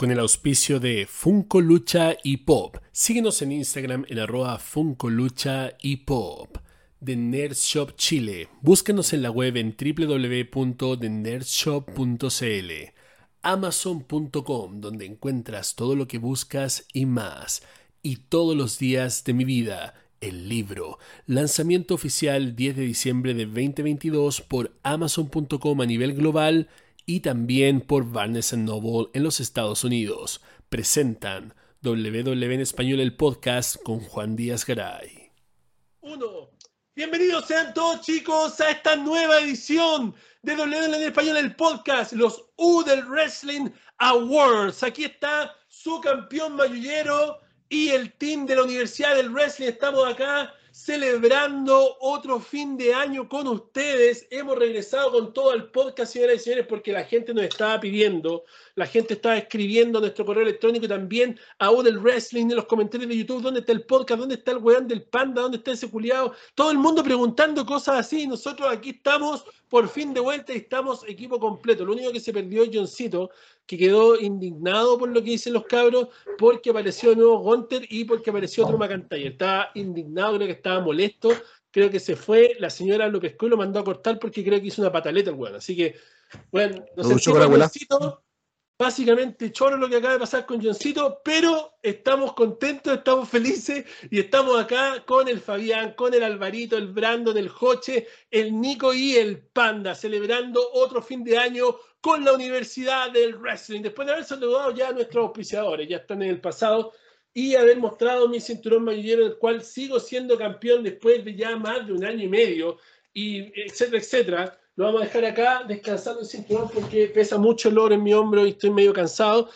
con el auspicio de Funko Lucha y Pop. Síguenos en Instagram en arroba Funko Lucha y Pop. The Nerd Shop Chile. Búscanos en la web en www.thenerdshop.cl. Amazon.com, donde encuentras todo lo que buscas y más. Y todos los días de mi vida, el libro. Lanzamiento oficial 10 de diciembre de 2022 por Amazon.com a nivel global y también por Barnes Noble en los Estados Unidos. Presentan WW en Español el podcast con Juan Díaz Garay. Uno. Bienvenidos sean todos chicos a esta nueva edición de WW en Español el podcast, los U del Wrestling Awards. Aquí está su campeón mayullero y el team de la Universidad del Wrestling. Estamos acá celebrando otro fin de año con ustedes. Hemos regresado con todo el podcast, señoras y señores, porque la gente nos estaba pidiendo, la gente estaba escribiendo nuestro correo electrónico y también aún el wrestling en los comentarios de YouTube, ¿dónde está el podcast? ¿Dónde está el weón del panda? ¿Dónde está ese culiado? Todo el mundo preguntando cosas así. Nosotros aquí estamos por fin de vuelta y estamos equipo completo. Lo único que se perdió es Johncito, que quedó indignado por lo que dicen los cabros, porque apareció nuevo Gunter y porque apareció otro Macantay. Estaba indignado, creo que estaba molesto, creo que se fue, la señora lo pescó y lo mandó a cortar porque creo que hizo una pataleta el weón. Así que, bueno, no sé básicamente choro lo que acaba de pasar con Johncito, pero estamos contentos, estamos felices y estamos acá con el Fabián, con el Alvarito, el Brandon, el Joche, el Nico y el Panda, celebrando otro fin de año con la Universidad del Wrestling. Después de haber saludado ya a nuestros auspiciadores, ya están en el pasado, y haber mostrado mi cinturón mayorero, el cual sigo siendo campeón después de ya más de un año y medio, y etcétera, etcétera lo vamos a dejar acá descansando el cinturón porque pesa mucho el oro en mi hombro y estoy medio cansado.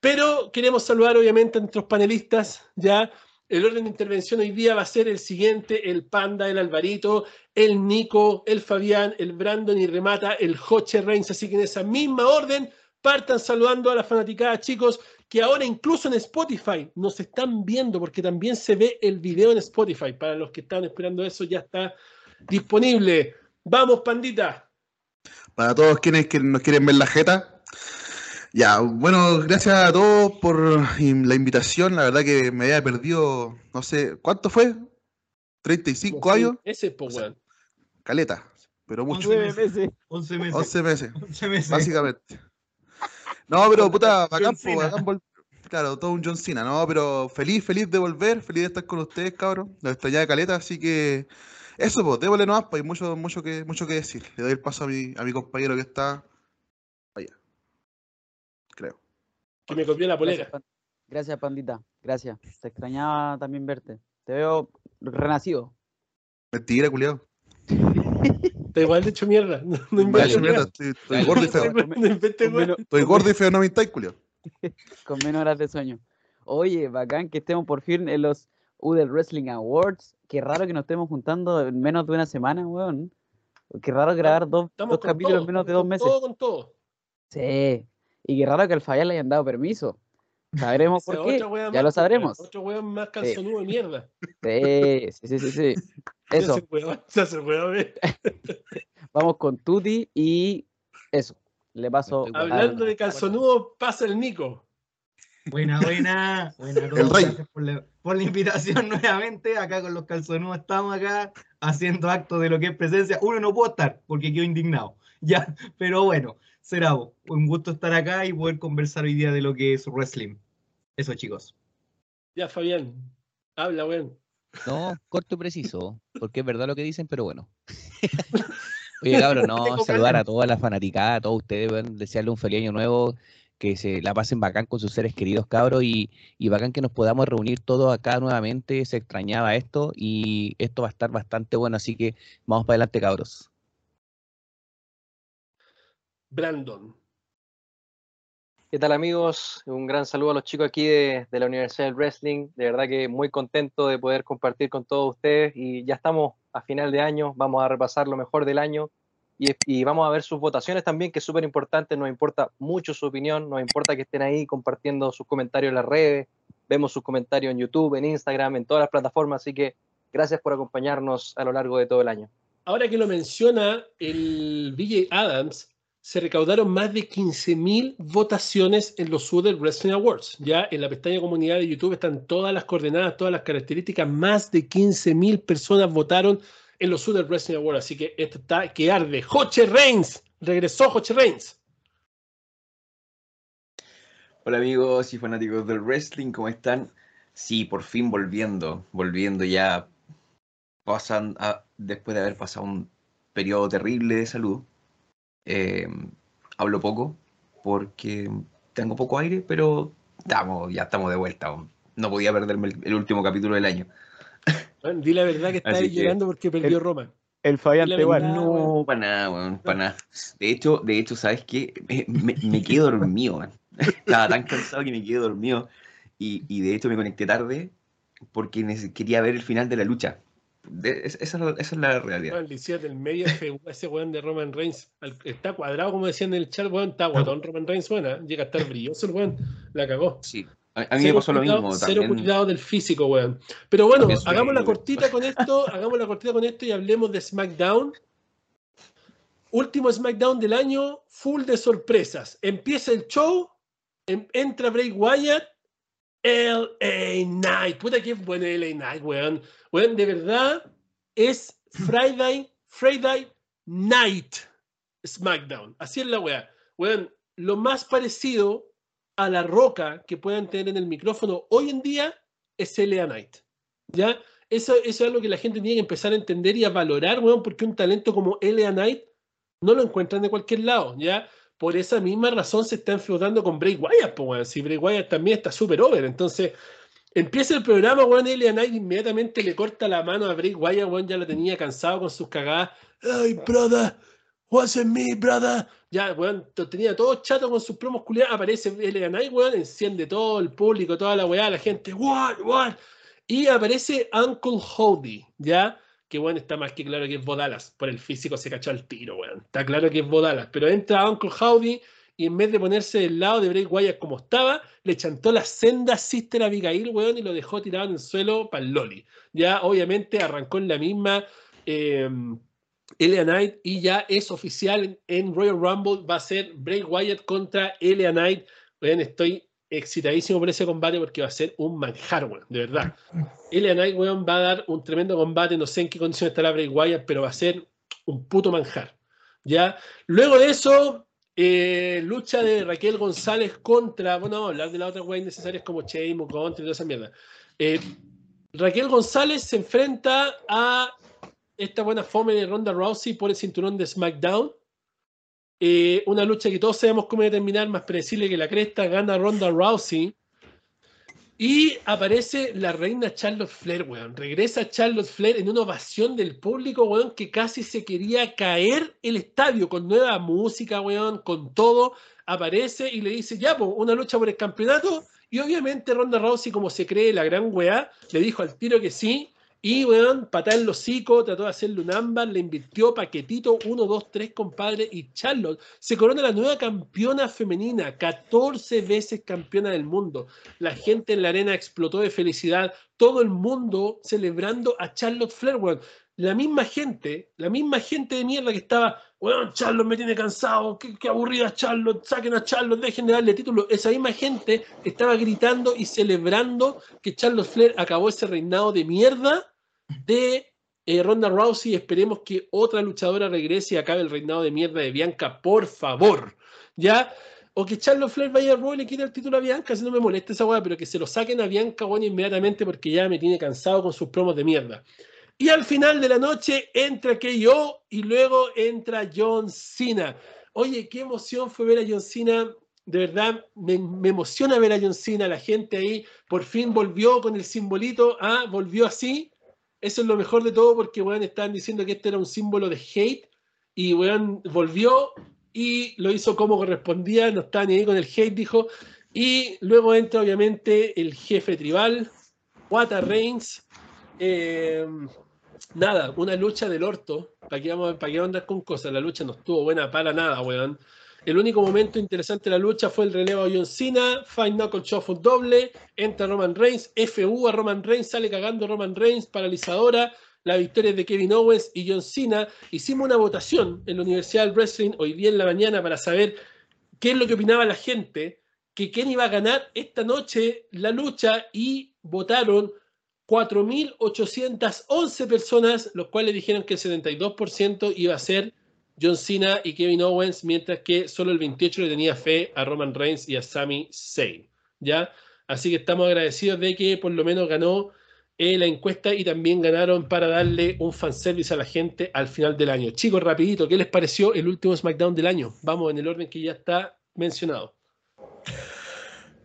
Pero queremos saludar obviamente a nuestros panelistas. Ya el orden de intervención hoy día va a ser el siguiente: el Panda, el Alvarito, el Nico, el Fabián, el Brandon y remata el Joche Reigns. Así que en esa misma orden partan saludando a la fanaticada, chicos, que ahora incluso en Spotify nos están viendo porque también se ve el video en Spotify. Para los que están esperando eso, ya está disponible. Vamos, pandita. Para todos quienes nos quieren ver la jeta. Ya, bueno, gracias a todos por la invitación. La verdad que me había perdido, no sé, ¿cuánto fue? ¿35 años? Ese pues, Caleta, pero mucho. 11 meses. 11 meses. 11 meses. 11 meses. Básicamente. No, pero puta, bacán, bacán Claro, todo un John Cena, ¿no? Pero feliz, feliz de volver, feliz de estar con ustedes, cabrón. Los extrañaba de caleta, así que eso, pues, démosle nomás, pues, hay mucho, mucho, que, mucho que decir. Le doy el paso a mi, a mi compañero que está allá. Creo. Que me copió la polera. Gracias, Pandita. Gracias. Se extrañaba también verte. Te veo renacido. Mentira, culiado. Está igual de hecho mierda. No, mierda. Estoy, gordo y feo. estoy gordo y feo, no me estáis, culiado. Con menos horas de sueño. Oye, bacán que estemos por fin en los Udel Wrestling Awards. Qué raro que nos estemos juntando en menos de una semana, weón. Qué raro grabar dos, dos capítulos en menos de dos meses. Todo con todo. Sí. Y qué raro que al Fayal le hayan dado permiso. Sabremos por qué. Ya lo sabremos. Otro weón más calzonudo de mierda. Sí, sí, sí, sí. Eso. Se se ver. Vamos con Tuti y eso. Le paso. Hablando de calzonudo, pasa el Nico. Buena, buena. buena el rey. Gracias por la, por la, invitación nuevamente. Acá con los calzonudos estamos acá haciendo acto de lo que es presencia. Uno no puedo estar porque quedo indignado. Ya, pero bueno, será un gusto estar acá y poder conversar hoy día de lo que es wrestling. Eso, chicos. Ya, Fabián, habla, weón. No, corto y preciso, porque es verdad lo que dicen, pero bueno. Oye, cabrón, no, saludar a toda la fanaticada, a todos ustedes, desearle un feliz año nuevo, que se la pasen bacán con sus seres queridos, cabros, y, y bacán que nos podamos reunir todos acá nuevamente. Se extrañaba esto y esto va a estar bastante bueno, así que vamos para adelante, cabros. Brandon. ¿Qué tal amigos? Un gran saludo a los chicos aquí de, de, la Universidad del Wrestling. De verdad que muy contento de poder compartir con todos ustedes y ya estamos a final de año, vamos a repasar lo mejor del año y, vamos a ver sus votaciones también, que es súper importante, nos importa mucho su opinión, nos importa que estén ahí compartiendo sus comentarios en las redes, vemos sus comentarios en YouTube, en Instagram, en todas las plataformas, así que gracias por acompañarnos a lo largo de todo el año. Ahora que lo menciona el DJ Adams, se recaudaron más de 15.000 votaciones en los Southern Wrestling Awards. Ya en la pestaña comunidad de YouTube están todas las coordenadas, todas las características. Más de 15.000 personas votaron en los Southern Wrestling Awards. Así que esto está que arde. Hoche Reigns. Regresó Hoche Reigns. Hola amigos y fanáticos del wrestling, ¿cómo están? Sí, por fin volviendo, volviendo ya pasan después de haber pasado un periodo terrible de salud. Eh, hablo poco porque tengo poco aire, pero estamos, ya estamos de vuelta. No podía perderme el, último capítulo del año. Di la verdad que estás llorando porque perdió Roma. El fallante igual. No, para nada, para nada. De hecho, de hecho, ¿sabes qué? Me, me, quedé dormido, Estaba tan cansado que me quedé dormido. Y, y, de hecho me conecté tarde porque quería ver el final de la lucha. esa, es la realidad. el medio ese weón de Roman Reigns está cuadrado, como decían en el chat, weón, está guatón Roman Reigns, buena, llega a estar brilloso el weón, la cagó. Sí, a, mí me pasó lo mismo. Cero cuidado del físico, weón. Pero bueno, hagamos la cortita con esto, hagamos la cortita con esto y hablemos de SmackDown. Último SmackDown del año, full de sorpresas. Empieza el show, entra Bray Wyatt, LA Night. Puta que es bueno LA Night, weón. Weón, de verdad es Friday, Friday Night SmackDown. Así es la weá. Weón, lo más parecido a la roca que puedan tener en el micrófono hoy en día es LA Night. ¿Ya? Eso, eso es algo que la gente tiene que empezar a entender y a valorar, weón, porque un talento como LA Knight no lo encuentran de cualquier lado, ¿ya? por esa misma razón se está enfrentando con Bray Wyatt, pues, Si Bray Wyatt también está súper over. Entonces, empieza el programa, weón, Elia Knight inmediatamente le corta la mano a Bray Wyatt, weón, ya lo tenía cansado con sus cagadas. Ay, brother, wasn't me, brother. Ya, weón, tenía todo chato con sus promos culiados. Aparece Knight, weón, enciende todo el público, toda la weá, la gente, what, what. Y aparece Uncle Howdy, ¿ya? que bueno, está más que claro que es Bodalas. Por el físico se cachó al tiro, weón. Está claro que es Bodalas. Pero entra Uncle Howdy y en vez de ponerse del lado de Bray Wyatt como estaba, le chantó la senda Sister Abigail, weón, y lo dejó tirado en el suelo para el Loli. Ya, obviamente, arrancó en la misma eh, Elia Knight y ya es oficial en Royal Rumble. Va a ser Bray Wyatt contra Elia Knight. Weón, estoy excitadísimo por ese combate porque va a ser un manjar, weón, de verdad. Elia Knight, weón, va a dar un tremendo combate, no sé en qué condiciones estará Bray Wyatt, pero va a ser un puto manjar. ¿ya? Luego de eso, eh, lucha de Raquel González contra, bueno, hablar de las otras weas necesarias como Sheamus, contra y toda esa mierda. Eh, Raquel González se enfrenta a esta buena fome de Ronda Rousey por el cinturón de SmackDown. Eh, una lucha que todos sabemos cómo terminar, más predecible que la cresta, gana Ronda Rousey. Y aparece la reina Charlotte Flair, weón. Regresa Charlotte Flair en una ovación del público, weón, que casi se quería caer el estadio con nueva música, weón, con todo. Aparece y le dice, ya, pues, una lucha por el campeonato. Y obviamente Ronda Rousey, como se cree la gran weá, le dijo al tiro que sí. Y, weón, en los hocico, trató de hacerle un ámbar, le invirtió paquetito 1, 2, 3, compadre, y Charlotte se corona la nueva campeona femenina, 14 veces campeona del mundo. La gente en la arena explotó de felicidad, todo el mundo celebrando a Charlotte Flair, weón. La misma gente, la misma gente de mierda que estaba, weón, Charlotte me tiene cansado, qué, qué aburrida Charlotte, saquen a Charlotte, dejen de darle título. Esa misma gente estaba gritando y celebrando que Charlotte Flair acabó ese reinado de mierda de eh, Ronda Rousey. Esperemos que otra luchadora regrese y acabe el reinado de mierda de Bianca, por favor. ¿Ya? O que Charlotte Flair vaya a Raw y le el título a Bianca, si no me molesta esa weá, pero que se lo saquen a Bianca, bueno, inmediatamente porque ya me tiene cansado con sus promos de mierda. Y al final de la noche entra yo y luego entra John Cena. Oye, qué emoción fue ver a John Cena. De verdad, me, me, emociona ver a John Cena. La gente ahí por fin volvió con el simbolito. Ah, volvió así. Eso es lo mejor de todo porque, weón, estaban diciendo que este era un símbolo de hate y, weón, volvió y lo hizo como correspondía, no estaba ni ahí con el hate, dijo. Y luego entra, obviamente, el jefe tribal, Wata Reigns. Eh, nada, una lucha del orto. ¿Para qué, vamos, ¿Para qué andar con cosas? La lucha no estuvo buena para nada, weón. El único momento interesante de la lucha fue el relevo a John Cena, Fight Knuckle Shuffle doble, entra Roman Reigns, FU a Roman Reigns, sale cagando Roman Reigns, paralizadora, la victoria de Kevin Owens y John Cena. Hicimos una votación en la Universidad del Wrestling hoy día en la mañana para saber qué es lo que opinaba la gente, que quién iba a ganar esta noche la lucha y votaron 4.811 personas, los cuales dijeron que el 72% iba a ser John Cena y Kevin Owens, mientras que solo el 28% le tenía fe a Roman Reigns y a Sami Zayn. ¿ya? Así que estamos agradecidos de que por lo menos ganó eh, la encuesta y también ganaron para darle un fanservice a la gente al final del año. Chicos, rapidito, ¿qué les pareció el último SmackDown del año? Vamos en el orden que ya está mencionado.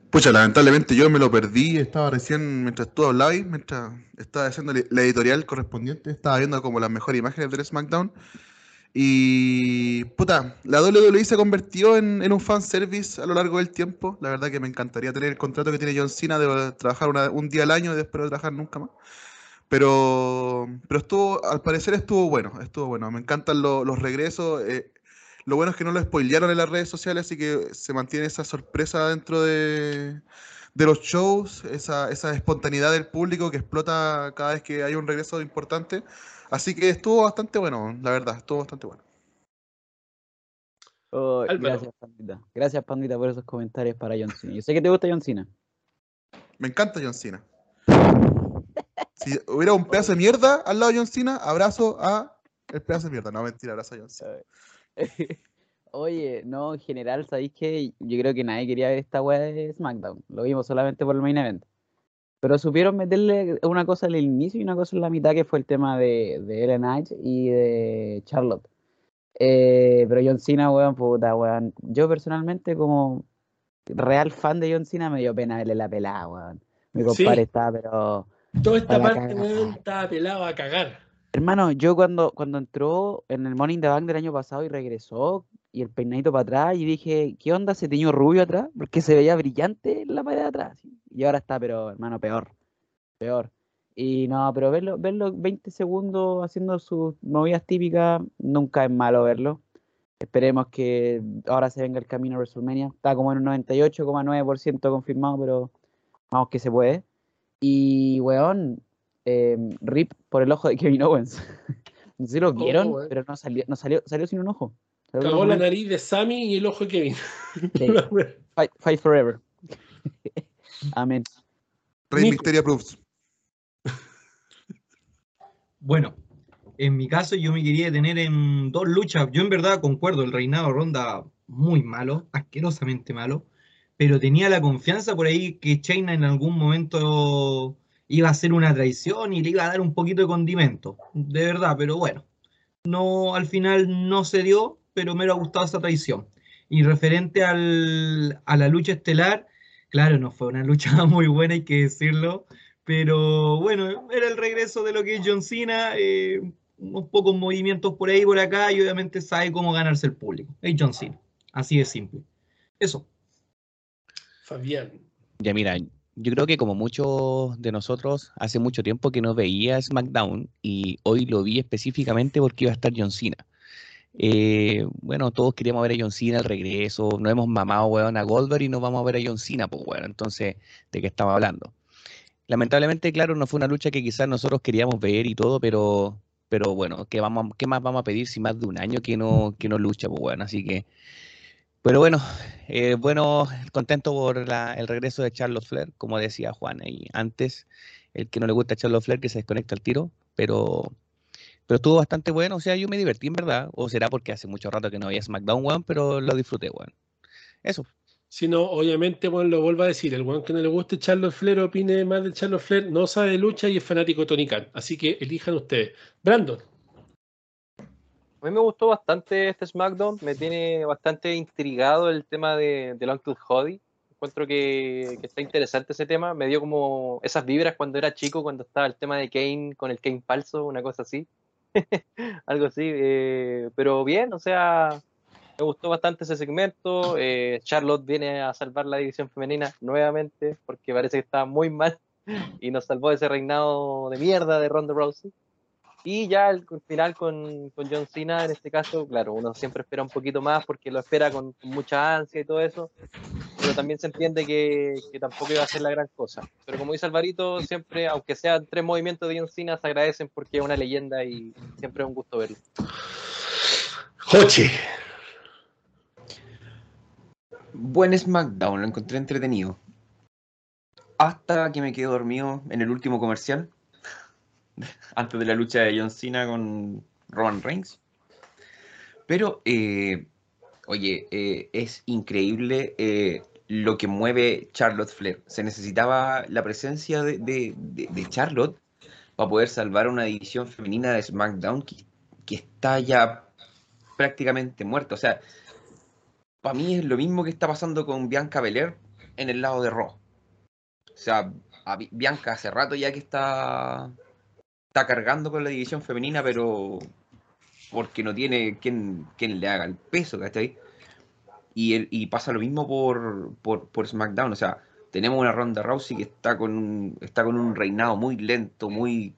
Pucha, lamentablemente yo me lo perdí, estaba recién, mientras tú hablabas, mientras estaba haciendo la editorial correspondiente, estaba viendo como las mejores imágenes del SmackDown. Y puta, la WWE se convirtió en, en un fanservice a lo largo del tiempo. La verdad que me encantaría tener el contrato que tiene John Cena de trabajar un día al año y después de trabajar nunca más. Pero, pero estuvo, al parecer estuvo bueno, estuvo bueno. Me encantan los regresos. Eh, lo bueno es que no lo spoilearon en las redes sociales, así que se mantiene esa sorpresa dentro de, los shows, esa, esa espontaneidad del público que explota cada vez que hay un regreso importante. Así que estuvo bastante bueno, la verdad, estuvo bastante bueno. Oh, gracias, Pandita. Gracias, Pandita, por esos comentarios para John Cena. Yo sé que te gusta John Cena. Me encanta John Cena. si hubiera un pedazo de mierda al lado de John Cena, abrazo a el pedazo de mierda. No, mentira, abrazo a John Cena. Oye, no, en general, ¿sabéis que Yo creo que nadie quería ver esta weá de SmackDown. Lo vimos solamente por el main event. Pero supieron meterle una cosa al inicio y una cosa en la mitad, que fue el tema de, de Ellen Knight y de Charlotte. Eh, pero John Cena, weón, puta, weón. Yo personalmente, como real fan de John Cena, me dio pena verle la pelada, weón. Mi compadre está, pero. Toda esta parte, weón, estaba pelado a cagar. Hermano, yo cuando, cuando entró en el Morning the Bank del año pasado y regresó, y el peinadito para atrás, y dije, ¿qué onda? Se teñió rubio atrás, porque se veía brillante en la pared de atrás. Y ahora está, pero hermano, peor. Peor. Y no, pero verlo, verlo 20 segundos haciendo sus movidas típicas, nunca es malo verlo. Esperemos que ahora se venga el camino a WrestleMania. Está como en un 98,9% confirmado, pero vamos que se puede. Y, weón, Em, rip por el ojo de Kevin Owens. no sé si lo vieron, pero no salió, no salió, salió sin un ojo. Cagó la nariz de Sammy y el ojo de Kevin. fight, forever. Amén. Rey Mysteria Proofs. Bueno, en mi caso yo me quería detener en dos luchas. Yo en verdad concuerdo, el reinado ronda muy malo, asquerosamente malo, pero tenía la confianza por ahí que Chaina en algún momento iba a ser una traición y le iba a dar un poquito de condimento, de verdad, pero bueno, no, al final no se dio, pero me ha gustado esa traición. Y referente al, a la lucha estelar, claro, no fue una lucha muy buena, hay que decirlo, pero bueno, era el regreso de lo que es John Cena, eh, unos pocos movimientos por ahí por acá y obviamente sabe cómo ganarse el público. Es John Cena, así de simple. Eso. Fabián. Ya mira, yo creo que como muchos de nosotros, hace mucho tiempo que no veía SmackDown y hoy lo vi específicamente porque iba a estar John Cena. Eh, bueno, todos queríamos ver a John Cena al regreso, no hemos mamado, weón, a Goldberg y no vamos a ver a John Cena, pues, bueno, entonces, ¿de qué estaba hablando? Lamentablemente, claro, no fue una lucha que quizás nosotros queríamos ver y todo, pero, pero bueno, ¿qué, vamos, qué más vamos a pedir si más de un año que no, que no lucha, pues, así que pero bueno, eh, bueno, contento por el regreso de Charlotte Flair, como decía Juan ahí antes, el que no le gusta a Charlotte Flair que se desconecta al tiro, pero, pero estuvo bastante bueno, o sea, yo me divertí en verdad, o será porque hace mucho rato que no había SmackDown, weón, pero lo disfruté, weón. Eso. Si no, obviamente, bueno, lo vuelvo a decir, el weón que no le guste Charlotte Flair opine más de Charlotte Flair, no sabe de lucha y es fanático de Tony Khan, así que elijan ustedes. Brandon. A mí me gustó bastante este SmackDown, me tiene bastante intrigado el tema de, de Long Tooth Encuentro que, está interesante ese tema, me dio como esas vibras cuando era chico, cuando estaba el tema de Kane con el Kane falso, una cosa así. Algo así, eh, pero bien, o sea, me gustó bastante ese segmento. Eh, Charlotte viene a salvar la división femenina nuevamente, porque parece que estaba muy mal y nos salvó ese reinado de mierda de Ronda Rousey. Y ya el final con, con, John Cena, en este caso, claro, uno siempre espera un poquito más porque lo espera con, mucha ansia y todo eso, pero también se entiende que, que, tampoco iba a ser la gran cosa. Pero como dice Alvarito, siempre, aunque sean tres movimientos de John Cena, se agradecen porque es una leyenda y siempre es un gusto verlo. Jochi. Buen SmackDown, lo encontré entretenido. Hasta que me quedé dormido en el último comercial antes de la lucha de John Cena con Roman Reigns. Pero, eh, oye, eh, es increíble eh, lo que mueve Charlotte Flair. Se necesitaba la presencia de, Charlotte para poder salvar una división femenina de SmackDown que, está ya prácticamente muerta. O sea, para mí es lo mismo que está pasando con Bianca Belair en el lado de Raw. O sea, Bianca hace rato ya que está cargando con la división femenina, pero porque no tiene quien, quien le haga el peso, ¿cachai? Y, el, y pasa lo mismo por, por, SmackDown, o sea, tenemos una Ronda Rousey que está con un, está con un reinado muy lento, muy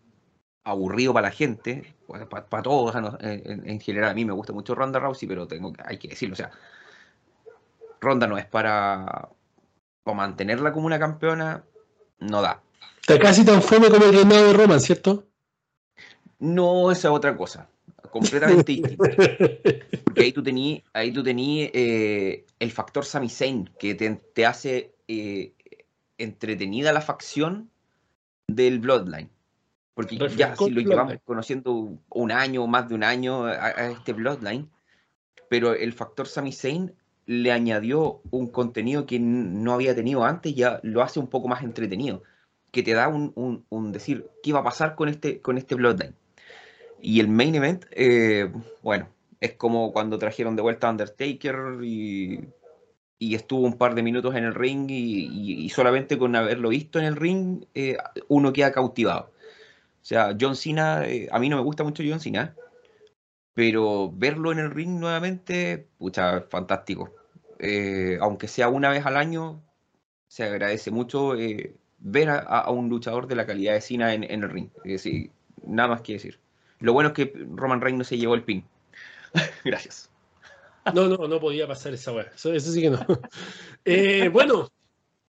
aburrido para la gente, para, todos en, general. A mí me gusta mucho Ronda Rousey, pero tengo hay que decirlo, o sea, Ronda no es para, para mantenerla como una campeona, no da. Está casi tan fome como el reinado de Roman, ¿cierto? No, esa es otra cosa. Completamente distinta. Porque ahí tú tenías ahí tú eh, el factor Sami Zayn, que te, hace eh, entretenida la facción del Bloodline. Porque ya si lo llevamos conociendo un año o más de un año a, este Bloodline, pero el factor Sami Zayn le añadió un contenido que no había tenido antes, ya lo hace un poco más entretenido, que te da un, un decir, ¿qué va a pasar con este, con este Bloodline? Y el main event, eh, bueno, es como cuando trajeron de vuelta a Undertaker y, estuvo un par de minutos en el ring y, solamente con haberlo visto en el ring eh, uno queda cautivado. O sea, John Cena, eh, a mí no me gusta mucho John Cena, pero verlo en el ring nuevamente, pucha, fantástico. aunque sea una vez al año, se agradece mucho ver a, un luchador de la calidad de Cena en, el ring. Es decir, nada más que decir. Lo bueno es que Roman Reigns no se llevó el pin. Gracias. No, no, no podía pasar esa weá. Eso, sí que no. Eh, bueno,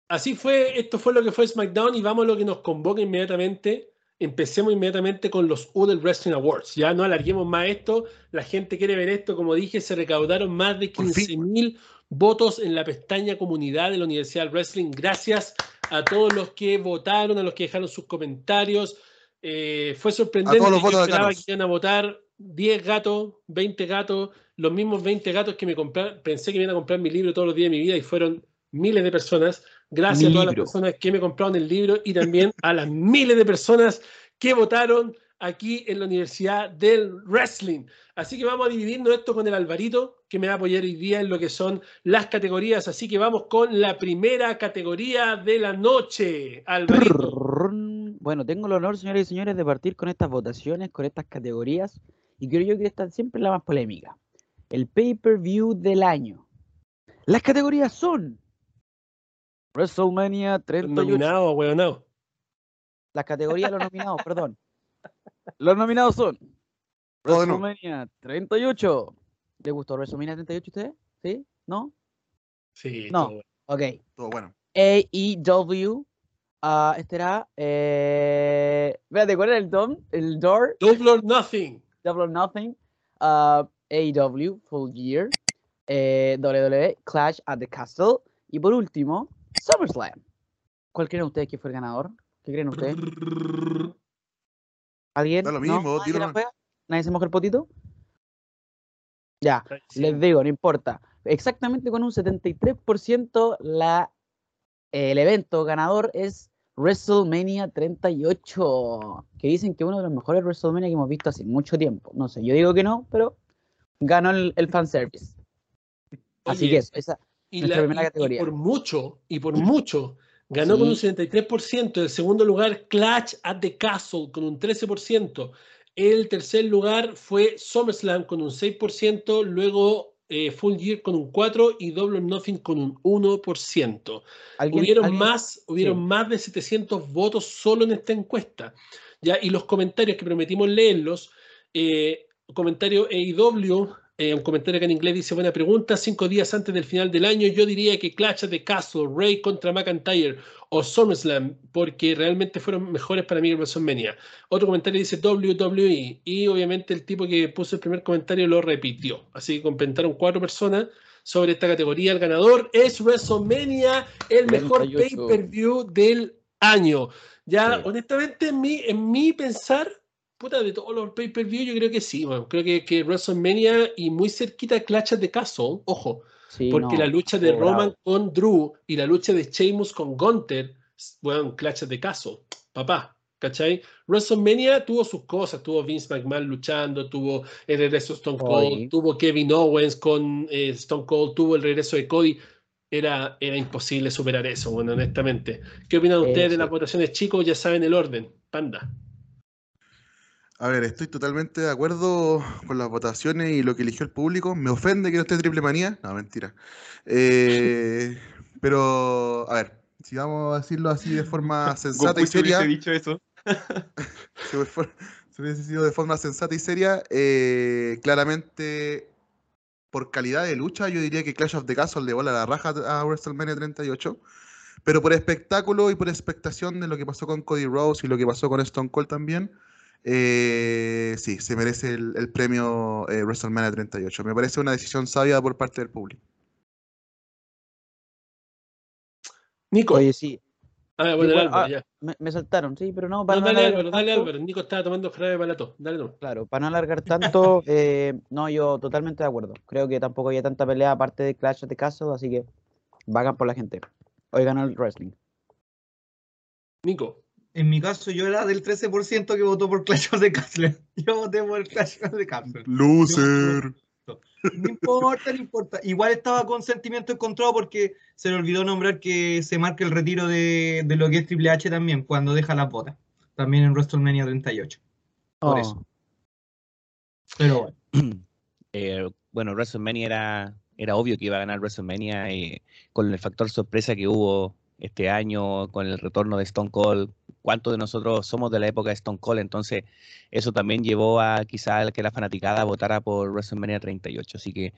así fue. Esto fue lo que fue SmackDown y vamos a lo que nos convoca inmediatamente. Empecemos inmediatamente con los Udel Wrestling Awards. Ya no alarguemos más esto. La gente quiere ver esto. Como dije, se recaudaron más de 15.000 votos en la pestaña comunidad de la Universidad del Wrestling. Gracias a todos los que votaron, a los que dejaron sus comentarios eh, fue sorprendente que esperaba que iban a votar 10 gatos, 20 gatos, los mismos 20 gatos que me compraron, pensé que iban a comprar mi libro todos los días de mi vida y fueron miles de personas. Gracias a todas las personas que me compraron el libro y también a las miles de personas que votaron aquí en la Universidad del Wrestling. Así que vamos a dividirnos esto con el Alvarito, que me va a apoyar hoy día en lo que son las categorías. Así que vamos con la primera categoría de la noche. Alvarito. Bueno, tengo el honor, señores y señores, de partir con estas votaciones, con estas categorías, y creo yo que esta siempre la más polémica. El pay-per-view del año. Las categorías son WrestleMania 38. Nominado, no. Las categorías, los nominados, perdón. Los nominados son WrestleMania 38. ¿Le gustó WrestleMania 38 a ustedes? ¿Sí? ¿No? Sí, no. Todo Ok. Todo bueno. AEW Uh, este era. Eh... Espérate, ¿cuál era el DOM? El door. Double or Nothing. Double or Nothing. Uh, AEW, Full Year. Eh, WWE, Clash at the Castle. Y por último, SummerSlam. ¿Cuál creen ustedes que fue el ganador? ¿Qué creen ustedes? ¿Alguien? Da lo mismo, ¿No? ¿Nadie, ¿Nadie se moja el potito? Ya, les digo, no importa. Exactamente con un 73% la, el evento ganador es WrestleMania 38, que dicen que uno de los mejores WrestleMania que hemos visto hace mucho tiempo. No sé, yo digo que no, pero ganó el, el fanservice. Así que eso, esa y la, primera categoría. Y por mucho, y por mucho, ganó con un 73%. El segundo lugar, Clash at the Castle, con un 13%. El tercer lugar fue SummerSlam con un 6%. Luego eh, Full Year con un 4 y Double Nothing con un 1%. Hubieron, más, hubieron más de 700 votos solo en esta encuesta. ¿ya? Y los comentarios que prometimos leerlos, eh, comentario AEW, eh, un comentario que en inglés dice, buena pregunta, cinco días antes del final del año, yo diría que Clash de Castle, Ray contra McIntyre o SummerSlam, porque realmente fueron mejores para mí que WrestleMania. Otro comentario dice WWE, y obviamente el tipo que puso el primer comentario lo repitió. Así que comentaron cuatro personas sobre esta categoría. El ganador es WrestleMania, el mejor pay-per-view del año. Ya, honestamente, en mi, en mi pensar, puta, de todos los pay-per-view, yo creo que sí, creo que, que WrestleMania y muy cerquita Clash de Castle, ojo, porque la lucha de Roman con Drew y la lucha de Sheamus con Gunther, bueno, Clash de Castle, papá, ¿cachai? WrestleMania tuvo sus cosas, tuvo Vince McMahon luchando, tuvo el regreso de Stone Cold, tuvo Kevin Owens con eh, Stone Cold, tuvo el regreso de Cody. Era, era imposible superar eso, bueno, honestamente. ¿Qué opinan ustedes de las votaciones, chicos? Ya saben el orden. Panda. A ver, estoy totalmente de acuerdo con las votaciones y lo que eligió el público. Me ofende que no esté triple manía. No, mentira. Eh, pero, a ver, si vamos a decirlo así de forma sensata y seria. hubiese dicho eso. si hubiese sido de forma sensata y seria, eh, claramente por calidad de lucha, yo diría que Clash of the Castle le bola la raja a WrestleMania 38. Pero por espectáculo y por expectación de lo que pasó con Cody Rose y lo que pasó con Stone Cold también, eh, sí, se merece el, premio eh, WrestleMania 38. Me parece una decisión sabia por parte del público. Nico. Oye, sí. Ah, bueno, ah, me, saltaron, sí, pero no. Para dale, Álvaro, dale, Álvaro. Nico estaba tomando jarabe balato. Dale, no. Claro, para no alargar tanto, eh, no, yo totalmente de acuerdo. Creo que tampoco había tanta pelea aparte de Clash de caso, así que vagan por la gente. Hoy ganó el wrestling. Nico en mi caso, yo era del 13% que votó por Clash of the Castle. Yo voté por Clash of the Castle. Loser. No importa, no importa. Igual estaba con sentimiento encontrado porque se le olvidó nombrar que se marca el retiro de, lo que es Triple H también cuando deja la botas. También en WrestleMania 38. Por eso. Pero bueno. Eh, bueno, WrestleMania era, era obvio que iba a ganar WrestleMania eh, con el factor sorpresa que hubo este año, con el retorno de Stone Cold, cuántos de nosotros somos de la época de Stone Cold, entonces eso también llevó a quizá que la fanaticada votara por WrestleMania 38, así que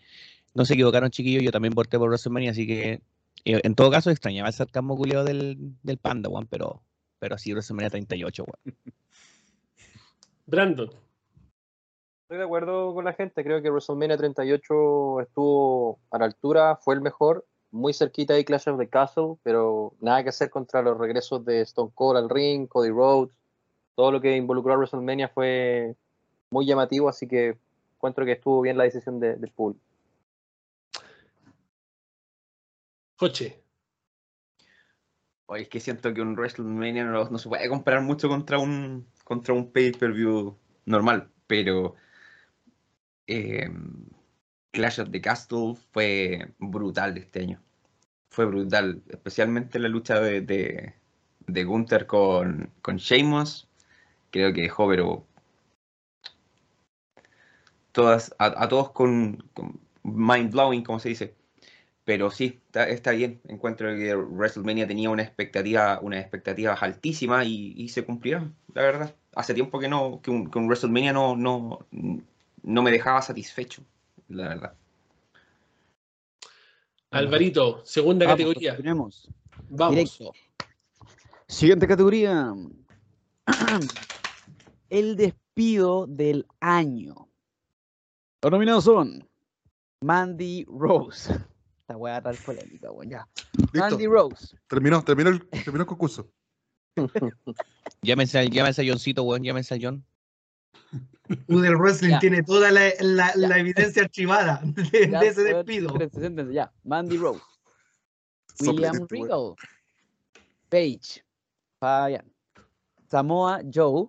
no se equivocaron chiquillos, yo también voté por WrestleMania, así que eh, en todo caso extrañaba el sarcasmo culiado del, del Panda, Juan, pero, pero así WrestleMania 38, Juan. Brandon. Estoy de acuerdo con la gente, creo que WrestleMania 38 estuvo a la altura, fue el mejor, muy cerquita de Clash of the Castle, pero nada que hacer contra los regresos de Stone Cold al ring, Cody Rhodes. Todo lo que involucró a WrestleMania fue muy llamativo, así que encuentro que estuvo bien la decisión de, del pool. Coche. Oye, es que siento que un WrestleMania no, se puede comparar mucho contra un, contra un pay-per-view normal, pero eh, Clash of the Castle fue brutal este año. Fue brutal, especialmente la lucha de, de, Gunther con, con Sheamus. Creo que dejó, pero todas, a, todos con, mind blowing, como se dice. Pero sí, está, bien. Encuentro que WrestleMania tenía una expectativa, una expectativa altísima y, se cumplieron, la verdad. Hace tiempo que no, que un, WrestleMania no, no, no me dejaba satisfecho la verdad. Alvarito, segunda categoría. Tenemos. Vamos. Siguiente categoría. El despido del año. Los nominados son Mandy Rose. Esta weá tal polémica, weón. Ya. Mandy Rose. Terminó, terminó el, terminó el concurso. llámense, llámense a Johncito, weón. Llámense a John. Udel Wrestling tiene toda la, la, evidencia archivada de, ese despido. Ya, Mandy Rose, William Regal, Paige, Fabian, Samoa Joe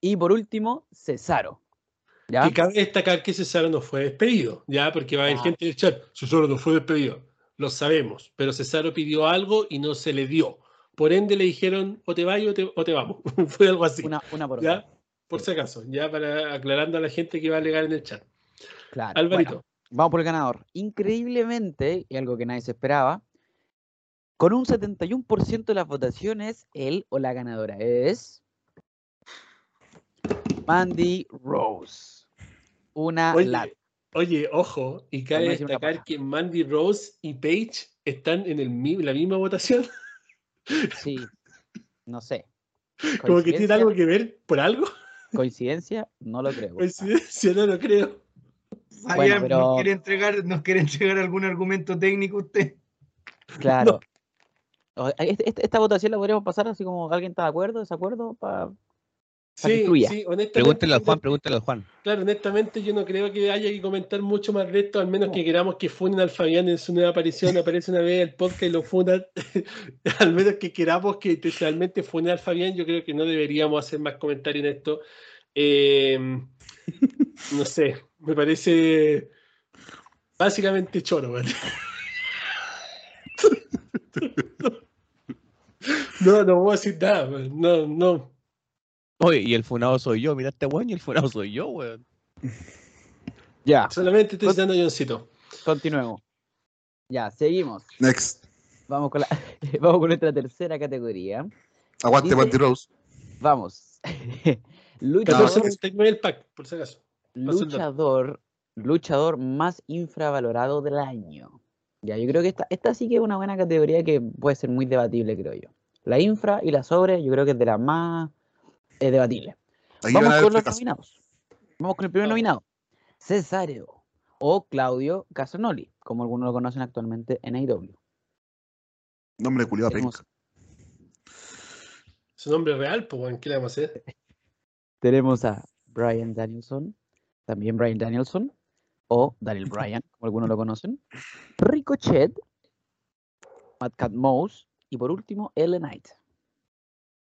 y por último Cesaro. ¿ya? Y cabe destacar que Cesaro no fue despedido, ya, porque va a haber ah. gente en el chat. Cesaro no fue despedido, lo sabemos, pero Cesaro pidió algo y no se le dio. Por ende le dijeron o te vas o te, o te vamos. fue algo así. Una, una por ¿ya? Por si acaso, ya para aclarando a la gente que va a alegar en el chat. Claro. Alvarito. vamos por el ganador. Increíblemente, y algo que nadie se esperaba, Con un 71% de las votaciones, él o la ganadora es Mandy Rose. Una Oye, lat. Oye, ojo, y cabe destacar que Mandy Rose y Paige están en el, la misma votación. Sí. No sé. Como que tiene algo que ver por algo. ¿Coincidencia? No lo creo. Coincidencia, no lo creo. Fabián, pero- ¿nos, quiere entregar, ¿nos quiere entregar algún argumento técnico usted? Claro. O- este- Esta votación la podríamos pasar así como alguien está de acuerdo, desacuerdo, para Sí, sí, al yo Juan, pregúntele al Juan. Claro, honestamente yo no creo que haya que comentar mucho más de esto, al menos que queramos que funen al Fabián en su nueva aparición, aparece una vez el podcast y lo funan, al menos que queramos que intencionalmente funen al Fabián, yo creo que no deberíamos hacer más comentarios en esto. Eh, no sé, me parece básicamente choro, ¿vale? No, no voy a decir nada, man. no, no. Oye, y el funado soy yo, mira este weón y el funado soy yo, weón. Ya, Solamente estoy citando a Johncito. continuemos. Ya, seguimos. Next. Vamos con, la, vamos con nuestra tercera categoría. Aguante, Dice- Mandy Rose. Vamos. luchador, 14.79 el pack, por si acaso. luchador, luchador más infravalorado del año. Ya, yo creo que esta, esta sí que es una buena categoría que puede ser muy debatible, creo yo. La infra y la sobre, yo creo que es de las más debatibles. Aquí Vamos con los nominados. Vamos con el primer nominado. Cesáreo o Claudio Casanoli, como algunos lo conocen actualmente en AEW. Nombre culiado Tenemos. Su nombre real, pues, ¿qué le vamos a hacer? tenemos a Brian Danielson, también Brian Danielson, o Daniel Bryan, como algunos lo conocen. Ricochet, Madcap Mouse, y por último, Ellen Knight.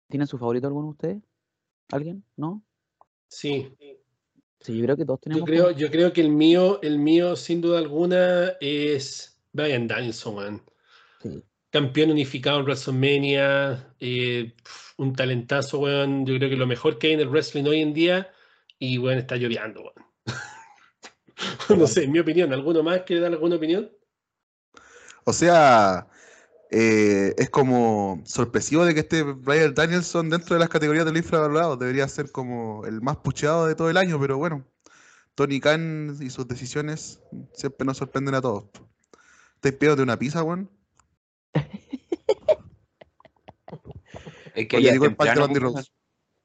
¿Tienen su favorito alguno de ustedes? ¿Alguien? ¿No? Sí, Sí, yo creo que todos yo tenemos. creo, como- yo creo que el mío, el mío, sin duda alguna, es Brian Danielson, weón. Sí. Campeón unificado en WrestleMania, eh, un talentazo, weón. Yo creo que lo mejor que hay en el wrestling hoy en día, y weón, está lloviando, weón. no sé, en mi opinión, ¿alguno más quiere dar alguna opinión? O sea, eh, es como sorpresivo de que esté Brian Danielson dentro de las categorías del infravalorado. Debería ser como el más pucheado de todo el año, pero bueno, Tony Khan y sus decisiones siempre nos sorprenden a todos. ¿Estáis pedo de una pizza, weón? Es que ya llegó el pack de Mandy pues, Rose.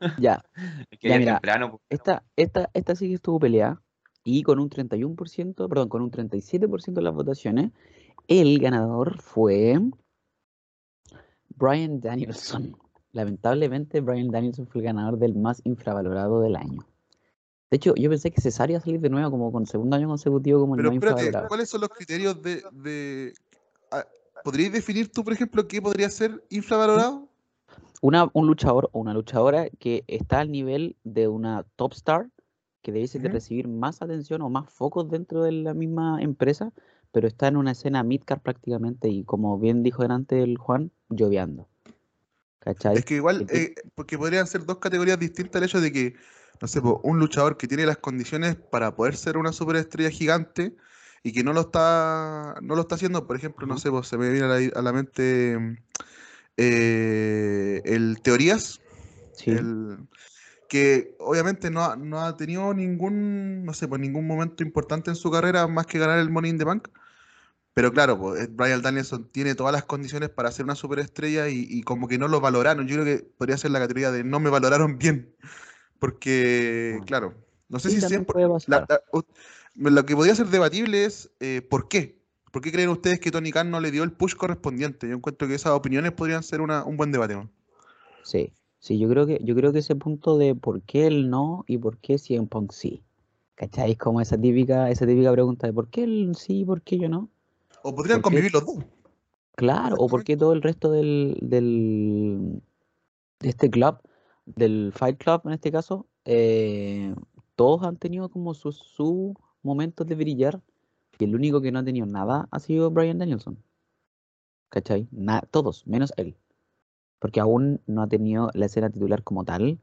Ya, es que Ya, ya mira, temprano, pues. esta, esta, esta sí que estuvo peleada. Y con un 31%, perdón, con un 37% de las votaciones, el ganador fue Brian Danielson. Lamentablemente, Brian Danielson fue el ganador del más infravalorado del año. De hecho, yo pensé que Cesaro iba a salir de nuevo como con segundo año consecutivo como el más espérate, infravalorado. ¿cuáles son los criterios de... de... ah, ¿Podríais definir tú, por ejemplo, qué podría ser infravalorado? Una, un luchador o una luchadora que está al nivel de una top star, que debe de recibir más atención o más focos dentro de la misma empresa, pero está en una escena mid-card prácticamente y como bien dijo delante el Juan, lloviando. ¿Cachai? Es que igual, eh, porque podrían ser dos categorías distintas al hecho de que, no sé, un luchador que tiene las condiciones para poder ser una superestrella gigante y que no lo está, no lo está haciendo, por ejemplo, no sé, pues, se me viene a la, a la mente eh, el Teorías, Sí, el, que obviamente no ha, no ha tenido ningún, no sé, pues ningún momento importante en su carrera más que ganar el Money in the Bank. Pero claro, pues, Brian Danielson tiene todas las condiciones para ser una superestrella y, y como que no lo valoraron. Yo creo que podría ser la categoría de no me valoraron bien. Porque, Ah. claro, no sé Sí, si siempre... la- la- lo que podría ser debatible es eh, ¿por qué? ¿Por qué creen ustedes que Tony Khan no le dio el push correspondiente? Yo encuentro que esas opiniones podrían ser una- un buen debate. ¿no? sí, sí, yo creo que, yo creo que ese punto de por qué él no y por qué CM Punk sí. ¿Cachai? Es como esa típica, esa típica pregunta de por qué él sí y por qué yo no. O podrían convivir los dos. Claro, o por qué todo el resto del, del de este club, del Fight Club en este caso, eh, todos han tenido como sus sus momentos de brillar y el único que no ha tenido nada ha sido Brian Danielson. ¿Cachai? Na- todos, menos él. Porque aún no ha tenido la escena titular como tal.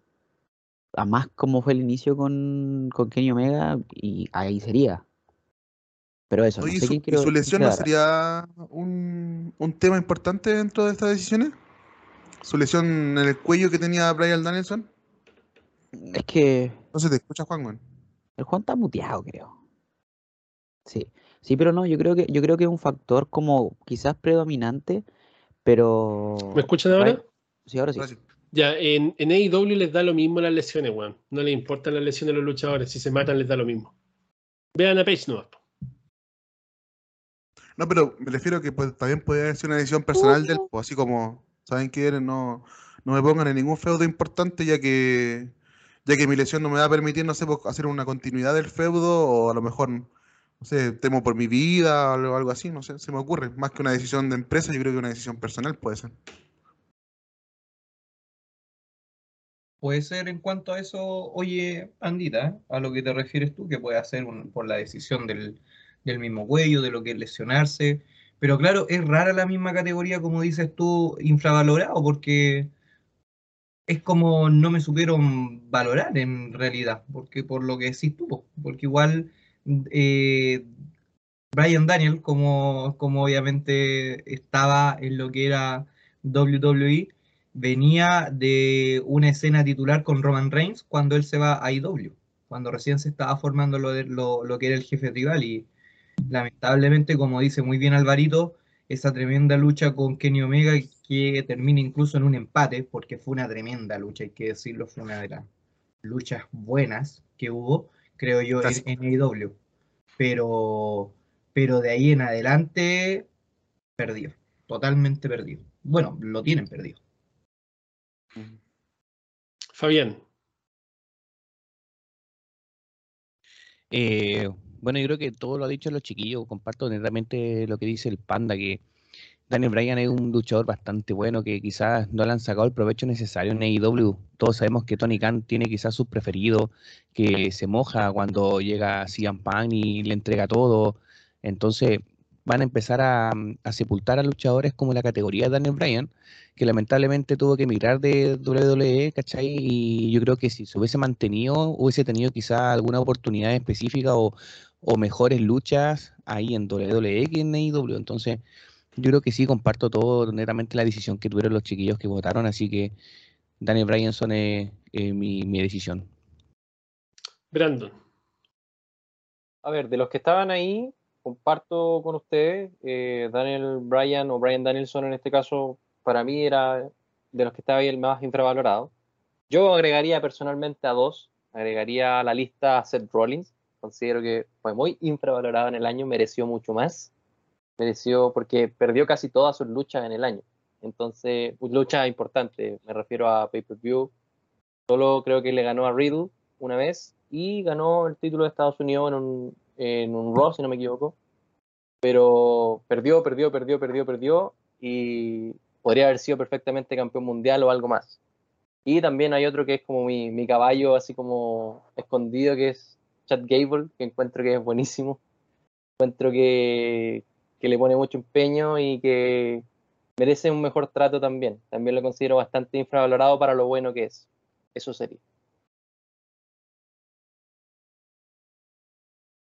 Además, como fue el inicio con, con Kenny Omega, y ahí sería. Pero eso, no Oye, ¿y sé su, quiero lesión no sería un, un tema importante dentro de estas decisiones? ¿Su lesión en el cuello que tenía Brian Danielson? Es que No se te escucha, Juan, weón. el Juan está muteado, creo. Sí, sí, pero no, yo creo que, yo creo que es un factor como quizás predominante, pero ¿Me escuchan ahora? Sí, ahora sí. Ya, en, en AEW les da lo mismo las lesiones, weón. No les importan las lesiones de los luchadores. Si se matan, les da lo mismo. Vean a Page no. No, pero me refiero que pues, también puede haber sido una decisión personal del, pues, así como, ¿saben qué? No, no me pongan en ningún feudo importante ya que ya que mi lesión no me va a permitir, no sé, pues, hacer una continuidad del feudo o a lo mejor, no sé, temo por mi vida o algo así, no sé, se me ocurre. Más que una decisión de empresa, yo creo que una decisión personal puede ser. Puede ser en cuanto a eso, oye, Andita, ¿eh? a lo que te refieres tú, que puede hacer un- por la decisión del, del mismo cuello, de lo que es lesionarse. Pero claro, es rara la misma categoría, como dices tú, infravalorado, porque es como no me supieron valorar en realidad, porque por lo que decís tú, po, porque igual eh, Brian Daniel, como, como obviamente estaba en lo que era WWE, venía de una escena titular con Roman Reigns cuando él se va a IW, cuando recién se estaba formando lo, de- lo, lo que era el jefe rival y lamentablemente, como dice muy bien Alvarito, esa tremenda lucha con Kenny Omega que termina incluso en un empate, porque fue una tremenda lucha, hay que decirlo, fue una de las luchas buenas que hubo, creo yo, en, AEW. Pero, pero de ahí en adelante, perdido, totalmente perdido. Bueno, lo tienen perdido. Fabián. Eh, bueno, yo creo que todo lo ha dicho los chiquillos. Comparto netamente lo que dice el Panda, que Daniel Bryan es un luchador bastante bueno, que quizás no le han sacado el provecho necesario en AEW. Todos sabemos que Tony Khan tiene quizás sus preferidos, que se moja cuando llega CM Punk y le entrega todo. Entonces van a empezar a, a sepultar a luchadores como la categoría de Daniel Bryan, que lamentablemente tuvo que emigrar de WWE, ¿cachai? Y yo creo que si se hubiese mantenido, hubiese tenido quizás alguna oportunidad específica o, o mejores luchas ahí en WWE que en AEW. Entonces, yo creo que sí, comparto todo netamente la decisión que tuvieron los chiquillos que votaron, así que Daniel Bryanson es eh, mi, mi decisión. Brandon. A ver, de los que estaban ahí, comparto con ustedes, eh, Daniel Bryan o Brian Danielson en este caso, para mí era de los que estaba ahí el más infravalorado. Yo agregaría personalmente a dos, agregaría a la lista a Seth Rollins, considero que fue muy infravalorado en el año, mereció mucho más, mereció porque perdió casi todas sus luchas en el año. Entonces, lucha importante, me refiero a pay-per-view. Solo creo que le ganó a Riddle una vez y ganó el título de Estados Unidos en un, en un Raw, si no me equivoco. Pero perdió, perdió, perdió, perdió, perdió y podría haber sido perfectamente campeón mundial o algo más. Y también hay otro que es como mi, mi caballo así como escondido, que es Chad Gable, que encuentro que es buenísimo. Encuentro que, que le pone mucho empeño y que merece un mejor trato también. También lo considero bastante infravalorado para lo bueno que es. Eso sería.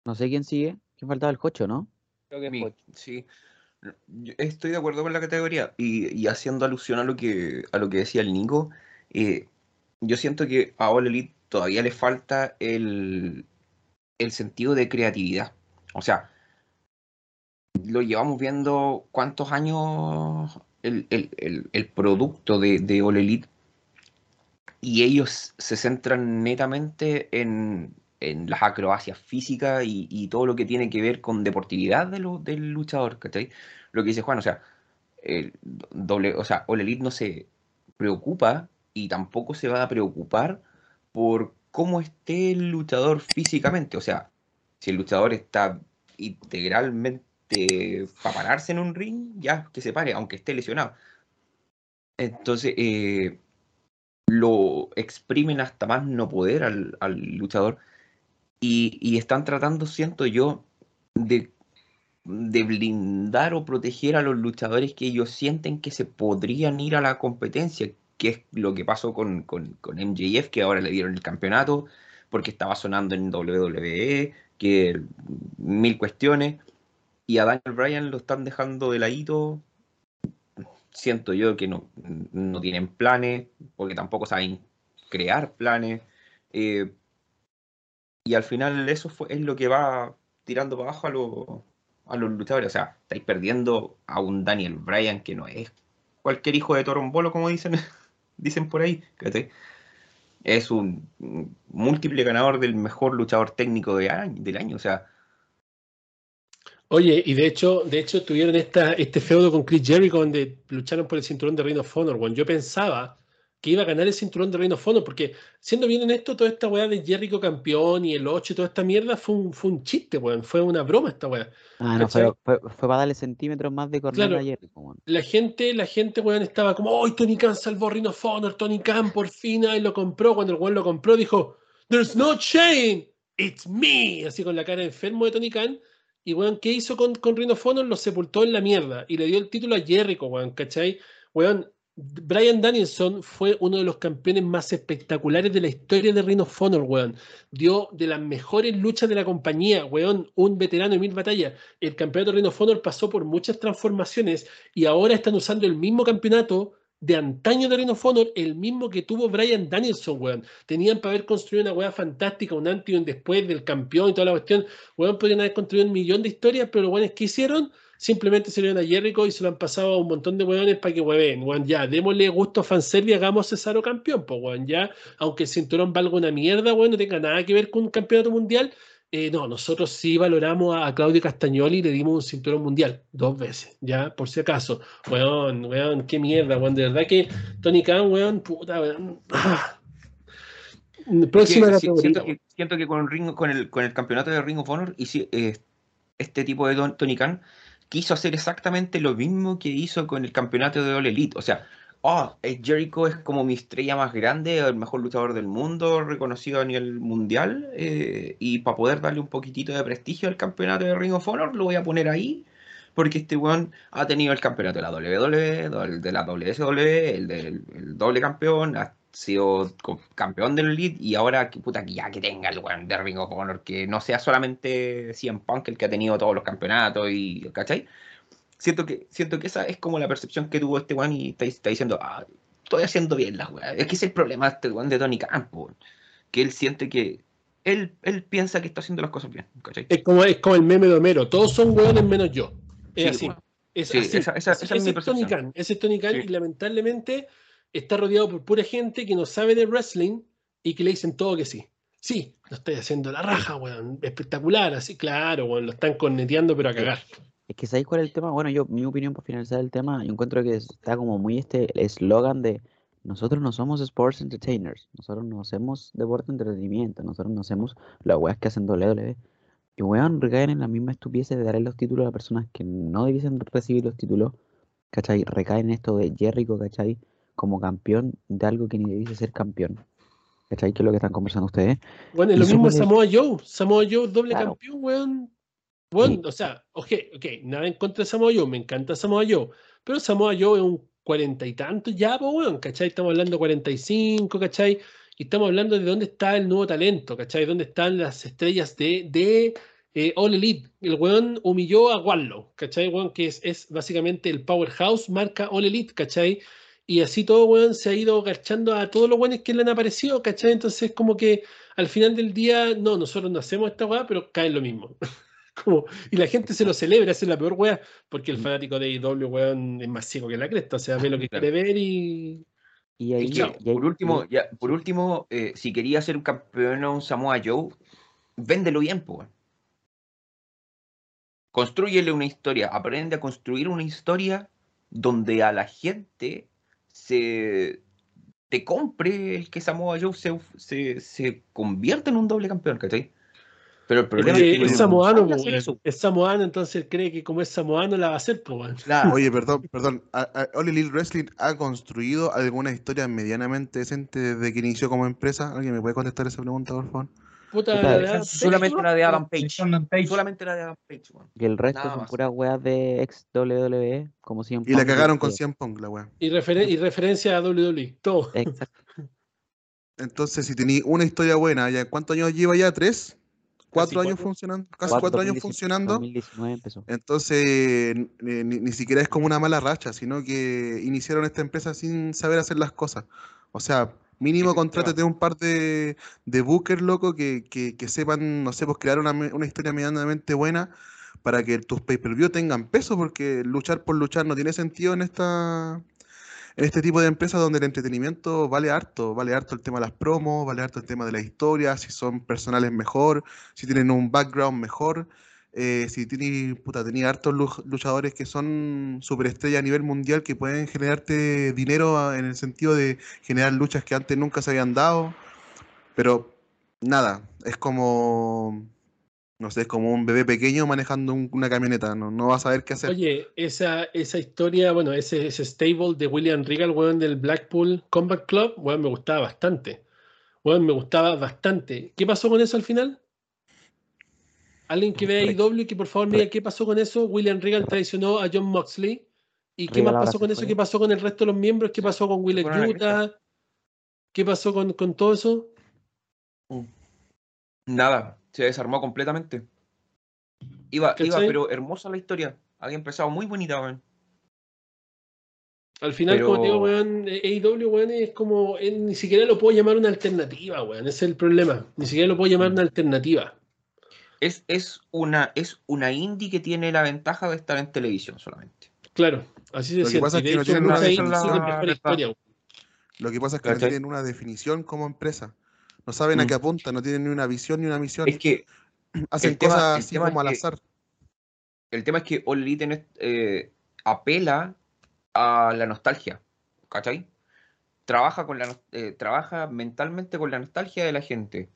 No sé quién sigue. ¿Quién faltaba el cocho, no? Creo que es Mi- mucho. sí. Yo estoy de acuerdo con la categoría y, y haciendo alusión a lo que, a lo que decía el Nico, eh, yo siento que a All Elite todavía le falta el, el sentido de creatividad. O sea, lo llevamos viendo cuántos años el, el- el- producto de, de All Elite y ellos se centran netamente en, en las acrobacias físicas y, y todo lo que tiene que ver con deportividad de lo- del luchador, ¿cachai? Lo que dice Juan, o sea, el doble, o sea, All Elite no se preocupa y tampoco se va a preocupar por cómo esté el luchador físicamente. O sea, si el luchador está integralmente para pararse en un ring, ya que se pare, aunque esté lesionado. Entonces, eh, lo exprimen hasta más no poder al, luchador y, y están tratando, siento yo, de, de blindar o proteger a los luchadores que ellos sienten que se podrían ir a la competencia, que es lo que pasó con, MJF, que ahora le dieron el campeonato porque estaba sonando en WWE, que mil cuestiones. y a Daniel Bryan lo están dejando de ladito. Siento yo que no, no tienen planes, porque tampoco saben crear planes. Eh, y al final eso fue, es lo que va tirando para abajo a, los a los luchadores. O sea, estáis perdiendo a un Daniel Bryan que no es cualquier hijo de Torombolo, como dicen, dicen por ahí. Es un múltiple ganador del mejor luchador técnico de del año. O sea. Oye, y de hecho, de hecho tuvieron esta, este feudo con Chris Jericho donde lucharon por el cinturón de Reino of Honor. yo pensaba que iba a ganar el cinturón de Reino Fondo, porque siendo bien en esto, toda esta weá de Jericho campeón y el 8 y toda esta mierda fue un, fue un chiste, weón, fue una broma esta weá. Ah, no, fue, fue, para darle centímetros más de corner a Jericho, weón. La gente, la gente, weón, estaba como, ¡ay, Tony Khan salvó Reino Honor! Tony Khan por fin ahí lo compró! Cuando el weón lo compró, dijo, ¡There's no chain! ¡It's me! Así con la cara enfermo de Tony Khan. Y, weón, ¿qué hizo con, con Rhino Honor? Lo sepultó en la mierda y le dio el título a Jericho, weón, ¿cachai? Weón, Brian Danielson fue uno de los campeones más espectaculares de la historia de Ring of Honor, weón. Dio de las mejores luchas de la compañía, weón, un veterano de mil batallas. El campeonato of Honor pasó por muchas transformaciones y ahora están usando el mismo campeonato de antaño de Ring of Honor, el mismo que tuvo Brian Danielson, weón. Tenían para haber construido una weá fantástica, un antes y un después del campeón y toda la cuestión. Weón, podrían haber construido un millón de historias, pero es que hicieron simplemente se lo dieron a Jericho y se lo han pasado a un montón de hueones para que hueven, weón, ya, démosle gusto a fanservice y hagamos Cesaro campeón, pues, weón, ya, aunque el cinturón valga una mierda, weón, no tenga nada que ver con un campeonato mundial, eh, no, nosotros sí valoramos a, Claudio Castagnoli y le dimos un cinturón mundial dos veces, ya, por si acaso. Weón, weón, qué mierda, weón. De verdad que Tony Khan, weón, puta, weón. Ah. Próxima siento, que, siento que con, Ring, con, el, con el campeonato de Ring of Honor y si, eh, este tipo de Tony Khan quiso hacer exactamente lo mismo que hizo con el campeonato de All Elite. O sea, oh, Jericho es como mi estrella más grande, el mejor luchador del mundo, reconocido a nivel mundial. Eh, y para poder darle un poquitito de prestigio al campeonato de Ring of Honor, lo voy a poner ahí. Porque este weón ha tenido el campeonato de la WWE, de la WSW, el del doble campeón, sido campeón del Elite y ahora que puta que ya que tenga el weón de Ring of Honor, que no sea solamente CM Punk el que ha tenido todos los campeonatos y ¿cachai? Siento que, siento que esa es como la percepción que tuvo este weón y está, diciendo, ah, estoy haciendo bien las weas. Es que es el problema de este weón de Tony Campo, que él siente que él, él piensa que está haciendo las cosas bien, ¿cachai? Es como, es como el meme de Homero, todos son weones menos yo. Es así. Es así. Esa, esa, esa es, mi Tony Khan, ese es Tony Khan y lamentablemente está rodeado por pura gente que no sabe de wrestling y que le dicen todo que sí. Sí, lo estoy haciendo la raja, weón. Espectacular, así, claro, weón. Lo están corneteando, pero a cagar. Es que ¿sabéis cuál es el tema? Bueno, yo, mi opinión para finalizar el tema, yo encuentro que está como muy este eslogan de nosotros no somos sports entertainers, nosotros no hacemos deporte entretenimiento, nosotros no hacemos las weas que hacen WWE. Y weón, recaen en la misma estupidez de darle los títulos a personas que no debiesen recibir los títulos, ¿cachai? Recaen en esto de Jericho, ¿cachai? Como campeón de algo que ni dice ser campeón. ¿Cachai? ¿Qué es lo que están conversando ustedes? Bueno, es lo mismo Samoa Joe. Samoa Joe, doble campeón, weón. Bueno, o sea, ok, ok, nada en contra de Samoa Joe, me encanta Samoa Joe, pero Samoa Joe es un cuarenta y tanto ya, pues, weón, ¿cachai? Estamos hablando de 45, ¿cachai? Y estamos hablando de dónde está el nuevo talento, ¿cachai? ¿Dónde están las estrellas de, de eh, All Elite? El weón humilló a Wallow, ¿cachai? Weón, que es, es básicamente el powerhouse marca All Elite, ¿cachai? Y así todo, weón, se ha ido agachando a todos los weones que le han aparecido, ¿cachai? Entonces, como que al final del día, no, nosotros no hacemos esta weá, pero cae lo mismo. como, y la gente se lo celebra, es la peor weá, porque el mm. fanático de IW, weón, es más ciego que la cresta, o sea, ve lo que quiere ver y. Y ahí, por último, ya, por último eh, si quería ser un campeón o un Samoa Joe, véndelo bien, pues. Construyele una historia, aprende a construir una historia donde a la gente se te compre el que Samoa Joe se, se, se convierta en un doble campeón, ¿cachai? Pero el problema es, que, es, samoano, es, samoano, entonces cree que como es samoano la va a hacer, pues, Oye, perdón, perdón. Oli Lil Wrestling ha construido alguna historia medianamente decente desde que inició como empresa. ¿Alguien me puede contestar esa pregunta, por favor? Puta, solamente la de Adam Page. Solamente la de Adam Page, Y el resto son puras weas de ex WWE, como siempre. Y la cagaron con 100 Pong, la wea. Y, y referencia a WWE, todo. Exacto. Entonces, si tenéis una historia buena, ¿ya ¿cuántos años lleva ya? ¿Tres? cuatro años funcionando, casi cuatro, años funcionando. Entonces, ni, siquiera es como una mala racha, sino que iniciaron esta empresa sin saber hacer las cosas. O sea, mínimo contrátate un par de, de bookers, loco, que, que, sepan, no sé, pues crear una, una historia medianamente buena para que tus pay-per-view tengan peso, porque luchar por luchar no tiene sentido en esta en este tipo de empresas donde el entretenimiento vale harto, vale harto el tema de las promos, vale harto el tema de la historia, si son personales mejor, si tienen un background mejor, eh, si tienen, puta, tenía hartos luchadores que son superestrellas a nivel mundial que pueden generarte dinero en el sentido de generar luchas que antes nunca se habían dado, pero nada, es como no sé, es como un bebé pequeño manejando una camioneta, no, no va a saber qué hacer. Oye, esa, esa historia, bueno, ese, ese stable de William Regal, weón, del Blackpool Combat Club, weón, me gustaba bastante. Weón, me gustaba bastante. ¿Qué pasó con eso al final? Alguien que vea IW que por favor me diga qué pasó con eso. William Regal traicionó a John Moxley. ¿Y qué más pasó con eso? ¿Qué pasó con el resto de los miembros? ¿Qué pasó con Will Utah? ¿Qué pasó con, con todo eso? Nada, se desarmó completamente. Iba, iba, pero hermosa la historia. Había empezado muy bonita, weón. Al final, como te digo, weón, AEW, weón, es como. ni siquiera lo puedo llamar una alternativa, weón. Ese es el problema. Ni siquiera lo puedo llamar una alternativa. Es, es, una, es una indie que tiene la ventaja de estar en televisión solamente. Claro, así se siente. Pasa es que no tienen una, Lo que pasa es que no tienen una definición como empresa. No saben a mm. qué apuntan, no tienen ni una visión ni una misión. Es que hacen cosas así como al azar. El tema es que All Elite eh, apela a la nostalgia, ¿cachai? Trabaja, con la, eh, trabaja mentalmente con la nostalgia de la gente.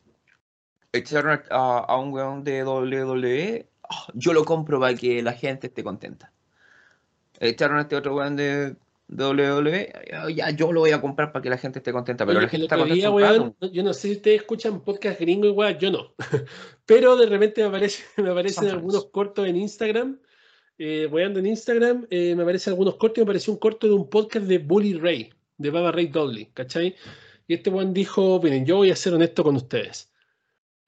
Echaron a, un weón de WWE, ah, yo lo compro para que la gente esté contenta. Echaron a este otro weón de WWE, ya yo lo voy a comprar para que la gente esté contenta, pero la gente está contenta. yo no sé si ustedes escuchan podcast gringo igual, yo no. pero de repente me, aparece, me aparecen algunos cortos en Instagram. Eh, ando en Instagram, eh, me aparecen algunos cortos me apareció un corto de un podcast de Bully Ray, de Baba Ray Dudley, ¿cachai? Y este weón dijo, miren, yo voy a ser honesto con ustedes.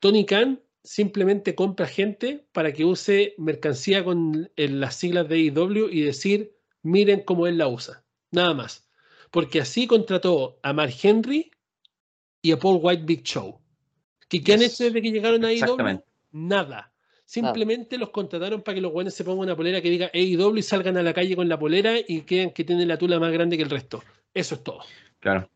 Tony Khan simplemente compra gente para que use mercancía con las siglas de IW y decir, miren cómo él la usa. Nada más. Porque así contrató a Mark Henry y a Paul White Big Show. ¿Qué, han hecho desde que llegaron a AEW? Nada. Simplemente los contrataron para que los buenos se pongan una polera que diga AEW y salgan a la calle con la polera y crean que tienen la tula más grande que el resto. Eso es todo. Claro.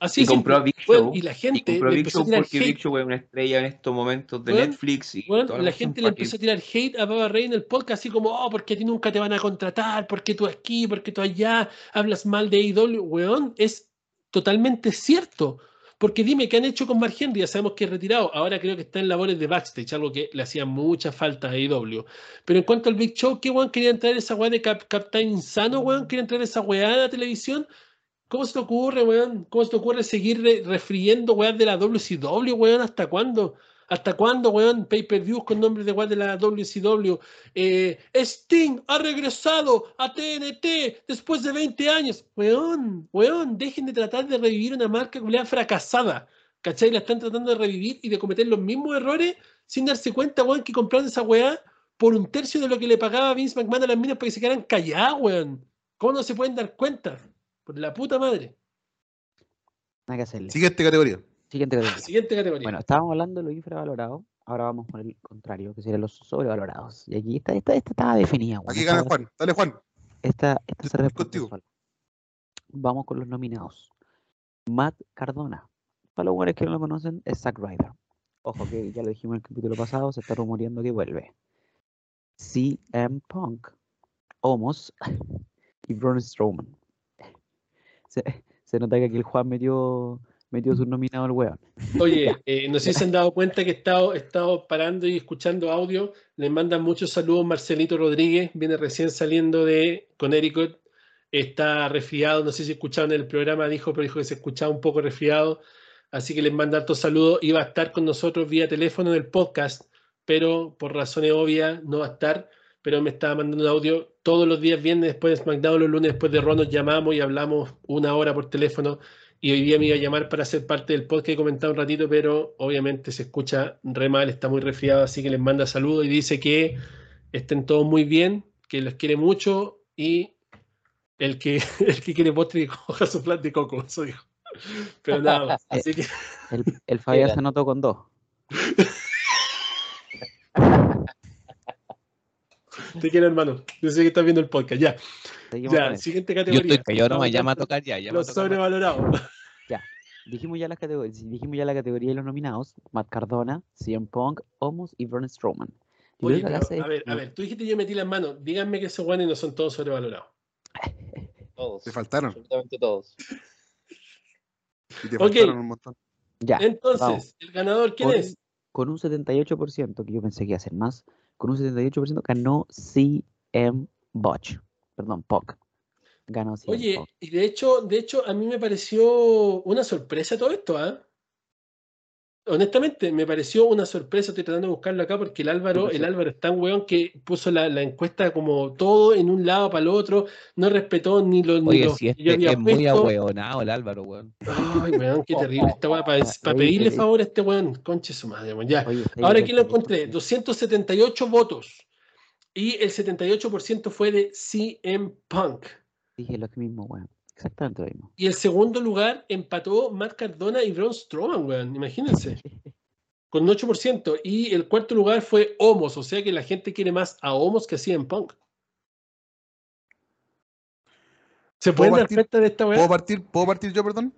Así y compró a Big Show. y la gente. Y compró a Big Show porque Big Show es una estrella en estos momentos de Netflix. Y bueno, la gente le empezó a tirar hate a Baba Rey en el podcast, así como, oh, porque a ti nunca te van a contratar, porque tú aquí, porque tú allá, hablas mal de AEW. Weón, es totalmente cierto. Porque dime, ¿qué han hecho con Mark Henry? Ya sabemos que es retirado. Ahora creo que está en labores de backstage, algo que le hacía mucha falta a AEW. Pero en cuanto al Big Show, ¿qué weón quería entrar esa weá de Captain Insano, weón? ¿Quería entrar esa weá a la televisión? ¿Cómo se te ocurre, weón? ¿Cómo se te ocurre seguir refriendo weón de la WCW, weón? ¿Hasta cuándo? ¿Hasta cuándo, weón? Pay-per-views con nombres de weón de la WCW. Eh, Sting ha regresado a TNT después de 20 años. Weón, weón, dejen de tratar de revivir una marca que fracasada. ¿Cachai? La están tratando de revivir y de cometer los mismos errores sin darse cuenta, weón, que compraron esa weá por un tercio de lo que le pagaba Vince McMahon a las minas para que se quedaran calladas, weón. ¿Cómo no se pueden dar cuenta? Por la puta madre. Nada que hacerle. Siguiente categoría. Siguiente categoría. Siguiente categoría. Bueno, estábamos hablando de lo infravalorado. Ahora vamos con el contrario, que serían los sobrevalorados. Y aquí esta, esta, esta estaba definida. Aquí gana Juan. Dale, Juan. Esta, esta se responde Vamos con los nominados. Matt Cardona. Para los que no lo conocen, es Zack Ryder. Ojo que ya lo dijimos en el capítulo pasado, se está rumoreando que vuelve. CM Punk, Homos y Braun Strowman se, nota que aquí el Juan metió, metió su nominado al weón. Oye, eh, no sé si se han dado cuenta que he estado, he estado parando y escuchando audio. Le mandan muchos saludos Marcelito Rodríguez, viene recién saliendo de Connecticut. Está resfriado, no sé si escucharon el programa, dijo, pero dijo que se escuchaba un poco resfriado. Así que les manda altos saludos. Iba a estar con nosotros vía teléfono en el podcast, pero por razones obvias no va a estar pero me estaba mandando audio todos los días, viernes después de SmackDown, los lunes después de Raw nos llamamos y hablamos una hora por teléfono y hoy día me iba a llamar para ser parte del podcast que he comentado un ratito, pero obviamente se escucha re mal, está muy resfriado, así que les manda saludos y dice que estén todos muy bien, que los quiere mucho y el que, el que quiere postre coja su plan de coco, eso dijo. Pero nada más, así que... El, el Fabián se anotó con dos. Te quiero, hermano. Yo sé que estás viendo el podcast. Ya. ya, siguiente categoría. Yo, estoy, yo no me llama a tocar ya. ya los sobrevalorados. Ya. Dijimos ya, las dijimos ya la categoría de los nominados. Matt Cardona, CM Punk, Omos y Braun Strowman. Oye, a ver, a ver, tú dijiste yo metí las manos. Díganme que esos guanes no son todos sobrevalorados. Todos. Te faltaron. Absolutamente todos. Y te faltaron un montón. Ya. Entonces, ¿el ganador quién con, es? Con un 78%, que yo pensé que iba a ser más, con un 78% ganó CM Botch. Perdón, Punk. Ganó CM Oye, y de hecho, de hecho, a mí me pareció una sorpresa todo esto, ¿ah? Honestamente, me pareció una sorpresa, estoy tratando de buscarlo acá porque el Álvaro, el Álvaro es tan weón que puso la, la encuesta como todo en un lado para el otro, no respetó ni los ni Oye, los si que yo este había es muy ahueonado el Álvaro, weón. Ay, weón, qué terrible esta weá, para pedirle favor a este weón, conche su madre, weón, ya. Oye, Ahora aquí lo encontré, 278 votos. Y el 78% fue de CM Punk. Dije lo mismo, weón. Exactamente lo mismo. Y el segundo lugar empató Matt Cardona y Braun Strowman, weón. Imagínense. Con un 8%. Y el cuarto lugar fue Homos. O sea que la gente quiere más a Homos que a CM Punk. ¿Se ¿Puedo pueden dar partir? cuenta de esta ¿Puedo weá? partir, ¿Puedo partir yo, perdón?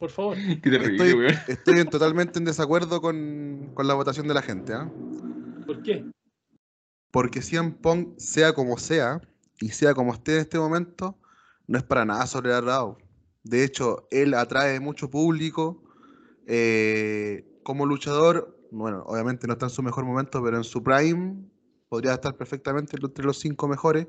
Por favor. Qué terrible, Estoy, weón. estoy en- totalmente en desacuerdo con, con la votación de la gente, ¿ah? ¿Por qué? Porque CM Punk, sea como sea, y sea como esté en este momento, no es para nada sobrevalorado. De hecho, él atrae mucho público. eh, como luchador, bueno, obviamente no está en su mejor momento, pero en su prime podría estar perfectamente entre los cinco mejores.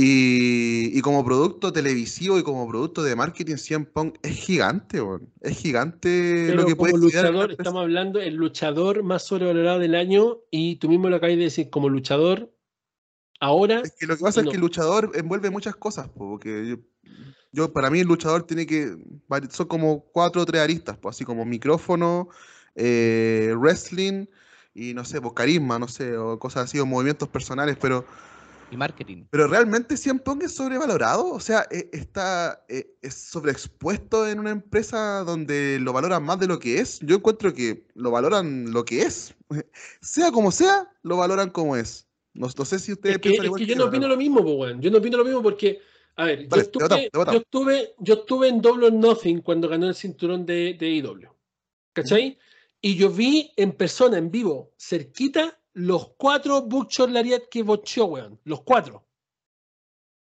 Y, y como producto televisivo y como producto de marketing, CM Punk es gigante. Es gigante Pero lo que puede como una luchador, estamos hablando el luchador más sobrevalorado del año. Y tú mismo lo acabas de decir, como luchador, ahora Es que lo que pasa no. es que el luchador envuelve muchas cosas, po, porque yo, yo- para mí el luchador tiene que, son como cuatro o tres aristas, po, así como micrófono, eh, wrestling y no sé, pues carisma, no sé, o cosas así, o movimientos personales, pero, Y marketing. pero realmente CM Punk es sobrevalorado, o sea, e- está, eh, es sobreexpuesto en una empresa donde lo valoran más de lo que es. Yo encuentro que lo valoran lo que es, sea como sea, lo valoran como es. No, no sé si ustedes Es que, piensan es igual que que yo no opino lo mismo, pues, weón. Yo no opino lo mismo porque, a ver, yo, te estuve, te yo, estuve, yo estuve en Double or Nothing cuando ganó el cinturón de, de IW. ¿Cachai? Y yo vi en persona, en vivo, cerquita, los cuatro Butcher Lariat que bocheó, weón. Los cuatro.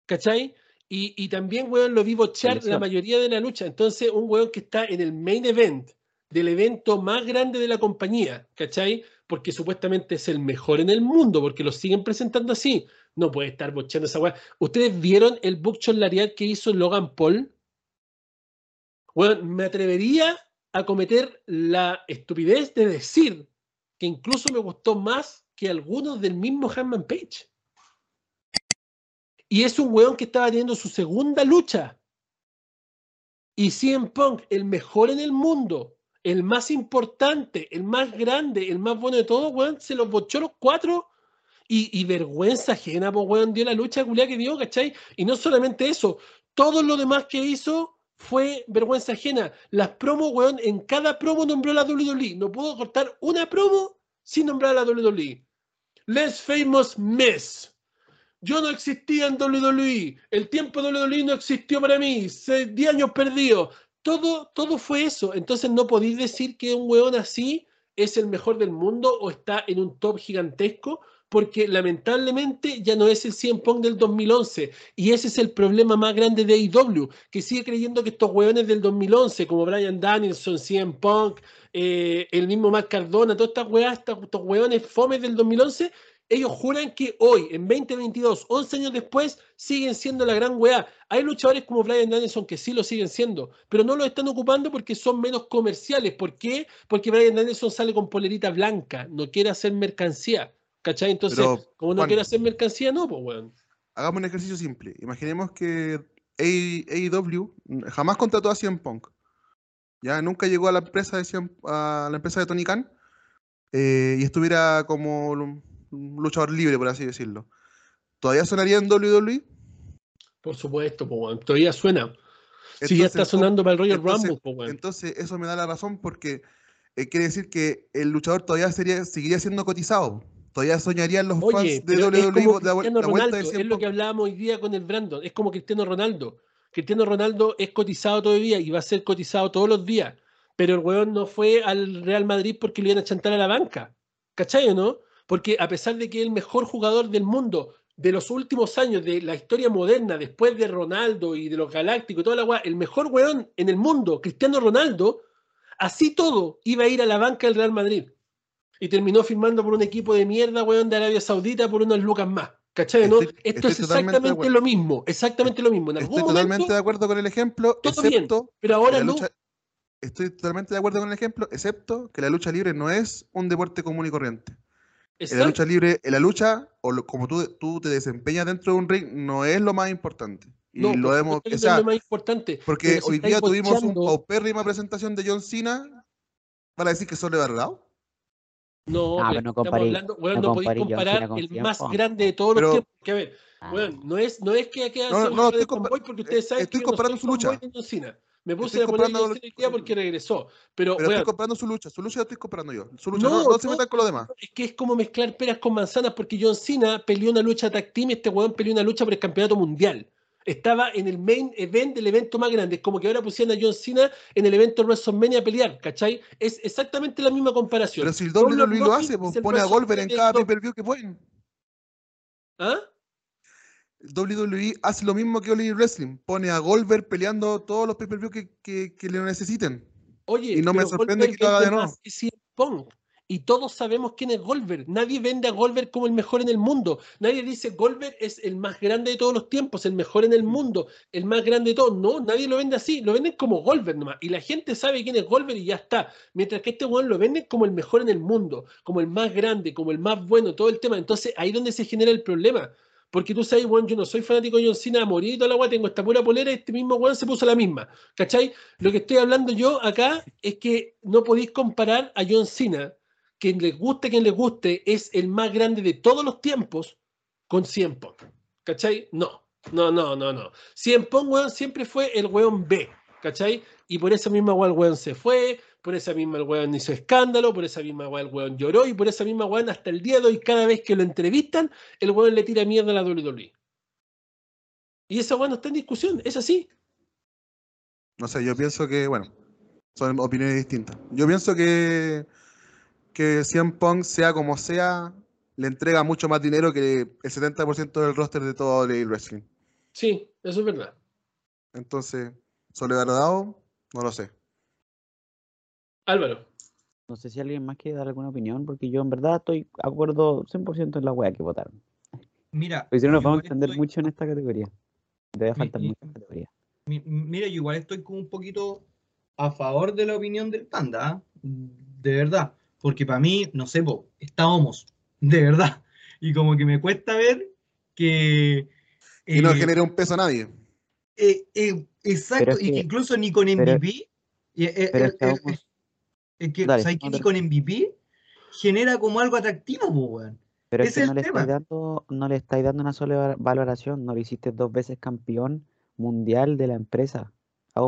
¿Cachai? Y, y también, weón, lo vi bochear la mayoría de la lucha. Entonces, un weón que está en el main event del evento más grande de la compañía, ¿cachai? Porque supuestamente es el mejor en el mundo, porque lo siguen presentando así. No puede estar bocheando esa weá. ¿Ustedes vieron el Buckshot Lariat que hizo Logan Paul? Bueno, me atrevería a cometer la estupidez de decir que incluso me gustó más que algunos del mismo Hanman Page. Y es un weón que estaba teniendo su segunda lucha. Y CM Punk, el mejor en el mundo, el más importante, el más grande, el más bueno de todos, weón, se los bochó los cuatro. Y, vergüenza ajena, pues, weón, dio la lucha culiá que dio, ¿cachai? Y no solamente eso, todo lo demás que hizo fue vergüenza ajena. Las promos, weón, en cada promo nombró la WWE. No puedo cortar una promo sin nombrar a la WWE. Less Famous Miss. Yo no existía en WWE. El tiempo de WWE no existió para mí. 10 años perdidos. Todo, todo fue eso. Entonces no podéis decir que un weón así es el mejor del mundo o está en un top gigantesco, porque lamentablemente ya no es el 100 Punk del 2011. Y ese es el problema más grande de AEW, que sigue creyendo que estos weones del 2011, como Brian Danielson, 100 Punk, eh, el mismo Matt Cardona, todas estas weas, estos, weones fomes del 2011, ellos juran que hoy, en 2022, 11 años después, siguen siendo la gran weá. Hay luchadores como Brian Danielson que sí lo siguen siendo, pero no lo están ocupando porque son menos comerciales. ¿Por qué? Porque Brian Danielson sale con polerita blanca, no quiere hacer mercancía. ¿Cachai? Entonces, Pero, como no quiere hacer mercancía, no, pues weón. Hagamos un ejercicio simple. Imaginemos que AEW jamás contrató a CM Punk. Ya nunca llegó a la empresa de, a la empresa de Tony Khan eh, y estuviera como un luchador libre, por así decirlo. ¿Todavía sonaría en WWE? Por supuesto, todavía suena. Si ya está sonando para el Royal Rumble, Entonces, eso me da la razón porque eh, quiere decir que el luchador todavía sería, seguiría siendo cotizado. Todavía soñarían los fans de WWE la, vuelta de Es lo que hablábamos hoy día con el Brandon. Es como Cristiano Ronaldo. Cristiano Ronaldo es cotizado todavía y va a ser cotizado todos los días. Pero el weón no fue al Real Madrid porque le iban a chantar a la banca. ¿Cachai o no? Porque a pesar de que es el mejor jugador del mundo de los últimos años, de la historia moderna, después de Ronaldo y de los Galácticos y toda la weá, el mejor weón en el mundo, Cristiano Ronaldo, así todo iba a ir a la banca del Real Madrid. Y terminó firmando por un equipo de mierda, weón, de Arabia Saudita por unos lucas más. ¿Cachai? ¿no? Esto es exactamente lo mismo, exactamente lo mismo. estoy totalmente de acuerdo con el ejemplo, excepto pero ahora no. estoy totalmente de acuerdo con el ejemplo, excepto que la lucha libre no es un deporte común y corriente. En la lucha libre, en la lucha, o como tú, tú te desempeñas dentro de un ring, no es lo más importante. Y no, lo vemos. es lo más importante. Porque hoy día tuvimos una paupérrima presentación de John Cena para decir que solo le verdad. No, ah, no, hablando, bueno, no, podéis comparar el más grande de todos los tiempos. Que a ver, bueno, ah. no es, no es que no, no, estoy porque ustedes saben estoy que comparando su lucha. Me puse a poner el día porque regresó. Pero, pero estoy comprando su lucha. Su lucha la estoy comprando yo. Su lucha no, no, se metan con lo demás. Es que es como mezclar peras con manzanas porque John Cena peleó una lucha tag team y este weón peleó una lucha por el campeonato mundial. Estaba en el main event del evento más grande. Es como que ahora pusieran a John Cena en el evento WrestleMania a pelear, ¿cachai? Es exactamente la misma comparación. Pero si el doble lo hace, pues, pone a Golver en cada pay-per-view que pueden. ¿Ah? WWE hace lo mismo que Oli Wrestling. Pone a Goldberg peleando todos los pay-per-view que, que, le necesiten. Oye, y no me sorprende que lo haga de nuevo. Y todos sabemos quién es Goldberg. Nadie vende a Goldberg como el mejor en el mundo. Nadie dice Goldberg es el más grande de todos los tiempos, el mejor en el mundo, el más grande de todos. No, nadie lo vende así. Lo venden como Goldberg nomás. Y la gente sabe quién es Goldberg y ya está. Mientras que este weón lo venden como el mejor en el mundo, como el más grande, como el más bueno, todo el tema. Entonces ahí es donde se genera el problema. Porque tú sabes, weón, yo no soy fanático de John Cena a morir toda la weá, tengo esta pura polera y este mismo weón se puso la misma. ¿Cachai? Lo que estoy hablando yo acá es que no podéis comparar a John Cena, quien les guste, quien les guste, es el más grande de todos los tiempos, con 100 Pong. ¿Cachai? No, no, no, no, no. 100 Pong, weón, siempre fue el weón B. ¿Cachai? Y por esa misma weón, el weón se fue, por esa misma el weón hizo escándalo, por esa misma weón el weón lloró y por esa misma weón hasta el día de hoy, cada vez que lo entrevistan, el weón le tira mierda a la WWE. Y esa weón no está en discusión, es así. No sé, yo pienso que, bueno, son opiniones distintas. Yo pienso que, que CM Punk, sea como sea, le entrega mucho más dinero que el 70% del roster de todo el wrestling. Sí, eso es verdad. Entonces, ¿Soledad No lo sé. Álvaro. No sé si alguien más quiere dar alguna opinión, porque yo en verdad estoy de acuerdo 100% en la wea que votaron. Mira. Porque si no nos vamos a entender mucho en esta categoría. Debe faltar mucha categoría. Mira, yo igual estoy como un poquito a favor de la opinión del panda, ¿ah? de verdad. Porque para mí, no sé, po, estábamos, de verdad. Y como que me cuesta ver que. y no eh, genera un peso a nadie. Eh, eh, exacto, y que incluso ni con MVP. Es que, Dale, que ni con MVP genera como algo atractivo, weón. Pero es que no, le estáis dando, no le estáis dando una sola valoración, no lo hiciste dos veces campeón mundial de la empresa.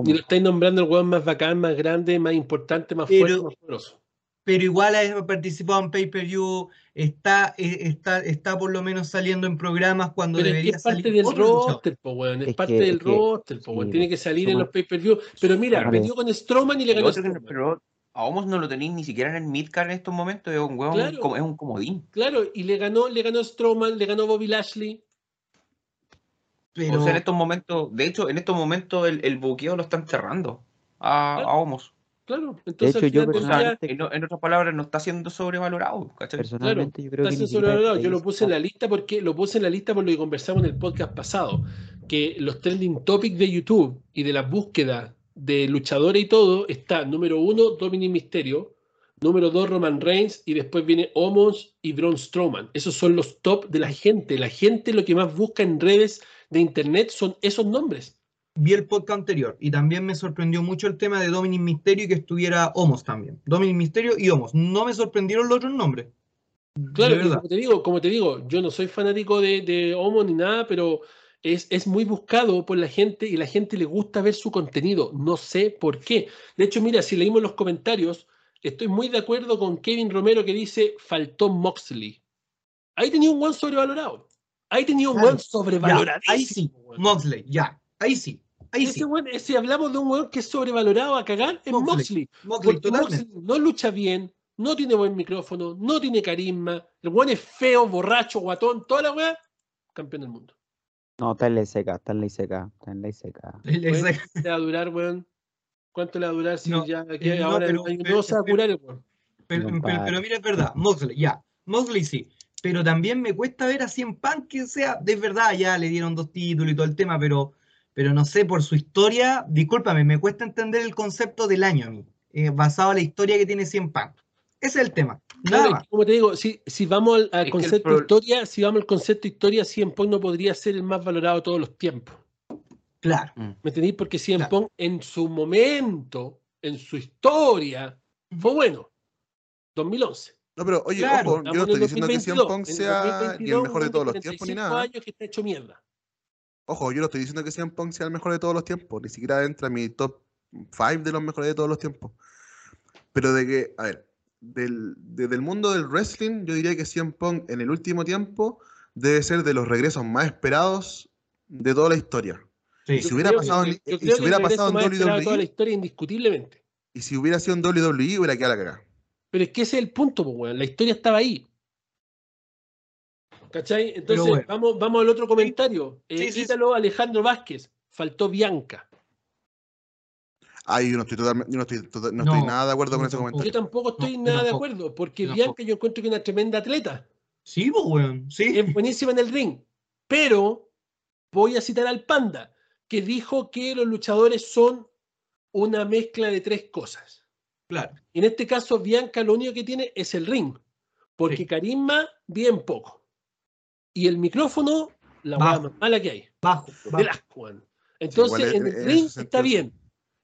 Y lo estáis nombrando el weón más bacán, más grande, más importante, más fuerte, más poderoso. Pero igual ha participado en pay-per-view, está, eh, está, está por lo menos saliendo en programas cuando pero debería es parte del roster, po, weón. Es, parte del roster, po, weón. Tiene que salir en los pay-per-view. Pero mira, vendió con Strowman y le ganó. A Homos no lo tenéis ni siquiera en el midcard en estos momentos, es un huevo, es un comodín. Claro, y le ganó, le ganó Strowman, le ganó Bobby Lashley. Pero... O sea, en estos momentos, de hecho, en estos momentos el, el buqueo lo están cerrando a, a Homos. Claro, entonces yo en, otras palabras no está siendo sobrevalorado. Personalmente yo creo está siendo sobrevalorado. Yo lo puse en la lista porque lo puse en la lista por lo que conversamos en el podcast pasado, que los trending topics de YouTube y de las búsquedas de luchadores y todo está número uno Dominic Mysterio, número dos Roman Reigns y después viene Omos y Braun Strowman. Esos son los top de la gente. La gente lo que más busca en redes de internet son esos nombres. vi el podcast anterior y también me sorprendió mucho el tema de Dominic Misterio y que estuviera Homos también. Dominic Misterio y Homos. No me sorprendieron los otros nombres. Claro, como te digo, como te digo, yo no soy fanático de, de Homos ni nada, pero es, es, muy buscado por la gente y la gente le gusta ver su contenido. No sé por qué. De hecho, mira, si leímos los comentarios, estoy muy de acuerdo con Kevin Romero que dice faltó Moxley. Ahí tenía un one sobrevalorado. Ahí tenía un one sobrevalorado. Ahí sí, Moxley, ya. Ahí sí. Ahí ese sí. si hablamos de un weón que es sobrevalorado a cagar, es Moxley. Moxley, Moxley no lucha bien, no tiene buen micrófono, no tiene carisma. El weón es feo, borracho, guatón, toda la weá. Campeón del mundo. No, está en ley seca, está en ley seca, está en ley seca. ¿Cuánto le va a durar, weón? ¿Cuánto le va a durar si ya eh, ahora pero, no se va a curar el weón? Pero, mira, es verdad, Moxley, ya, Moxley sí. Pero también me cuesta ver a Cien Pan que sea, de verdad, ya le dieron dos títulos y todo el tema, pero, pero no sé, por su historia, discúlpame, me cuesta entender el concepto del año a mí, eh, basado en la historia que tiene Cien Pan. Ese es el tema. Nada Como te digo, si, si vamos al, concepto de historia, si vamos al concepto de historia, Cien Pong no podría ser el más valorado de todos los tiempos. Claro. Mm. ¿Me entendí? Porque Cien Pong en su momento, en su historia, fue bueno. 2011. No, pero oye, ojo, yo no estoy diciendo que Cien Pong sea ni el mejor de todos los tiempos ni nada. años que está hecho mierda. Ojo, yo no estoy diciendo que Cien Pong sea el mejor de todos los tiempos, ni siquiera entra en mi top 5 de los mejores de todos los tiempos. Pero de que, a ver, del, desde el mundo del wrestling, yo diría que CM Punk en el último tiempo debe ser de los regresos más esperados de toda la historia. y si hubiera pasado, y si hubiera pasado en WWE. Toda la historia, indiscutiblemente. Y si hubiera sido en WWE, hubiera quedado la cagada. Pero es que ese es el punto, pues, La historia estaba ahí. ¿Cachai? Entonces, vamos, vamos al otro comentario. Eh, Alejandro Vázquez. Faltó Bianca. Ay, yo no estoy, totalmente, yo no estoy, no estoy nada de acuerdo con ese comentario. Yo tampoco estoy nada de acuerdo, porque Bianca yo encuentro que es una tremenda atleta. Sí, pues, weón. Sí. Es buenísima en el ring. Pero voy a citar al Panda, que dijo que los luchadores son una mezcla de tres cosas. Claro. Y en este caso, Bianca lo único que tiene es el ring. Porque carisma, bien poco. Y el micrófono, la más mala que hay. Bajo. bajo. Entonces, en el ring está bien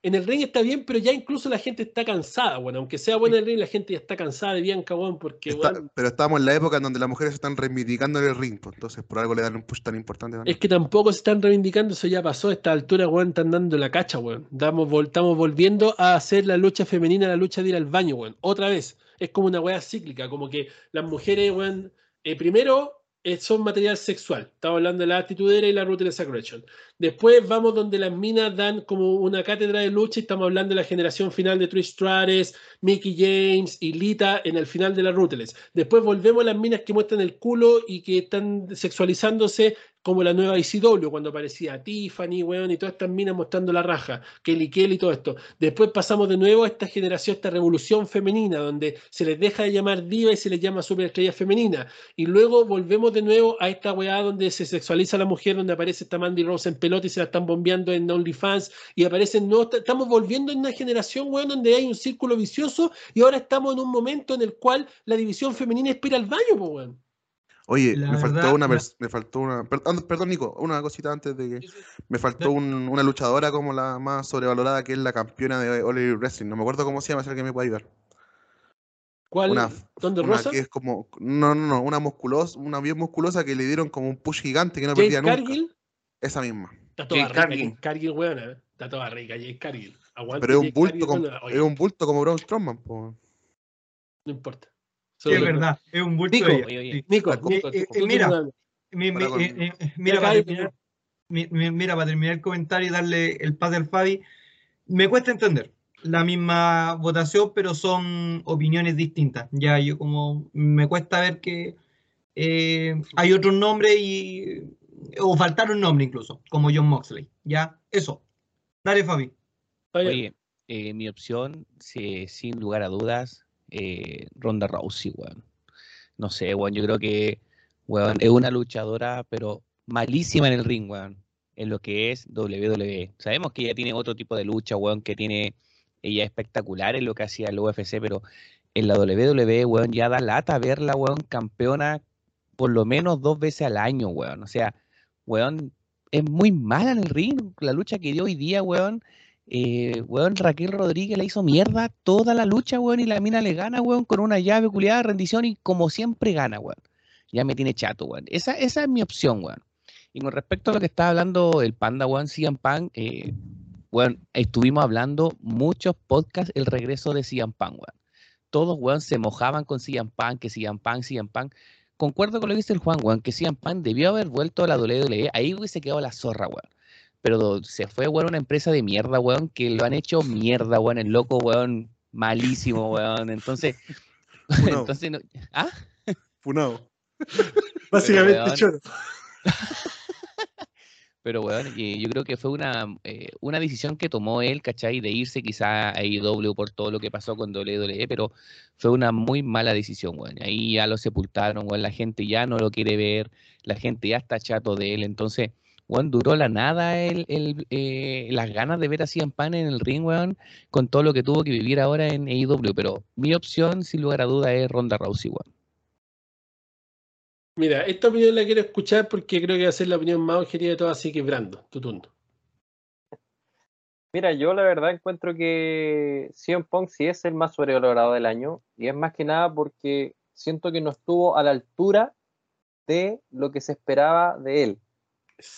en el ring está bien, pero ya incluso la gente está cansada, bueno, aunque sea buena el ring, la gente ya está cansada de Bianca, bueno, porque... pero estamos en la época en donde las mujeres se están reivindicando en el ring, pues, entonces por algo le dan un push tan importante. Es que tampoco se están reivindicando, eso ya pasó, a esta altura, weón, están dando la cacha, weón. Damos, estamos volviendo a hacer la lucha femenina, la lucha de ir al baño, weón. Otra vez, es como una weá cíclica, como que las mujeres, weón, eh, primero son material sexual. Estamos hablando de la actitudera y la Ruthless Aggression. Después vamos donde las minas dan como una cátedra de lucha y estamos hablando de la generación final de Trish Stratus, Mickey James y Lita en el final de la Ruthless. Después volvemos a las minas que muestran el culo y que están sexualizándose como la nueva ICW, cuando aparecía Tiffany, weón, y todas estas minas mostrando la raja, Kelly Kelly y todo esto. Después pasamos de nuevo a esta generación, esta revolución femenina, donde se les deja de llamar diva y se les llama superestrella femenina. Y luego volvemos de nuevo a esta weá donde se sexualiza a la mujer, donde aparece esta Mandy Rose en pelota y se la están bombeando en OnlyFans, y aparecen no Estamos volviendo en una generación, weón, donde hay un círculo vicioso, y ahora estamos en un momento en el cual la división femenina espera al baño, weón. Oye, me faltó una, me faltó una, perdón, Nico, una cosita antes de que me faltó una luchadora como la más sobrevalorada que es la campeona de All Wrestling. No me acuerdo cómo se llama, si alguien me puede ayudar. ¿Cuál? Una, ¿Dónde Rosa? que es como, no, no, no, una musculosa, una bien musculosa que le dieron como un push gigante que no perdía nunca. Cargill? Esa misma. Está toda rica, Cargill, Cargill weón, ¿eh? está toda rica, Jake Cargill. Pero es un bulto, como, es un bulto como Braun Strowman, No importa es verdad, es un bulto. Nico, Nico, mira, mira, para terminar, mira, para terminar el comentario y darle el pase al Fabi, me cuesta entender la misma votación, pero son opiniones distintas. Ya yo como me cuesta ver que eh, hay otros nombres y o faltaron nombres incluso, como John Moxley. Ya, eso. Dale, Fabi. Oye, eh, mi opción, sin lugar a dudas, eh, Ronda Rousey, weón. No sé, weón, yo creo que, weón, es una luchadora, pero malísima en el ring, weón, en lo que es WWE. Sabemos que ella tiene otro tipo de lucha, weón, que tiene ella espectacular en lo que hacía el UFC, pero en la WWE, weón, ya da lata verla, weón, campeona por lo menos dos veces al año, weón. O sea, weón, es muy mala en el ring. La lucha que dio hoy día, weón. Eh, weón, Raquel Rodríguez le hizo mierda toda la lucha, weón, y la mina le gana, weón, con una llave culiada, rendición, y como siempre gana, weón. Ya me tiene chato, weón. Esa, esa es mi opción, weón. Y con respecto a lo que estaba hablando el Panda, weón, CM Punk, eh, weón, estuvimos hablando muchos podcasts el regreso de CM Punk, weón. Todos, weón, se mojaban con CM Punk, que CM Punk, CM Punk. Concuerdo con lo que dice el Juan, weón, que CM Punk debió haber vuelto a la WWE. Ahí se quedó la zorra, weón pero se fue, weón, una empresa de mierda, weón, que lo han hecho mierda, weón, el loco, weón, malísimo, weón. Entonces, entonces no, ¿ah? Funado. Básicamente choro. Pero, weón, yo creo que fue una, eh, una decisión que tomó él, ¿cachai? De irse quizá a IW por todo lo que pasó con WWE, pero fue una muy mala decisión, weón. Ahí ya lo sepultaron, weón, la gente ya no lo quiere ver, la gente ya está chato de él, entonces weón, duró la nada el, el eh, las ganas de ver a CM Pan en el ring, weón, con todo lo que tuvo que vivir ahora en AEW. Pero mi opción, sin lugar a duda, es Ronda Rousey, weón. Mira, esta opinión la quiero escuchar porque creo que va a ser la opinión más objetiva de todas, así que Brando, tu turno. Mira, yo la verdad encuentro que CM Punk sí es el más sobrevalorado del año y es más que nada porque siento que no estuvo a la altura de lo que se esperaba de él.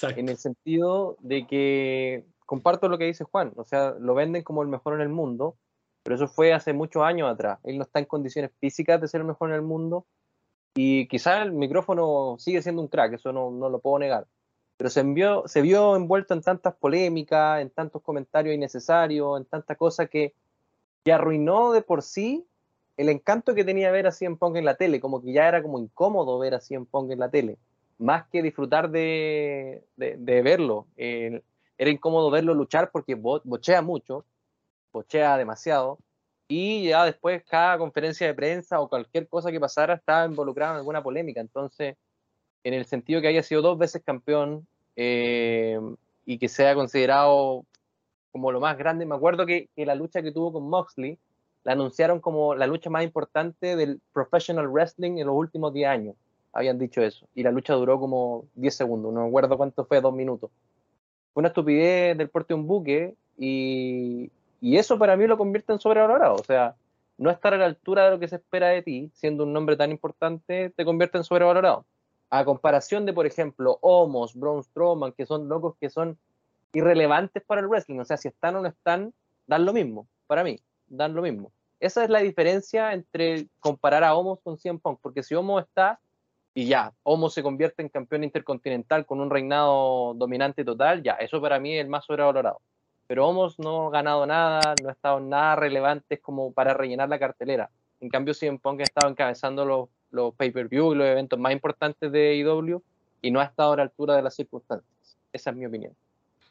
En el sentido de que comparto lo que dice Juan, o sea, lo venden como el mejor en el mundo, pero eso fue hace muchos años atrás. Él no está en condiciones físicas de ser el mejor en el mundo y quizás el micrófono sigue siendo un crack, eso no, no lo puedo negar. Pero se, envió, se vio envuelto en tantas polémicas, en tantos comentarios innecesarios, en tantas cosas que, que arruinó de por sí el encanto que tenía ver a Cien Pong en la tele, como que ya era como incómodo ver a Cien Pong en la tele más que disfrutar de, verlo. era incómodo verlo luchar porque bochea mucho, bochea demasiado, y ya después cada conferencia de prensa o cualquier cosa que pasara estaba involucrado en alguna polémica. Entonces, en el sentido que haya sido dos veces campeón eh, y que sea considerado como lo más grande, me acuerdo que, que la lucha que tuvo con Moxley la anunciaron como la lucha más importante del professional wrestling en los últimos 10 años habían dicho eso. Y la lucha duró como 10 segundos, no me acuerdo cuánto fue, dos minutos. Fue una estupidez del porte de un buque y, y eso para mí lo convierte en sobrevalorado. O sea, no estar a la altura de lo que se espera de ti, siendo un nombre tan importante, te convierte en sobrevalorado. A comparación de, por ejemplo, Homos, Braun Strowman, que son locos que son irrelevantes para el wrestling. O sea, si están o no están, dan lo mismo, para mí, dan lo mismo. Esa es la diferencia entre comparar a Homos con CM Punk, porque si Homos está, y ya, Homo se convierte en campeón intercontinental con un reinado dominante total, ya, eso para mí es el más sobrevalorado. Pero Homos no ha ganado nada, no ha estado nada relevante como para rellenar la cartelera. En cambio, CM Punk ha estado encabezando los, los pay-per-view y los eventos más importantes de AEW y no ha estado a la altura de las circunstancias. Esa es mi opinión.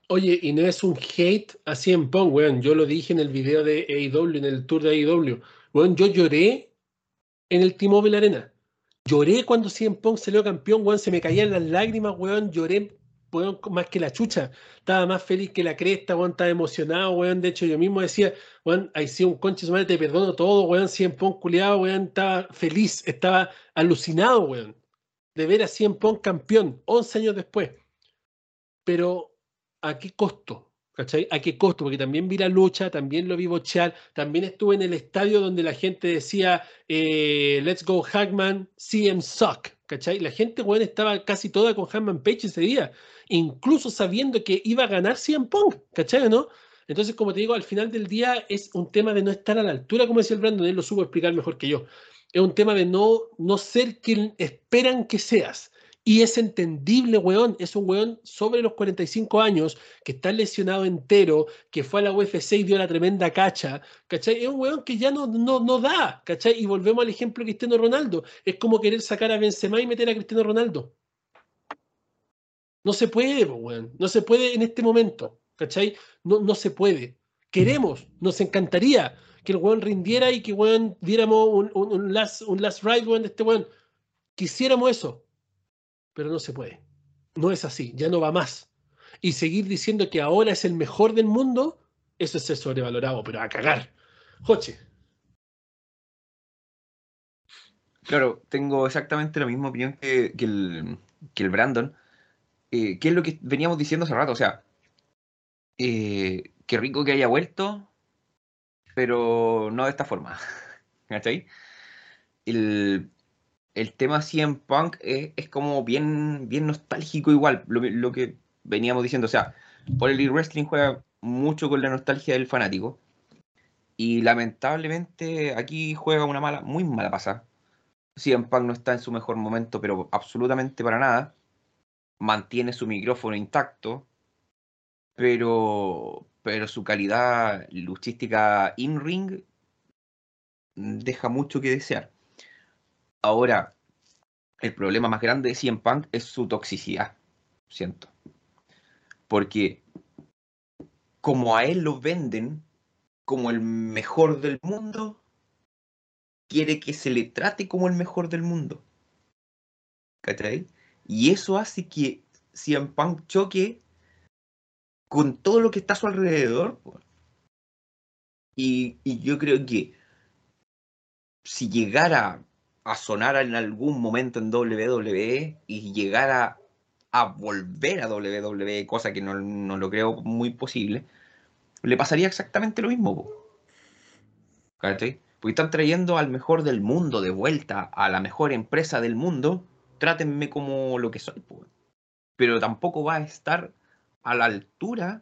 Oye, y no es un hate a CM Punk, weón. Yo lo dije en el video de AEW, en el tour de AEW. Weón, yo lloré en el T-Mobile Arena Lloré cuando CM Punk salió campeón, weón, se me caían las lágrimas, weón, lloré weón, más que la chucha. Estaba más feliz que la cresta, weón, estaba emocionado, weón. De hecho, yo mismo decía, weón, ahí sí un conche su madre, te perdono todo, weón, CM Punk culiado, weón, estaba feliz, estaba alucinado, weón, de ver a CM Punk campeón, 11 años después. Pero, ¿a qué costo? ¿Cachai? ¿A qué costo? Porque también vi la lucha, también lo vi bochear, también estuve en el estadio donde la gente decía eh, Let's go Hackman, CM Suck. ¿Cachai? La gente, bueno, estaba casi toda con Hackman Page ese día, incluso sabiendo que iba a ganar CM Punk, ¿cachai? ¿No? Entonces, como te digo, al final del día es un tema de no estar a la altura, como decía el Brandon, él lo supo explicar mejor que yo. Es un tema de no, no ser quien esperan que seas. Y es entendible, weón. Es un weón sobre los 45 años, que está lesionado entero, que fue a la UFC y dio la tremenda cacha, ¿cachai? Es un weón que ya no, no, no da, ¿cachai? Y volvemos al ejemplo de Cristiano Ronaldo. Es como querer sacar a Benzema y meter a Cristiano Ronaldo. No se puede, weón. No se puede en este momento, ¿cachai? No, no se puede. Queremos, nos encantaría que el weón rindiera y que weón diéramos un, un, last, un last ride, weón, de este weón. Quisiéramos eso, pero no se puede. No es así, ya no va más. Y seguir diciendo que ahora es el mejor del mundo, eso es sobrevalorado, pero a cagar. Joche. Claro, tengo exactamente la misma opinión que, el, que el Brandon. eh, ¿qué es lo que veníamos diciendo hace rato? O sea, eh, qué rico que haya vuelto, pero no de esta forma. ¿Cachai? El, el tema CM Punk es, como bien, bien nostálgico igual, lo, lo, que veníamos diciendo. O sea, por el wrestling juega mucho con la nostalgia del fanático. Y lamentablemente aquí juega una mala, muy mala pasada. CM Punk no está en su mejor momento, pero absolutamente para nada. Mantiene su micrófono intacto, pero, pero su calidad luchística in-ring deja mucho que desear. Ahora, el problema más grande de CM Punk es su toxicidad, siento. Porque como a él lo venden como el mejor del mundo, quiere que se le trate como el mejor del mundo. ¿Cachai? Y eso hace que CM Punk choque con todo lo que está a su alrededor. Y, y, yo creo que si llegara a sonar en algún momento en WWE y llegara a volver a WWE, cosa que no, no lo creo muy posible, le pasaría exactamente lo mismo. ¿Cachai? Porque están trayendo al mejor del mundo de vuelta, a la mejor empresa del mundo, trátenme como lo que soy. Pero tampoco va a estar a la altura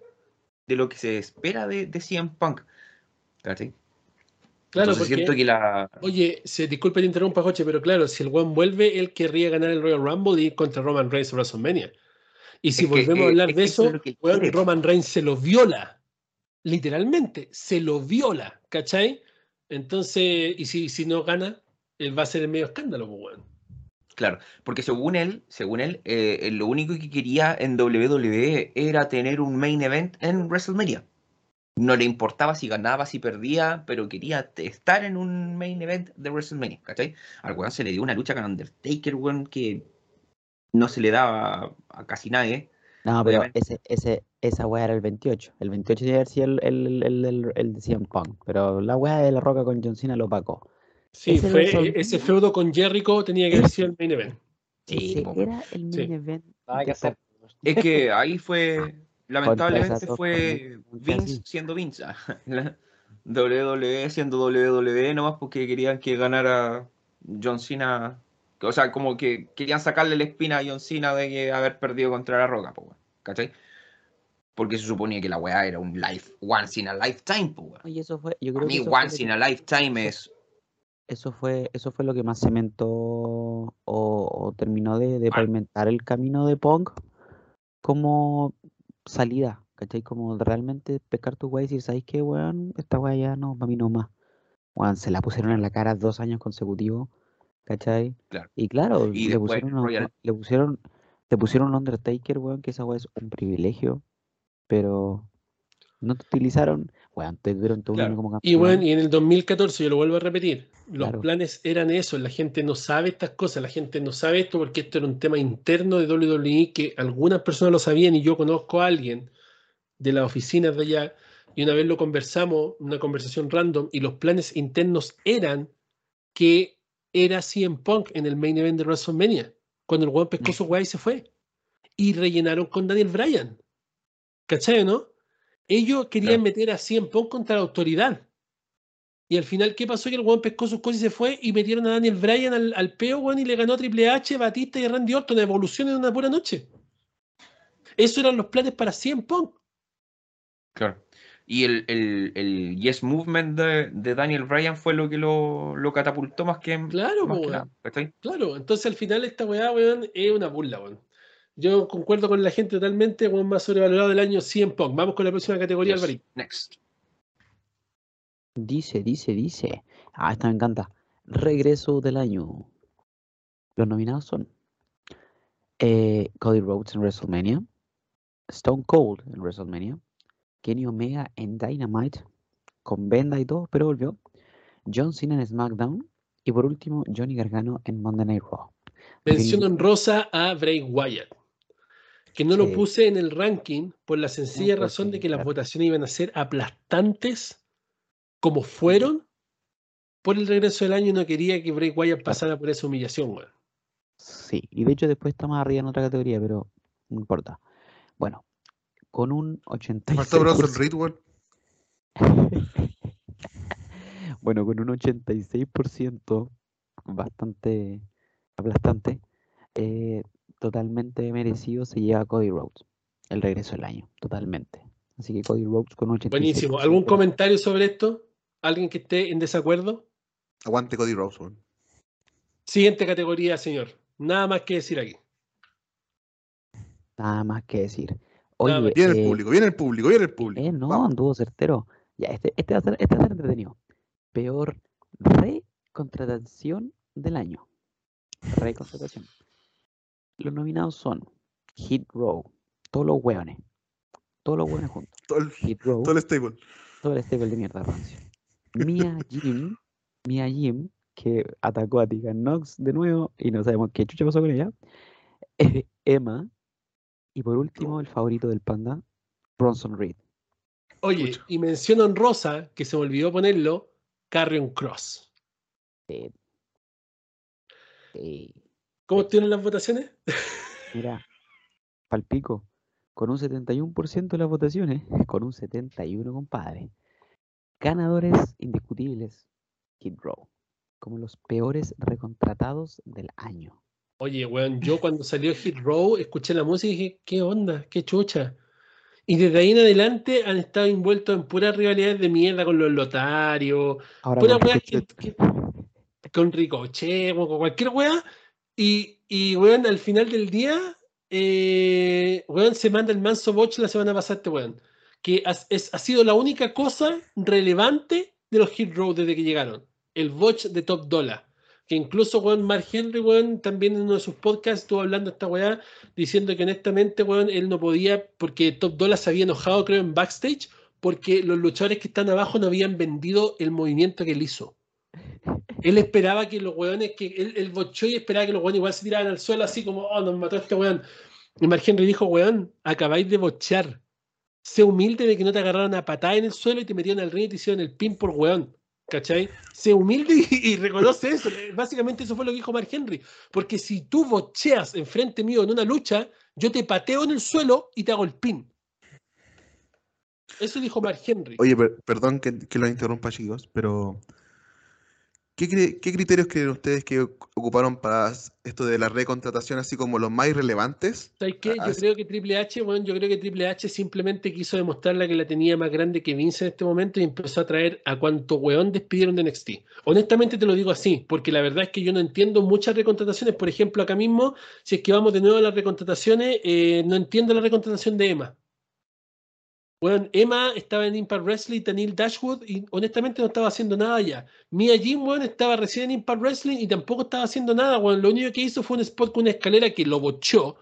de lo que se espera de, de CM Punk. ¿Cachai? Claro, porque, siento que la... Oye, se disculpe el interrumpa, Joche, pero claro, si el One vuelve, él querría ganar el Royal Rumble y contra Roman Reigns en WrestleMania. Y si volvemos a hablar de eso, bueno, Roman Reigns se lo viola. Literalmente, se lo viola, ¿cachai? Entonces, y si, si no gana, él va a ser el medio escándalo, pues, bueno. Claro, porque según él, según él, eh, lo único que quería en WWE era tener un main event en WrestleMania. No le importaba si ganaba, si perdía, pero quería estar en un main event de WrestleMania, ¿cachai? Al weón se le dio una lucha con Undertaker, weón, que no se le daba a casi nadie. No, pero ese, ese, esa weá era el 28. El 28 debe haber sido el, el, el, el, el de CM Punk. Pero la weá de la roca con John Cena lo opacó. Sí, ese, fue, ese feudo con Jericho tenía que haber sido el main event. Sí, era el main sí. event. Ah, es que ahí fue, lamentablemente fue Vince siendo Vince. WWE siendo WWE nomás porque querían que ganara John Cena o sea, como que querían sacarle la espina a John Cena de haber perdido contra la Roca, po, ¿cachai? Porque se suponía que la weá era un life, once in a lifetime, po, Y eso fue, yo creo a mí, once in a lifetime es. Eso fue, eso fue lo que más cementó o, o terminó de, de pavimentar el camino de Punk como salida, ¿cachai? Como realmente pescar tu weá y decir, ¿sabes qué, weón? Esta weá ya no, para mí no más. Weón, se la pusieron en la cara dos años consecutivos ¿Cachai? Claro. Y claro, le, pusieron, le, pusieron, le pusieron un Undertaker, weón, que esa weá es un privilegio, pero no te utilizaron, weón, te dieron todo claro. como campeón. Y bueno, y en el 2014, yo lo vuelvo a repetir, los claro. planes eran eso, la gente no sabe estas cosas, la gente no sabe esto porque esto era un tema interno de WWE que algunas personas lo sabían y yo conozco a alguien de las oficinas de allá y una vez lo conversamos, una conversación random, y los planes internos eran que era CM Punk en el main event de WrestleMania, cuando el weón pescó su guay y se fue. Y rellenaron con Daniel Bryan. ¿Cachai, no? Ellos querían claro. meter a CM Punk contra la autoridad. Y al final, ¿qué pasó? Que el weón pescó sus cosas y se fue y metieron a Daniel Bryan al, al peo, weón, y le ganó a Triple H, Batista y Randy Orton, evolución en una pura noche. Esos eran los planes para CM Punk. Claro. Y el, el, el Yes Movement de, de, Daniel Bryan fue lo que lo, lo catapultó más que. Claro, más que nada, claro. Entonces al final esta weá, weón, es una burla, weón. Yo concuerdo con la gente totalmente, weón, más sobrevalorado del año 100 Punk. Vamos con la próxima categoría, yes. Alvarito. Next. Dice, dice, dice. Ah, esta me encanta. Regreso del año. Los nominados son eh, Cody Rhodes en WrestleMania, Stone Cold en WrestleMania, Kenny Omega en Dynamite, con venda y todo, pero volvió. John Cena en SmackDown. Y por último, Johnny Gargano en Monday Night Raw. Mención honrosa a Bray Wyatt, que no sí. lo puse en el ranking por la sencilla no, razón de que las votaciones iban a ser aplastantes, como fueron por el regreso del año. Y no quería que Bray Wyatt pasara por esa humillación, güey. Sí, y de hecho después está más arriba en otra categoría, pero no importa. Bueno, con un 86%. Faltó Bronson Reed, weón. Bueno, con un 86% bastante aplastante, eh, totalmente merecido se lleva Cody Rhodes. El regreso del año, totalmente. Así que Cody Rhodes con un 86%. Buenísimo. ¿Algún comentario sobre esto? ¿Alguien que esté en desacuerdo? Aguante Cody Rhodes. Siguiente categoría, señor. Nada más que decir aquí. Nada más que decir. Oye, más. Viene el eh, público, viene el público, viene el público. eh, no, Vamos. anduvo certero. Ya, este, este, va a ser, este va a ser entretenido. Peor recontratación del año. Recontratación. Los nominados son Hit Row, todos los hueones. Todos los hueones juntos. Todo el, Hit Row, todo el stable. todo el stable de mierda rancio. Mia Jim, Mia Jim, que atacó a Tegan Nox de nuevo y no sabemos qué chucha pasó con ella. Emma. Y por último, el favorito del panda, Bronson Reed. Oye, y menciono en rosa, que se me olvidó ponerlo, Carrion Cross. Eh, eh, ¿Cómo estuvieron las votaciones? mira, palpico, con un 71% de las votaciones, con un 71, compadre. Ganadores indiscutibles, Kid Row, como los peores recontratados del año. Oye, weón, yo cuando salió Hit Row escuché la música y dije, ¿qué onda? ¿Qué chucha? Y desde ahí en adelante han estado envueltos en puras rivalidades de mierda con los lotarios, Ahora Pura con weá que- que- con Ricochet, con cualquier weá. Y, y weón, al final del día, eh, weón, se manda el manso botch la semana pasada este weón. Que has- es, ha sido la única cosa relevante de los Hit Row desde que llegaron. El botch de Top Dollar. Que incluso, weón, Mark Henry, weón, también en uno de sus podcasts estuvo hablando esta weá, diciendo que honestamente, weón, él no podía, porque Top Dollar se había enojado, creo, en backstage, porque los luchadores que están abajo no habían vendido el movimiento que él hizo. Él esperaba que los weones, que él, él bochó y esperaba que los weones igual se tiraran al suelo así como, oh, nos mató este weón. Y Mark Henry dijo, weón, acabáis de bochear. Sé humilde de que no te agarraron a patada en el suelo y te metieron al ring y te hicieron el pin por weón. ¿Cachai? Sé humilde y, y reconoce eso. Básicamente eso fue lo que dijo Mark Henry. Porque si tú bocheas enfrente mío en una lucha, yo te pateo en el suelo y te hago el pin. Eso dijo Mark Henry. Oye, per- perdón que, que los interrumpa, chicos, pero ¿qué, cre- qué criterios creen ustedes que oc- ocuparon para esto de la recontratación, así como los más irrelevantes? ¿Sabes qué? Yo creo que Triple H, bueno, yo creo que Triple H simplemente quiso demostrarle que la tenía más grande que Vince en este momento y empezó a traer a cuanto weón despidieron de NXT. Honestamente te lo digo así, porque la verdad es que yo no entiendo muchas recontrataciones. Por ejemplo, acá mismo, si es que vamos de nuevo a las recontrataciones, eh, no entiendo la recontratación de Emma. Bueno, Emma estaba en Impact Wrestling, Daniel Dashwood, y honestamente no estaba haciendo nada ya. Mia Jim, weón, estaba recién en Impact Wrestling y tampoco estaba haciendo nada, weón. Lo único que hizo fue un spot con una escalera que lo bochó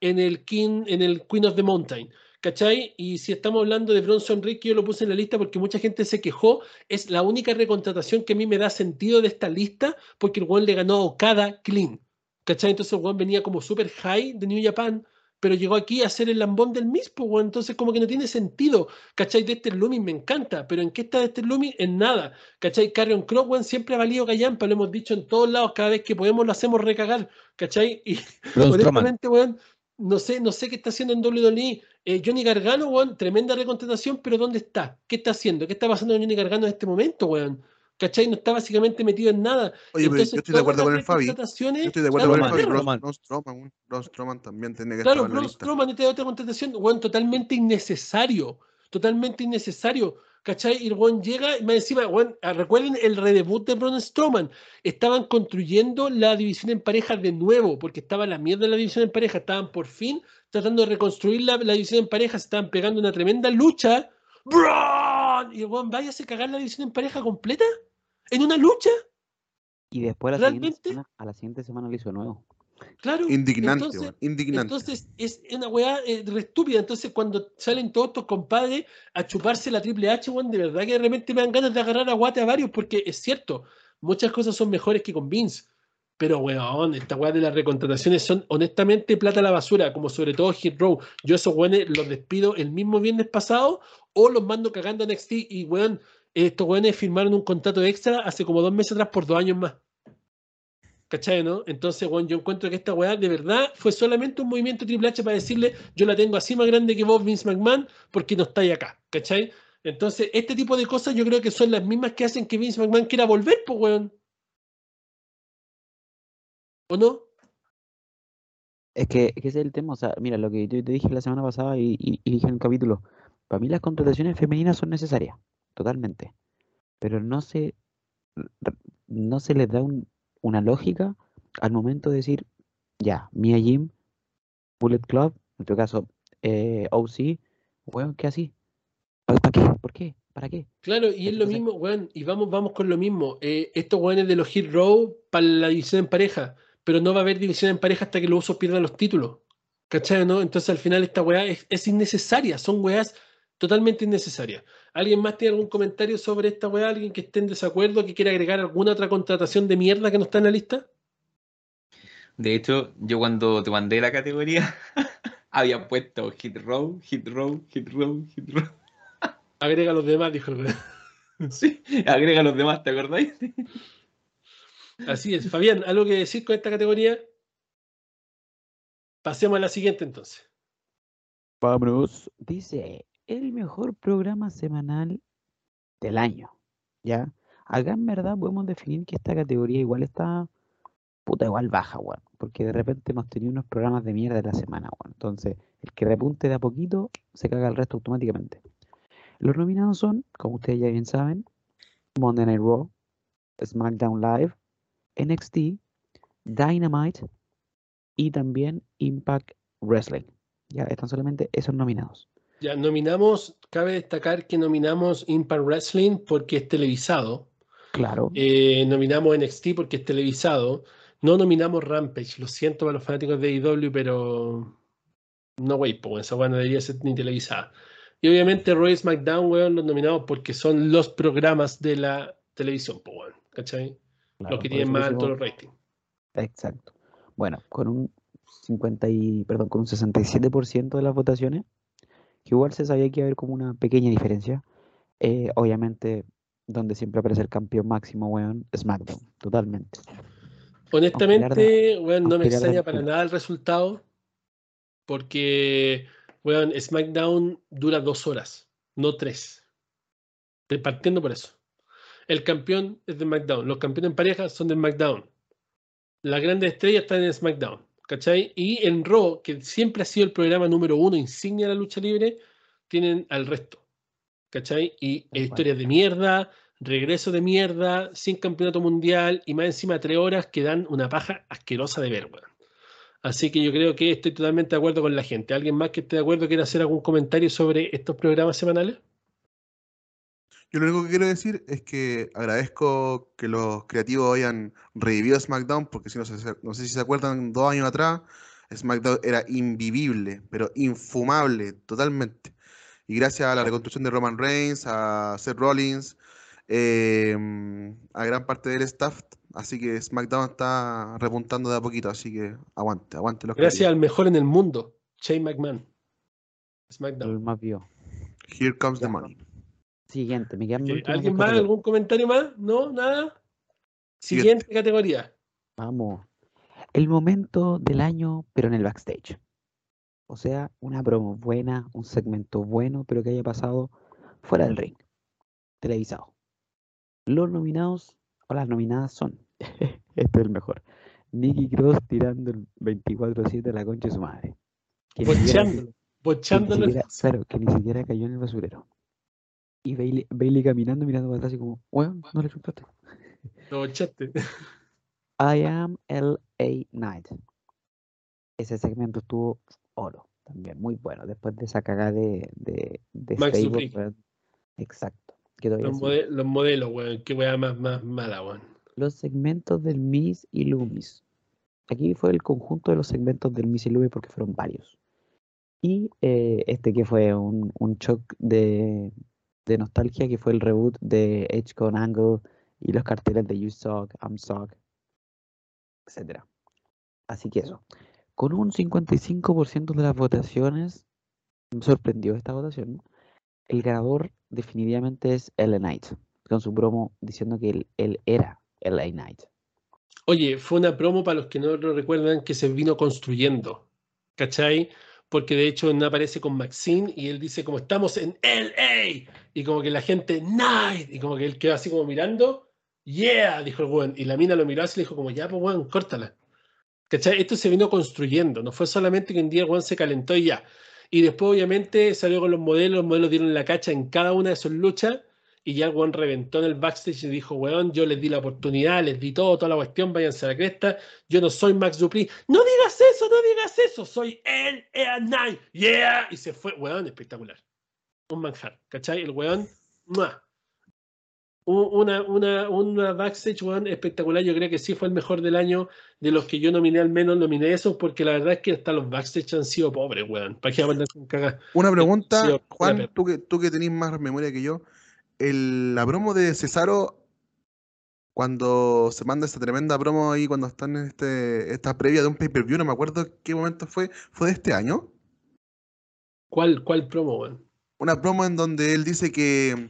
en el King, en el Queen of the Mountain. ¿Cachai? Y si estamos hablando de Bronson que yo lo puse en la lista porque mucha gente se quejó, es la única recontratación que a mí me da sentido de esta lista, porque el weón le ganó a Okada clean. ¿Cachai? Entonces el venía como super high de New Japan, pero llegó aquí a ser el lambón del mismo, weón. Entonces como que no tiene sentido. ¿Cachai? De este Loomis me encanta, pero ¿en qué está de este Loomis? En nada. ¿Cachai? Carrion Cross, weón, siempre ha valido callampa, lo hemos dicho en todos lados, cada vez que podemos lo hacemos recagar. ¿Cachai? Y honestamente, weón, no sé, no sé qué está haciendo en WWE. Eh, Johnny Gargano, weón, tremenda recontratación, pero ¿dónde está? ¿Qué está haciendo? ¿Qué está pasando con Johnny Gargano en este momento, weón? ¿Cachai? No está básicamente metido en nada. Oye, pero yo estoy de acuerdo con el Fabi. Yo estoy de acuerdo con el Fabi. Braun- Roman. Braun Strowman, weón. Braun Strowman también tiene que Claro, estar Braun lista. Strowman y otra contratación, weón, totalmente innecesario. Totalmente innecesario. ¿Cachai? Y el llega, y más encima, weón, ah, recuerden el redebut de Braun Strowman. Estaban construyendo la división en pareja de nuevo, porque estaba la mierda de la división en pareja. Estaban por fin tratando de reconstruir la, la división en pareja. Se estaban pegando una tremenda lucha. ¡Braun! Y el weón, váyase a cagar la división en pareja completa. ¿En una lucha? Y después a la, siguiente semana, a la siguiente semana lo hizo de nuevo. Claro. Indignante, Entonces, weón. Indignante. Entonces es una weá eh, re estúpida. Entonces cuando salen todos estos compadres a chuparse la Triple H, weón, de verdad que de repente me dan ganas de agarrar a guate a varios porque es cierto, muchas cosas son mejores que con Vince. Pero weón, esta weá de las recontrataciones son honestamente plata a la basura, como sobre todo Hit Row. Yo esos weones los despido el mismo viernes pasado o los mando cagando a NXT y weón, estos weones firmaron un contrato extra hace como dos meses atrás por dos años más. ¿Cachai, no? Entonces, bueno, yo encuentro que esta weá de verdad fue solamente un movimiento Triple H para decirle, yo la tengo así más grande que vos, Vince McMahon, porque no estáis acá, ¿cachai? Entonces, este tipo de cosas yo creo que son las mismas que hacen que Vince McMahon quiera volver, pues, weón. ¿O no? Es que, ese es el tema, o sea, mira, lo que yo te dije la semana pasada y, dije en el capítulo, para mí las contrataciones femeninas son necesarias, totalmente, pero no se, no se les da un, una lógica al momento de decir, ya, Mia Jim, Bullet Club, en tu caso, eh, OC, weón, ¿qué así? ¿Para qué? ¿Por qué? ¿Para qué? Claro, y es lo mismo, weón, y vamos, vamos con lo mismo. Eh, estos weones de los Hit Row para la división en pareja, pero no va a haber división en pareja hasta que los usos pierdan los títulos. ¿Cachai? ¿No? Entonces al final esta weá es, es innecesaria, son weas totalmente innecesaria. ¿Alguien más tiene algún comentario sobre esta weá? ¿Alguien que esté en desacuerdo, que quiera agregar alguna otra contratación de mierda que no está en la lista? De hecho, yo cuando te mandé la categoría, había puesto hit row, hit row, hit row, hit row. Agrega a los demás, dijo el Sí, agrega a los demás, ¿te acordáis? Así es. Fabián, ¿algo que decir con esta categoría? Pasemos a la siguiente entonces. Vámonos. Dice, el mejor programa semanal del año, ¿ya? Acá en verdad podemos definir que esta categoría igual está, puta, igual baja, weón, porque de repente hemos tenido unos programas de mierda de la semana, weón. Entonces, el que repunte de a poquito, se caga el resto automáticamente. Los nominados son, como ustedes ya bien saben, Monday Night Raw, SmackDown Live, NXT, Dynamite y también Impact Wrestling. Ya están solamente esos nominados. Ya, nominamos, cabe destacar que nominamos Impact Wrestling porque es televisado. Claro. Eh, nominamos NXT porque es televisado. No nominamos Rampage, lo siento para los fanáticos de IW, pero no, wey, pues esa no debería ser ni televisada. Y obviamente Roy SmackDown, weón, los nominamos porque son los programas de la televisión, pues, weón, ¿cachai? los que tienen más alto los ratings. Exacto. Bueno, con un 50 y, perdón, con un 67% de las votaciones, que igual se sabía que iba a haber como una pequeña diferencia. Eh, obviamente, donde siempre aparece el campeón máximo, weón, SmackDown, totalmente. Honestamente, weón, no me extraña para nada el resultado, porque, weón, SmackDown dura dos horas, no tres. Partiendo por eso. El campeón es de SmackDown, los campeones en pareja son de SmackDown. Las grandes estrellas están en SmackDown. ¿Cachai? Y en Raw, que siempre ha sido el programa número uno, insignia de la lucha libre, tienen al resto, ¿cachai? Y historias de mierda, regreso de mierda, sin campeonato mundial y más encima tres horas que dan una paja asquerosa de ver, Así que yo creo que estoy totalmente de acuerdo con la gente. ¿Alguien más que esté de acuerdo quiere hacer algún comentario sobre estos programas semanales? Yo lo único que quiero decir es que agradezco que los creativos hayan revivido SmackDown, porque si no, no sé si se acuerdan, dos años atrás, SmackDown era invivible, pero infumable totalmente. Y gracias a la reconstrucción de Roman Reigns, a Seth Rollins, em, a gran parte del staff, así que SmackDown está repuntando de a poquito, así que aguante, aguante los Gracias al mejor en el mundo, Shane McMahon. SmackDown. más vio. Here comes the money. Siguiente, me ¿Alguien más? ¿Algún comentario más? ¿No? ¿Nada? Siguiente, categoría. Vamos. El momento del año, pero en el backstage. O sea, una promo buena, un segmento bueno, pero que haya pasado fuera del ring. Televisado. Los nominados o las nominadas son. este es el mejor. Nicky Cross tirando el 24-7 a la concha de su madre. Bochándolo. Claro, que ni siquiera cayó en el basurero. Y Bailey, caminando, mirando para atrás, y como, bueno, no le chutaste. No, echaste. I am L.A. Knight. Ese segmento estuvo oro también, muy bueno. Después de esa cagada de, de, de Max Exacto. Los, los, modelos, weón. Qué weá más, más mala, weón. Los segmentos del Miss y Loomis. Aquí fue el conjunto de los segmentos del Miss y Loomis porque fueron varios. Y eh, este que fue un, un shock de, de nostalgia que fue el reboot de Edge con Angle y los carteles de You Suck, I'm Suck, etc. Así que eso. Con un 55% de las votaciones, me sorprendió esta votación, el ganador definitivamente es LA Knight, con su promo diciendo que él, él era LA Knight. Oye, fue una promo para los que no lo recuerdan que se vino construyendo. ¿Cachai? Porque de hecho no aparece con Maxine y él dice como estamos en LA y como que la gente night y como que él quedó así como mirando. Yeah, dijo el weón. Y la mina lo miró así y le dijo como ya, pues weón, córtala. ¿Cachai? Esto se vino construyendo. No fue solamente que un día weón se calentó y ya. Y después obviamente salió con los modelos, los modelos dieron la cacha en cada una de sus luchas y ya el weón reventó en el backstage y dijo, weón, yo les di la oportunidad, les di todo, toda la cuestión, váyanse a la cresta, yo no soy Max Dupri, no digas eso, no digas eso, soy él, Nine, yeah, y se fue, weón, espectacular. Un manjar, ¿cachai? El weón, ¡mua! Una, una, una backstage, weón, espectacular, yo creo que sí fue el mejor del año, de los que yo nominé al menos, nominé eso, porque la verdad es que hasta los backstage han sido pobres, weón. ¿Para qué con cagas? Una pregunta, Juan, tú que, tú que tenés más memoria que yo, el, la promo de Cesaro, cuando se manda esta tremenda promo ahí, cuando están en este, esta previa de un pay-per-view, no me acuerdo qué momento fue, ¿fue de este año? ¿Cuál, cuál promo, weón? Una promo en donde él dice que,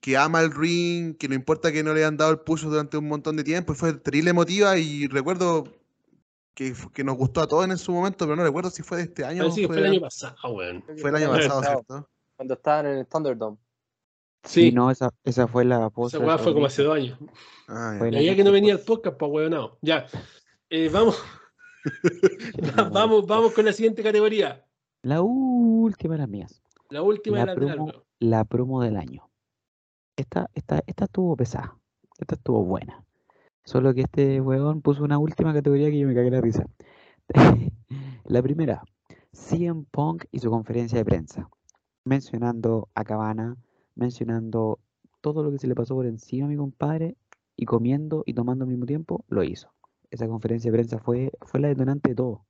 que ama el ring, que no importa que no le hayan dado el push durante un montón de tiempo, y fue terrible emotiva y recuerdo que, que, nos gustó a todos en su momento, pero no recuerdo si fue de este año. sí, fue, el año pasado, weón. Fue el año pasado, ¿cierto? Cuando estaban en el Thunderdome. Sí. no, esa, esa fue la Esa weá fue como hace dos años. Ah, ya. que no venía el podcast, pues weón, no. Ya. Eh, vamos. vamos, vamos con la siguiente categoría. La última de las mías. La última la de promo, La promo del año. Esta, esta, esta estuvo pesada. Esta estuvo buena. Solo que este weón puso una última categoría que yo me cagué la risa. la primera, CM Punk y su conferencia de prensa. Mencionando a Cabana, mencionando todo lo que se le pasó por encima a mi compadre y comiendo y tomando al mismo tiempo, lo hizo. Esa conferencia de prensa fue, fue la detonante de todo.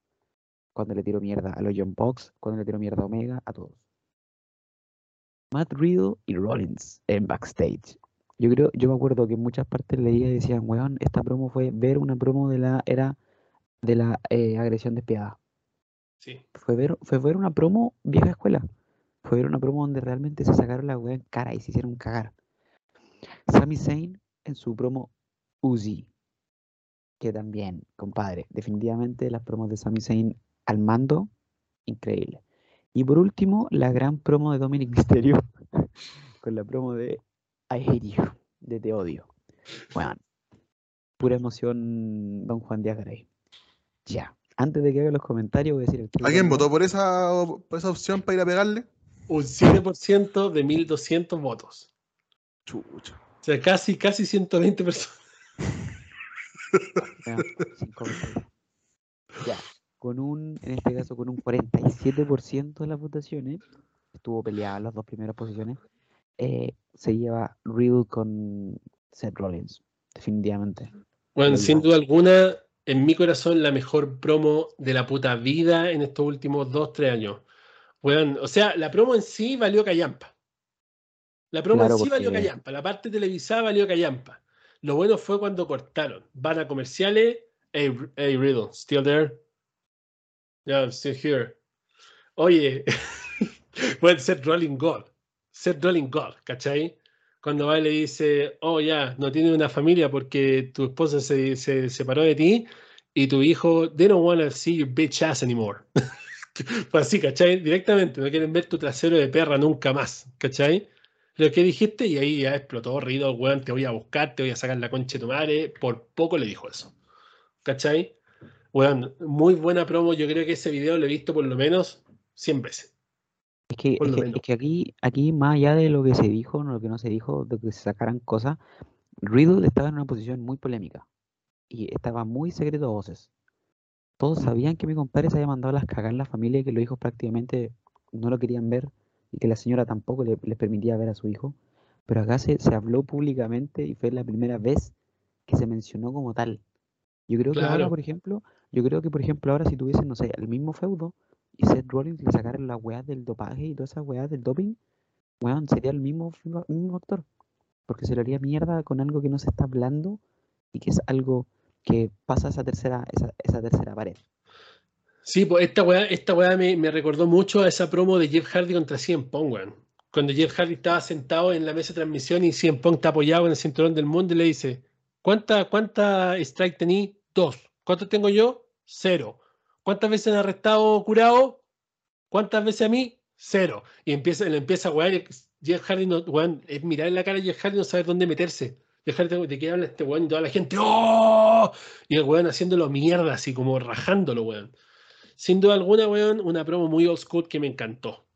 Cuando le tiró mierda a los John Box, cuando le tiró mierda a Omega, a todos. Matt Riddle y Rollins en backstage. Yo creo, yo me acuerdo que en muchas partes leía y decían, weón, esta promo fue ver una promo de la era de la eh, agresión despiadada. Sí. Fue ver, fue ver una promo vieja escuela. Fue una promo donde realmente se sacaron la weá en cara y se hicieron cagar. Sami Zayn en su promo Uzi. Que también, compadre, definitivamente las promos de Sami Zayn al mando, increíble. Y por último, la gran promo de Dominic Mysterio con la promo de I hate you, de Te odio. Bueno, pura emoción, don Juan Díaz Garay. Ya, antes de que haga los comentarios, voy a decir el ¿Alguien votó por esa, por esa opción para ir a pegarle? Un 7% de 1200 votos. Chucha. O sea, casi, casi 120 personas. ya, con un, en este caso, con un 47% de las votaciones, estuvo peleada las dos primeras posiciones, eh, se lleva Riddle con Seth Rollins, definitivamente. Bueno, sin duda alguna, en mi corazón, la mejor promo de la puta vida en estos últimos 2-3 años. Bueno, o sea, la promo en sí valió callampa. La promo en sí valió callampa. La parte televisada valió callampa. Lo bueno fue cuando cortaron. Van a comerciales. Hey, hey Riddle, still there? Yeah, I'm still here. Oye, puede ser Rolling God. Seth Rolling God, ¿cachai? Cuando va y le dice, oh, ya, no tiene una familia porque tu esposa se, se separó de ti y tu hijo, they don't want to see your bitch ass anymore. Pues así, ¿cachai? Directamente, no quieren ver tu trasero de perra nunca más, ¿cachai? Lo que dijiste y ahí ya explotó Rido, weón, te voy a buscar, te voy a sacar la concha de tu madre. Por poco le dijo eso, ¿cachai? Weón, muy buena promo, yo creo que ese video lo he visto por lo menos 100 veces. Es que, es que, aquí, aquí, más allá de lo que se dijo, no lo que no se dijo, de que se sacaran cosas, Riddle estaba en una posición muy polémica y estaba muy secreto a voces todos sabían que mi compadre se había mandado a las cagar la familia y que los hijos prácticamente no lo querían ver y que la señora tampoco le, les permitía ver a su hijo. Pero acá se, se, habló públicamente y fue la primera vez que se mencionó como tal. Yo creo que ahora, por ejemplo, yo creo que por ejemplo ahora si tuviesen, no sé, el mismo feudo y Seth Rollins le sacaran la weá del dopaje y todas esas weas del doping, weón, sería el mismo, mismo actor. Porque se le haría mierda con algo que no se está hablando y que es algo que pasa esa tercera, esa, tercera pared. Sí, pues esta weá, esta weá me, me, recordó mucho a esa promo de Jeff Hardy contra CM Pong, weón. Cuando Jeff Hardy estaba sentado en la mesa de transmisión y CM Pong está apoyado en el cinturón del mundo y le dice, ¿cuánta, cuánta strike tení? Dos. ¿Cuántos tengo yo? Cero. ¿Cuántas veces han arrestado curado? ¿Cuántas veces a mí? Cero. Y empieza, empieza a wear. Jeff Hardy no, es mirar en la cara de Jeff Hardy y no saber dónde meterse. Hardy, ¿de qué habla este weón? Y toda la gente, ¡oh! Y el weón haciéndolo mierda, así como rajándolo, weón. Sin duda alguna, weón, una promo muy old school que me encantó.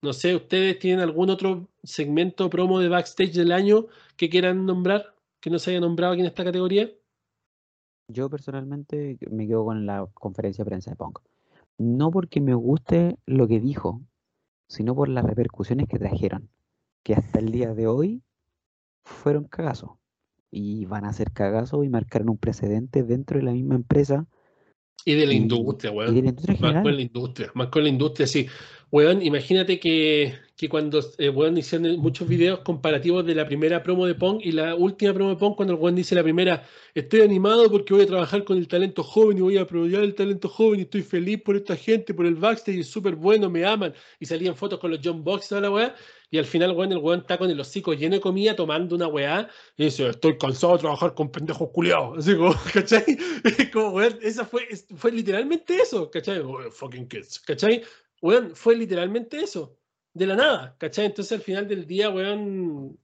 No sé, ¿ustedes tienen algún otro segmento promo de backstage del año que quieran nombrar, que no se haya nombrado aquí en esta categoría? Yo personalmente me quedo con la conferencia de prensa de Punk. No porque me guste lo que dijo, sino por las repercusiones que trajeron, que hasta el día de hoy fueron cagazos. Y van a ser cagazos y marcaron un precedente dentro de la misma empresa. Y de la industria, weón. Y de la industria Más con la industria, más con la industria, sí. Weón, imagínate que, que cuando eh, weón hicieron muchos videos comparativos de la primera promo de Pong y la última promo de Pong, cuando el weón dice la primera, estoy animado porque voy a trabajar con el talento joven y voy a apoyar el talento joven y estoy feliz por esta gente, por el backstage, es súper bueno, me aman. Y salían fotos con los John Box y toda la weá. Y al final, weón, el weón está con el hocico lleno de comida tomando una weá y dice, estoy cansado de trabajar con pendejos culiados. Así como, ¿cachai? como, weón, esa fue, fue literalmente eso, ¿cachai? fucking kids, ¿cachai? weón, fue literalmente eso, de la nada, ¿cachai? Entonces al final del día, weón,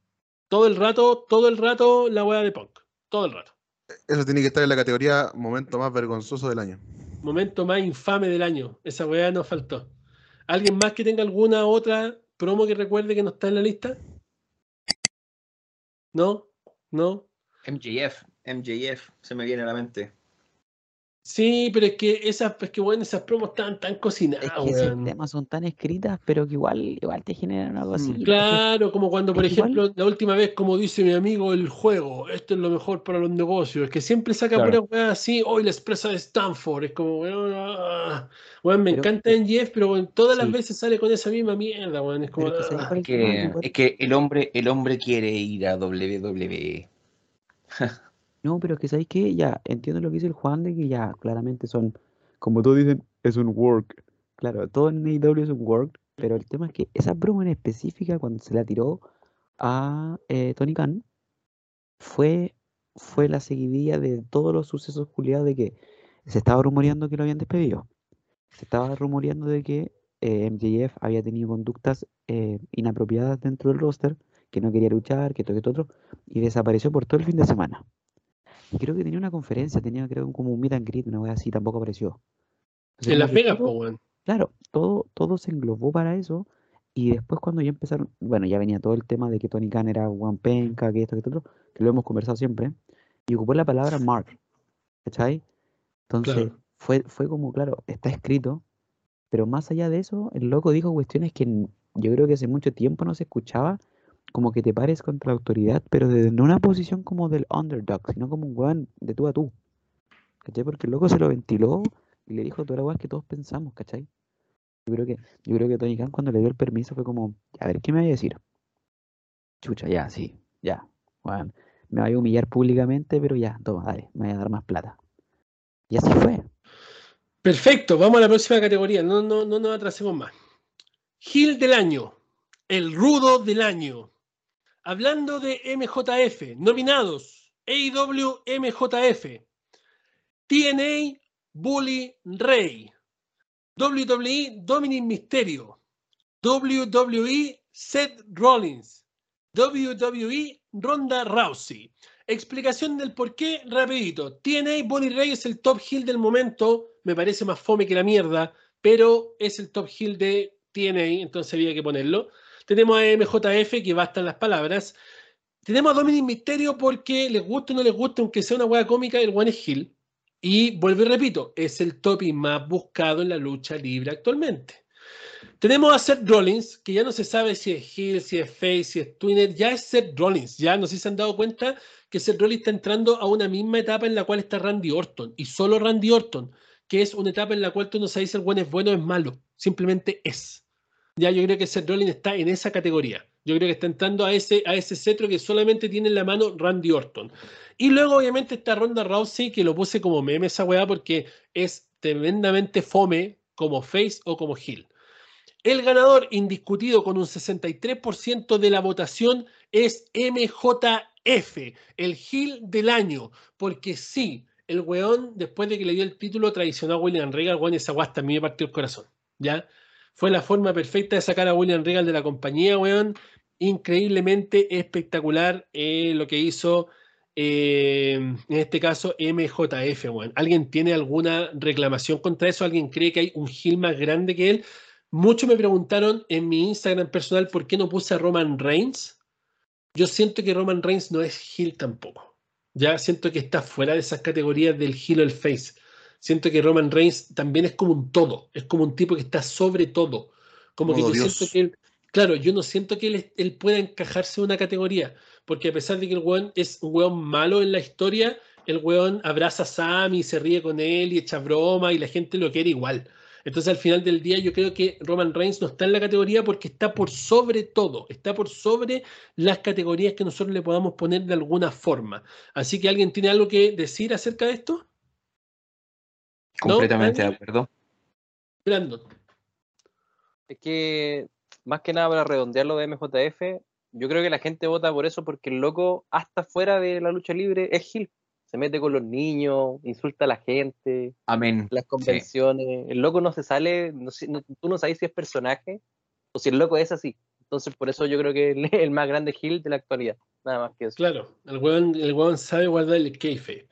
todo el rato, todo el rato la weá de punk, todo el rato. Eso tiene que estar en la categoría momento más vergonzoso del año. Momento más infame del año, esa weá nos faltó. ¿Alguien más que tenga alguna otra promo que recuerde que no está en la lista? ¿No? ¿No? MJF, MJF, se me viene a la mente. Sí, pero es que esas, es que bueno, esas promos están tan cocinadas. Es que esos temas son tan escritas, pero que igual, igual te generan algo así. Mm, claro, como cuando, por ejemplo, la última vez, como dice mi amigo, el juego, esto es lo mejor para los negocios, es que siempre saca claro. pura así, hoy la expresa de Stanford, es como, bueno, ah, me encanta en Jeff, pero todas las veces sale con esa misma mierda, bueno, es como. Ah. es, que, es que el hombre, el hombre quiere ir a WWE. No, pero es que sabéis que ya entiendo lo que dice el Juan de que ya claramente son, como todos dicen, es un work. Claro, todo en AEW es un work, pero el tema es que esa broma en específica, cuando se la tiró a eh, Tony Khan, fue, fue la seguidilla de todos los sucesos culiados de que se estaba rumoreando que lo habían despedido. Se estaba rumoreando de que eh, MJF había tenido conductas eh, inapropiadas dentro del roster, que no quería luchar, que todo, que todo otro, y desapareció por todo el fin de semana. Y creo que tenía una conferencia, tenía creo como un meet and greet, una vez así, tampoco apareció. en Las Vegas, pues, Claro, todo, todo se englobó para eso. Y después cuando ya empezaron, bueno, ya venía todo el tema de que Tony Khan era Juan Penca, que esto, que otro, que lo hemos conversado siempre, y ocupó la palabra Mark, ¿cachai? Entonces, fue, fue como, claro, está escrito, pero más allá de eso, el loco dijo cuestiones que yo creo que hace mucho tiempo no se escuchaba, como que te pares contra la autoridad, pero desde no una posición como del underdog, sino como un weón de tú a tú. ¿Cachai? Porque el loco se lo ventiló y le dijo todas las weas que todos pensamos, ¿cachai? Yo creo que, yo creo que Tony Khan cuando le dio el permiso fue como, a ver, ¿qué me voy a decir? Chucha, ya, sí, ya. Me voy a humillar públicamente, pero ya, toma, dale, me voy a dar más plata. Y así fue. Perfecto, vamos a la próxima categoría, no, no, no nos atrasemos más. Gil del año, el rudo del año. Hablando de MJF, nominados AEW MJF, TNA Bully Ray, WWE Dominic Mysterio, WWE Seth Rollins, WWE Ronda Rousey. Explicación del por qué, rapidito. TNA Bully Ray es el top heel del momento, me parece más fome que la mierda, pero es el top heel de TNA, entonces había que ponerlo. Tenemos a MJF, que bastan las palabras. Tenemos a Dominic Misterio porque les guste o no les guste, aunque sea una hueá cómica, el One es Hill. Y vuelvo y repito, es el topic más buscado en la lucha libre actualmente. Tenemos a Seth Rollins, que ya no se sabe si es Hill, si es Face, si es Twinner, ya es Seth Rollins. Ya no sé si se han dado cuenta que Seth Rollins está entrando a una misma etapa en la cual está Randy Orton, y solo Randy Orton, que es una etapa en la cual tú no sabes si el bueno es bueno o es malo, simplemente es. Ya yo creo que Seth Rollins está en esa categoría. Yo creo que está entrando a ese, a cetro que solamente tiene en la mano Randy Orton. Y luego, obviamente, está Ronda Rousey, que lo puse como meme esa weá porque es tremendamente fome como face o como heel. El ganador indiscutido con un 63% de la votación es MJF, el heel del año, porque sí, el weón, después de que le dio el título, traicionó a William Regal, weón, esa guasta a me partió el corazón, ¿ya? Fue la forma perfecta de sacar a William Regal de la compañía, weón. Increíblemente espectacular eh, lo que hizo, eh, en este caso, MJF, weón. ¿Alguien tiene alguna reclamación contra eso? ¿Alguien cree que hay un Gil más grande que él? Muchos me preguntaron en mi Instagram personal por qué no puse a Roman Reigns. Yo siento que Roman Reigns no es Gil tampoco. Ya siento que está fuera de esas categorías del Gil o el Face. Siento que Roman Reigns también es como un todo, es como un tipo que está sobre todo. Como que yo siento que él, claro, yo no siento que él, pueda encajarse en una categoría, porque a pesar de que el weón es un weón malo en la historia, el weón abraza a Sam y se ríe con él y echa broma y la gente lo quiere igual. Entonces, al final del día, yo creo que Roman Reigns no está en la categoría porque está por sobre todo, está por sobre las categorías que nosotros le podamos poner de alguna forma. Así que, ¿alguien tiene algo que decir acerca de esto? Completamente de acuerdo. Brandon. Es que, más que nada para redondear lo de MJF, yo creo que la gente vota por eso porque el loco, hasta fuera de la lucha libre, es Gil se mete con los niños, insulta a la gente, Amén. las convenciones. El loco no se sale, tú no sabes si es personaje o si el loco es así. Entonces, por eso yo creo que es el más grande Gil de la actualidad. Nada más que eso. Claro, el weón, el sabe guardar el keife.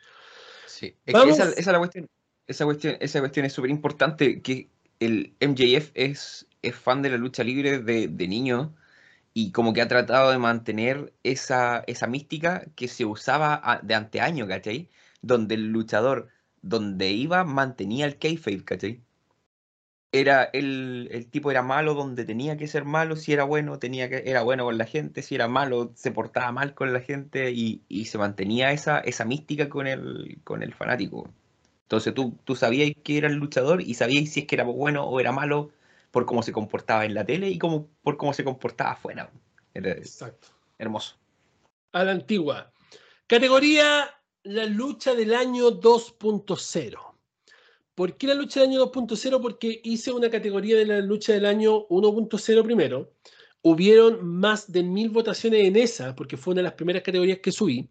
Sí, esa, es la cuestión. Esa cuestión, esa cuestión es súper importante, que el MJF es, es fan de la lucha libre de, de niño y como que ha tratado de mantener esa, esa mística que se usaba de anteaño, ¿cachai? Donde el luchador, donde iba, mantenía el kayfabe, ¿cachai? Era el, el, tipo era malo donde tenía que ser malo, si era bueno, tenía que, era bueno con la gente, si era malo, se portaba mal con la gente y, y se mantenía esa, esa mística con el, con el fanático. Entonces tú, tú sabías que era el luchador y sabías si es que era bueno o era malo por cómo se comportaba en la tele y como, por cómo se comportaba afuera. Exacto. Hermoso. A la antigua. Categoría la lucha del año 2.0. ¿Por qué la lucha del año 2.0? Porque hice una categoría de la lucha del año 1.0 primero. Hubieron más de mil votaciones en esa, porque fue una de las primeras categorías que subí.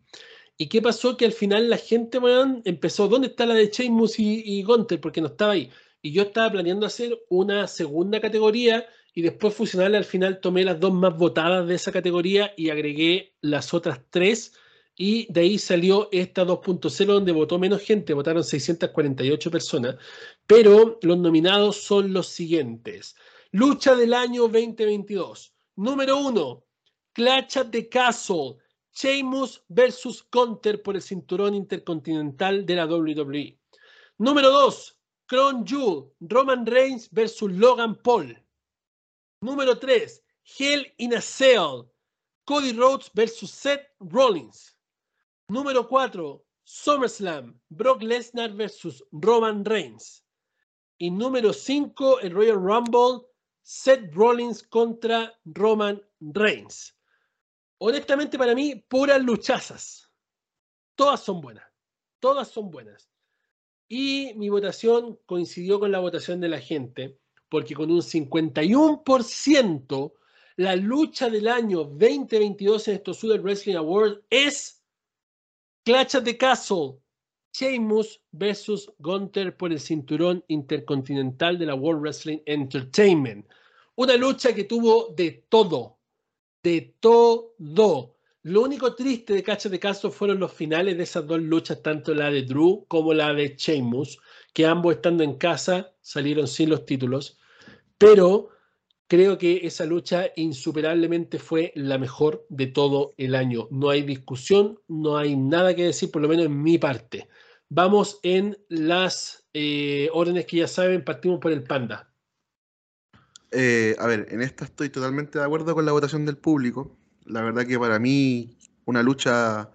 ¿Y qué pasó? Que al final la gente empezó, ¿dónde está la de Sheamus y, y Gunter? Porque no estaba ahí y yo estaba planeando hacer una segunda categoría y después fusionarla. Al final tomé las dos más votadas de esa categoría y agregué las otras tres. Y de ahí salió esta 2.0 donde votó menos gente, votaron 648 personas. Pero los nominados son los siguientes. Lucha del año 2022. Número uno, Clash de Castle. Sheamus versus Counter por el cinturón intercontinental de la WWE. Número 2, Crown Jewel, Roman Reigns versus Logan Paul. Número 3, Hell in a Cell, Cody Rhodes versus Seth Rollins. Número 4, SummerSlam, Brock Lesnar versus Roman Reigns. Y número 5, el Royal Rumble, Seth Rollins contra Roman Reigns. Honestamente, para mí, puras luchazas. Todas son buenas. Todas son buenas. Y mi votación coincidió con la votación de la gente, porque con un 51% la lucha del año 2022 en estos Super Wrestling Awards es Clash de Castle, Sheamus versus Gunter por el cinturón intercontinental de la World Wrestling Entertainment. Una lucha que tuvo de todo, de todo. Lo único triste de Cacha de Caso fueron los finales de esas dos luchas, tanto la de Drew como la de Sheamus, que ambos estando en casa salieron sin los títulos. Pero creo que esa lucha insuperablemente fue la mejor de todo el año. No hay discusión, no hay nada que decir, por lo menos en mi parte. Vamos en las eh, órdenes que ya saben, partimos por el Panda. Eh, a ver, en esta estoy totalmente de acuerdo con la votación del público. La verdad que para mí una lucha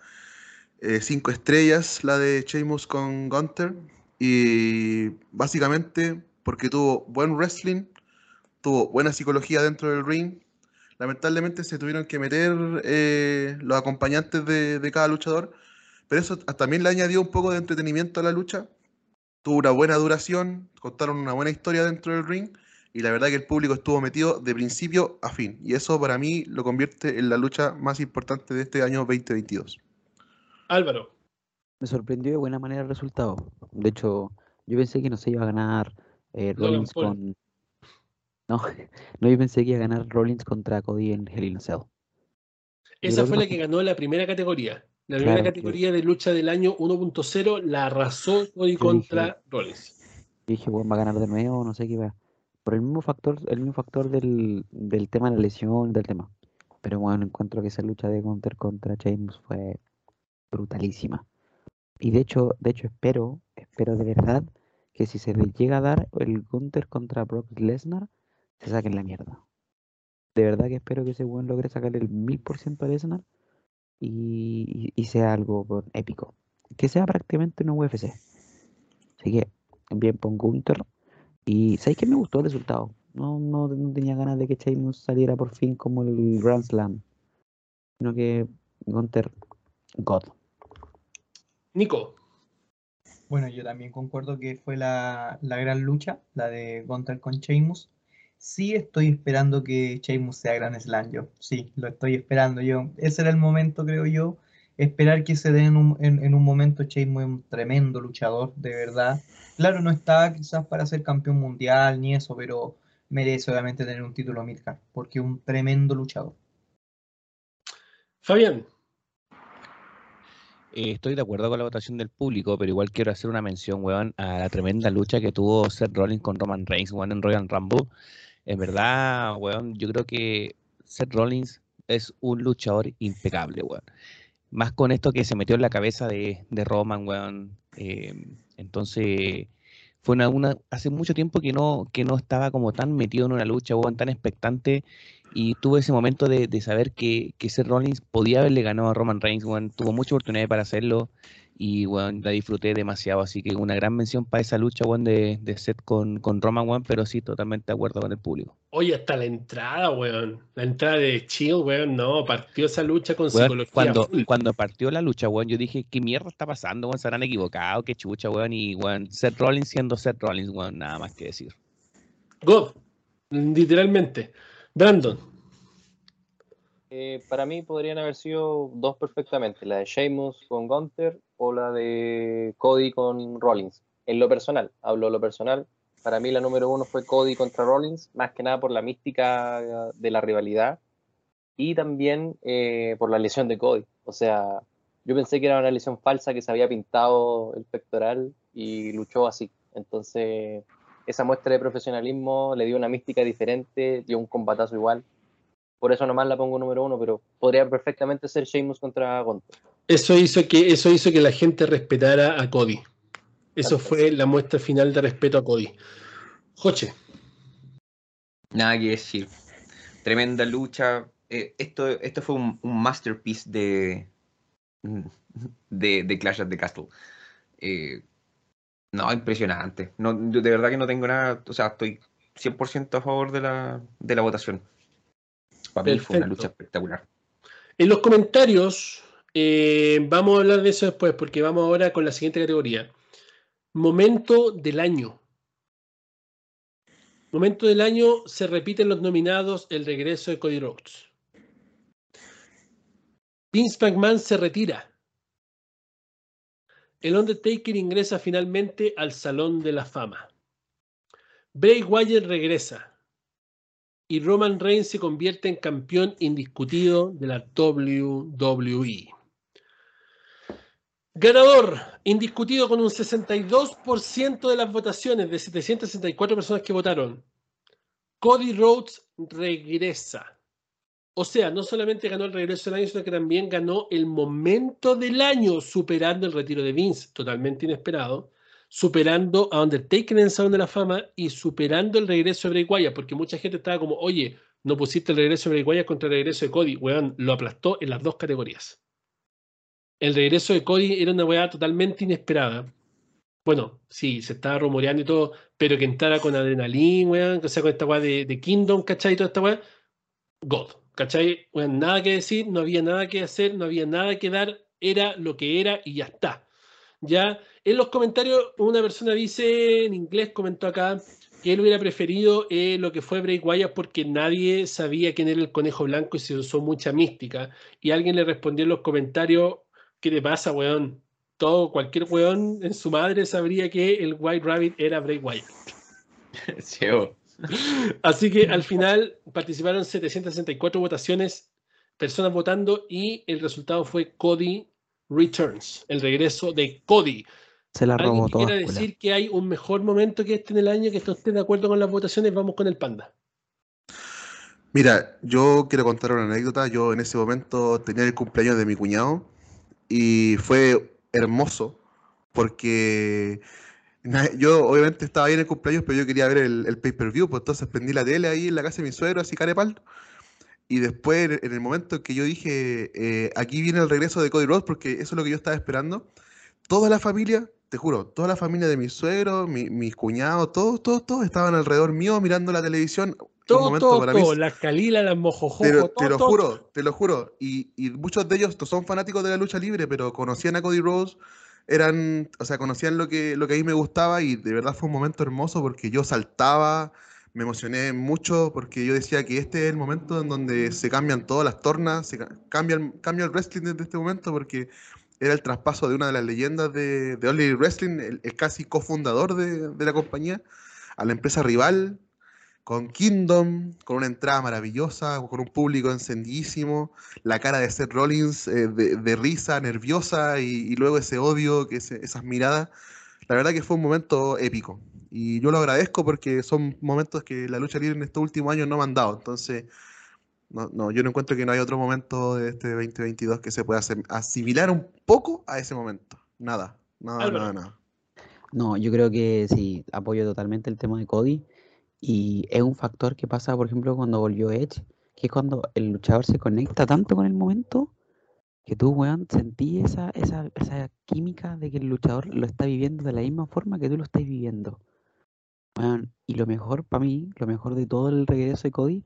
eh, cinco estrellas la de Sheamus con Gunter y básicamente porque tuvo buen wrestling, tuvo buena psicología dentro del ring. Lamentablemente se tuvieron que meter eh, los acompañantes de, de, cada luchador, pero eso también le añadió un poco de entretenimiento a la lucha. Tuvo una buena duración, contaron una buena historia dentro del ring y la verdad que el público estuvo metido de principio a fin. Y eso para mí lo convierte en la lucha más importante de este año 2022. Álvaro. Me sorprendió de buena manera el resultado. De hecho, yo pensé que no se iba a ganar eh, Rollins con. No, no, yo pensé que iba a ganar Rollins contra Cody en Hell in a Cell. Esa fue la que ganó la primera categoría. La primera categoría de lucha del año 1.0 la arrasó Cody contra Rollins. dije, bueno, va a ganar de nuevo, no sé qué va. Por el mismo factor, el mismo factor del, del tema de la lesión, del tema. Pero bueno, encuentro que esa lucha de Gunter contra James fue brutalísima. Y de hecho, de hecho espero, espero de verdad que si se le llega a dar el Gunter contra Brock Lesnar, se saquen la mierda. De verdad que espero que ese buen logre sacar el mil por ciento a Lesnar y, y, sea algo épico. Que sea prácticamente un UFC. Así que bien por Gunter. Y ¿sabéis que me gustó el resultado? No, no, tenía ganas de que Sheamus saliera por fin como el Grand Slam. Sino que Gunter, God. Nico. Bueno, yo también concuerdo que fue la, gran lucha, la de Gunter con Sheamus. Sí estoy esperando que Sheamus sea Grand Slam yo. Sí, lo estoy esperando yo. Ese era el momento, creo yo. Esperar que se dé en un, en, un momento es un tremendo luchador, de verdad. Claro, no está quizás para ser campeón mundial ni eso, pero merece obviamente tener un título Midcard, porque es un tremendo luchador. Fabián. Eh, estoy de acuerdo con la votación del público, pero igual quiero hacer una mención, weón, a la tremenda lucha que tuvo Seth Rollins con Roman Reigns, weón, en Royal Rumble. En verdad, weón, yo creo que Seth Rollins es un luchador impecable, weón. Más con esto que se metió en la cabeza de, Roman, weón. Eh, entonces, fue una, hace mucho tiempo que no, que no estaba como tan metido en una lucha, o tan expectante, y tuve ese momento de, saber que, que Seth Rollins podía haberle ganado a Roman Reigns, tuvo mucha oportunidad para hacerlo, y bueno, la disfruté demasiado, así que una gran mención para esa lucha de, de Seth con, con Roman, One, pero sí, totalmente de acuerdo con el público. Oye, hasta la entrada, weón, la entrada de Chill, weón, no, partió esa lucha con psicología. Cuando, cuando partió la lucha, weón, yo dije, ¿qué mierda está pasando, weón? Se habrán equivocado, qué chucha, weón, y weón, Seth Rollins siendo Seth Rollins, weón, nada más que decir. God, literalmente. Brandon. Eh, para mí podrían haber sido dos perfectamente, la de Sheamus con Gunther o la de Cody con Rollins. En lo personal, hablo lo personal, para mí la número uno fue Cody contra Rollins, más que nada por la mística de la rivalidad y también eh, por la lesión de Cody. O sea, yo pensé que era una lesión falsa que se había pintado el pectoral y luchó así. Entonces, esa muestra de profesionalismo le dio una mística diferente, dio un combatazo igual. Por eso nomás la pongo número uno, pero podría perfectamente ser Sheamus contra Gunther. Eso hizo que, eso hizo que la gente respetara a Cody. Eso fue la muestra final de respeto a Cody. Joche. Nada que decir. Tremenda lucha. Eh, esto, esto fue un, masterpiece de, de, Clash of the Castle. Eh, no, impresionante. No, de verdad que no tengo nada. O sea, estoy 100% a favor de la, de la votación. Para mí fue una lucha espectacular. En los comentarios eh, vamos a hablar de eso después, porque vamos ahora con la siguiente categoría. Momento del año. Momento del año se repiten los nominados el regreso de Cody Rhodes. Vince McMahon se retira. El Undertaker ingresa finalmente al Salón de la Fama. Bray Wyatt regresa. Y Roman Reigns se convierte en campeón indiscutido de la WWE. Ganador, indiscutido con un 62% de las votaciones de 764 personas que votaron. Cody Rhodes regresa. O sea, no solamente ganó el regreso del año, sino que también ganó el momento del año, superando el retiro de Vince, totalmente inesperado, superando a Undertaker en el Salón de la Fama y superando el regreso de Bray Wyatt, porque mucha gente estaba como, oye, no pusiste el regreso de Bray Wyatt contra el regreso de Cody. Weón, lo aplastó en las dos categorías el regreso de Cody era una weá totalmente inesperada. Bueno, sí, se estaba rumoreando y todo, pero que entrara con adrenalina, weón, o sea, con esta weá de, Kingdom, ¿cachai? Toda esta weá, God, ¿cachai? Weón, nada que decir, no había nada que hacer, no había nada que dar, era lo que era y ya está. Ya, en los comentarios, una persona dice, en inglés comentó acá, que él hubiera preferido eh, lo que fue Bray Wyatt porque nadie sabía quién era el conejo blanco y se usó mucha mística. Y alguien le respondió en los comentarios, ¿Qué te pasa, weón? todo, cualquier weón en su madre sabría que el White Rabbit era Bray Wyatt. Así que al final participaron 764 votaciones, personas votando, y el resultado fue Cody Returns, el regreso de Cody. Se la robó todo. quiere decir que hay un mejor momento que este en el año, que esté de acuerdo con las votaciones? Vamos con el Panda. Mira, yo quiero contar una anécdota. Yo en ese momento tenía el cumpleaños de mi cuñado y fue hermoso porque yo obviamente estaba ahí en el cumpleaños, pero yo quería ver el, pay-per-view, pues entonces prendí la tele ahí en la casa de mi suegro, así carepal. Y después, en el momento en que yo dije, eh, aquí viene el regreso de Cody Rhodes, porque eso es lo que yo estaba esperando, toda la familia, te juro, toda la familia de mi suegro, mis cuñados, todos, todos, todos estaban alrededor mío mirando la televisión. Todo, todo, todo, las Kalila, las Mojojojo, te, lo, te lo juro, te lo juro. Y, y, muchos de ellos son fanáticos de la lucha libre, pero conocían a Cody Rhodes, eran, o sea, conocían lo que, lo que a mí me gustaba y de verdad fue un momento hermoso porque yo saltaba, me emocioné mucho porque yo decía que este es el momento en donde se cambian todas las tornas, se cambia, cambia el wrestling desde este momento porque era el traspaso de una de las leyendas de, de Only Wrestling, el, casi cofundador de, de la compañía, a la empresa rival, con Kingdom, con una entrada maravillosa, con un público encendidísimo, la cara de Seth Rollins eh, de, risa, nerviosa y, luego ese odio, que esas miradas. La verdad que fue un momento épico y yo lo agradezco porque son momentos que la lucha libre en estos últimos años no me han dado. Entonces, no, yo no encuentro que no hay otro momento de este 2022 que se pueda asimilar un poco a ese momento. Nada, nada, nada, nada. No, yo creo que sí, apoyo totalmente el tema de Cody y es un factor que pasa, por ejemplo, cuando volvió Edge, que es cuando el luchador se conecta tanto con el momento que tú, weón, sentí esa, esa, esa química de que el luchador lo está viviendo de la misma forma que tú lo estás viviendo. y lo mejor para mí, lo mejor de todo el regreso de Cody,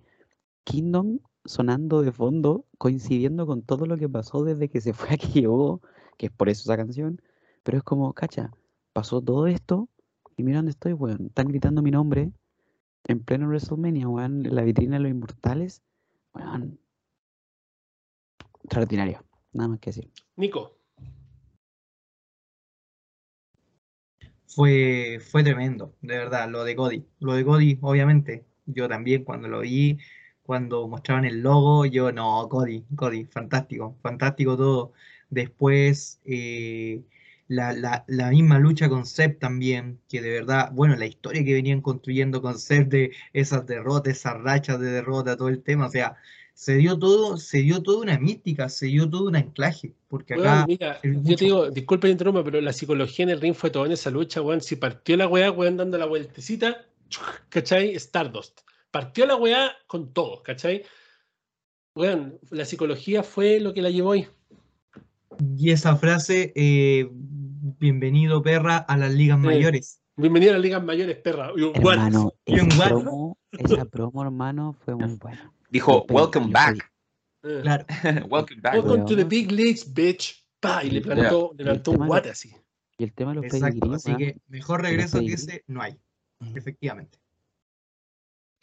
Kingdom sonando de fondo, coincidiendo con todo lo que pasó desde que se fue a que llegó, que es por eso esa canción, pero es como, cacha, pasó todo esto y mira dónde estoy, weón, están gritando mi nombre, en pleno WrestleMania, weón, la vitrina de los inmortales, weón. Extraordinario, nada más que decir. Nico. Fue, fue tremendo, de verdad, lo de Cody. Lo de Cody, obviamente, yo también cuando lo vi, cuando mostraban el logo, yo no, Cody, Cody, fantástico, fantástico todo. Después, eh, la, la, misma lucha con Seb también, que de verdad, bueno, la historia que venían construyendo con Seb de esas derrotas, esas rachas de derrota, todo el tema, o sea, se dio todo, se dio toda una mística, se dio todo un anclaje, porque acá... yo te digo, disculpa el interrumpa, pero la psicología en el ring fue todo en esa lucha, weón, si partió la weá, weón, dando la vueltecita, ¿cachai? Stardust. Partió la weá con todo, ¿cachai? Weón, la psicología fue lo que la llevó ahí. Y esa frase, eh, bienvenido perra a las ligas mayores. Bienvenido a las ligas mayores, perra. Hermano, esa promo, esa promo, hermano, fue muy buena. Dijo, welcome back. Eh. Claro. welcome back. Welcome to the big leagues, bitch. Pa, y le plantó, le plantó un guate así. Y el tema de los Exacto, así que mejor regreso que ese no hay, efectivamente.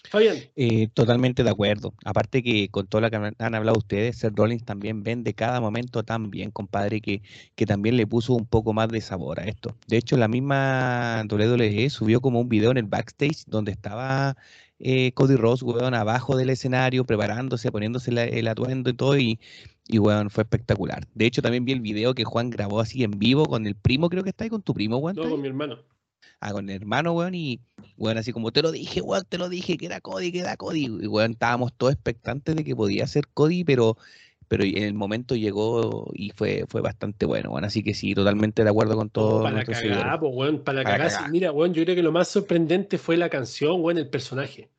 Fabián. Eh, totalmente de acuerdo. Aparte que con todo lo que han hablado ustedes, Seth Rollins también vende cada momento tan bien, compadre, que, que también le puso un poco más de sabor a esto. De hecho, la misma WWE subió como un video en el backstage donde estaba eh, Cody Ross, weón, abajo del escenario, preparándose, poniéndose el atuendo y todo, y, y weón, fue espectacular. De hecho, también vi el video que Juan grabó así en vivo con el primo, creo que está ahí con tu primo, weón. No, con mi hermano a con el hermano, weón, y weón, así como te lo dije, weón, te lo dije, que era Cody, que era Cody. Y weón, estábamos todos expectantes de que podía ser Cody, pero, pero en el momento llegó y fue, fue bastante bueno, weón. Así que sí, totalmente de acuerdo con todo. para cagar, pues, weón, para, cagar. Mira, weón, yo creo que lo más sorprendente fue la canción, weón, el personaje.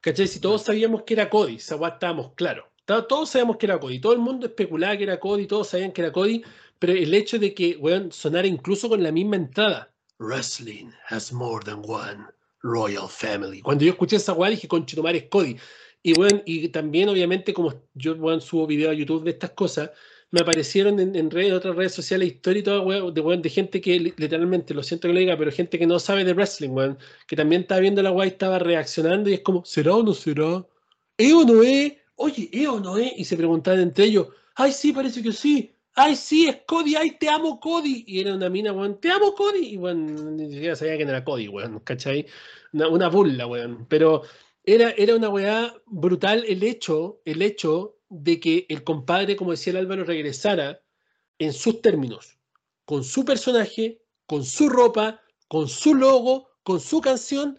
¿Cachai? Si todos sabíamos que era Cody, esa weón estábamos claros. Todos sabíamos que era Cody, todo el mundo especulaba que era Cody, todos sabían que era Cody, pero el hecho de que, weón, sonara incluso con la misma entrada Wrestling has more than one royal family. Cuando yo escuché esa weá dije, conchetumar es Cody. Y bueno, y también obviamente como yo bueno, subo videos a YouTube de estas cosas, me aparecieron en, redes, otras redes sociales, todo, de, de gente que literalmente, lo siento que lo diga, pero gente que no sabe de wrestling, weón, que también estaba viendo la weá y estaba reaccionando y es como, ¿será o no será? ¿Es o no es? Oye, ¿es o no es? Y se preguntaban entre ellos, ay, sí, parece que sí. Ay, sí, es Cody, ay, te amo, Cody. Y era una mina, weón, te amo, Cody. Y bueno, ni siquiera sabía quién era Cody, weón, ¿cachai? Una, una burla, weón. Pero era, era una weá brutal el hecho, el hecho de que el compadre, como decía el Álvaro, regresara en sus términos, con su personaje, con su ropa, con su logo, con su canción,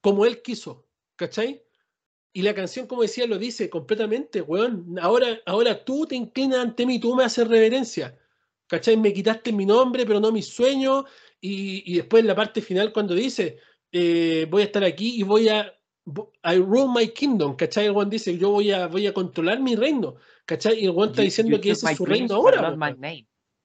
como él quiso, ¿cachai? Y la canción, como decía, lo dice completamente, weón. Ahora, ahora tú te inclinas ante mí, tú me haces reverencia. ¿Cachai? Me quitaste mi nombre, pero no mi sueño. Y, después en la parte final, cuando dice, eh, voy a estar aquí y voy a. I rule my kingdom, ¿cachai? El Juan dice, yo voy a, voy a controlar mi reino, ¿cachai? Y el Juan está diciendo que ese es su reino ahora.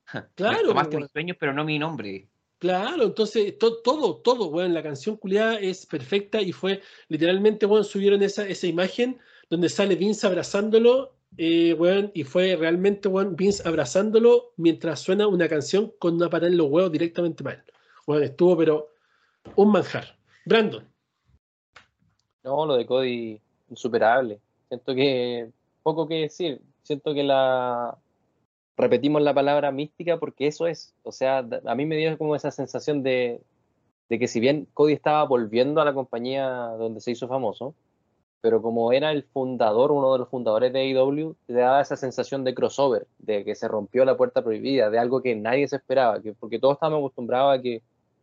Claro. Tomaste mis sueños, pero no mi nombre. Claro, entonces todo, todo, bueno, la canción culiada es perfecta y fue literalmente, bueno, subieron esa, esa imagen donde sale Vince abrazándolo, eh, y fue realmente, bueno, Vince abrazándolo mientras suena una canción con una patada en los huevos directamente mal. Bueno, estuvo, pero un manjar. Brandon. No, lo de Cody, insuperable. Siento que, poco que decir, siento que la, repetimos la palabra mística porque eso es. O sea, a mí me dio como esa sensación de, que si bien Cody estaba volviendo a la compañía donde se hizo famoso, pero como era el fundador, uno de los fundadores de AEW, te daba esa sensación de crossover, de que se rompió la puerta prohibida, de algo que nadie se esperaba, que, porque todos estábamos acostumbrados a que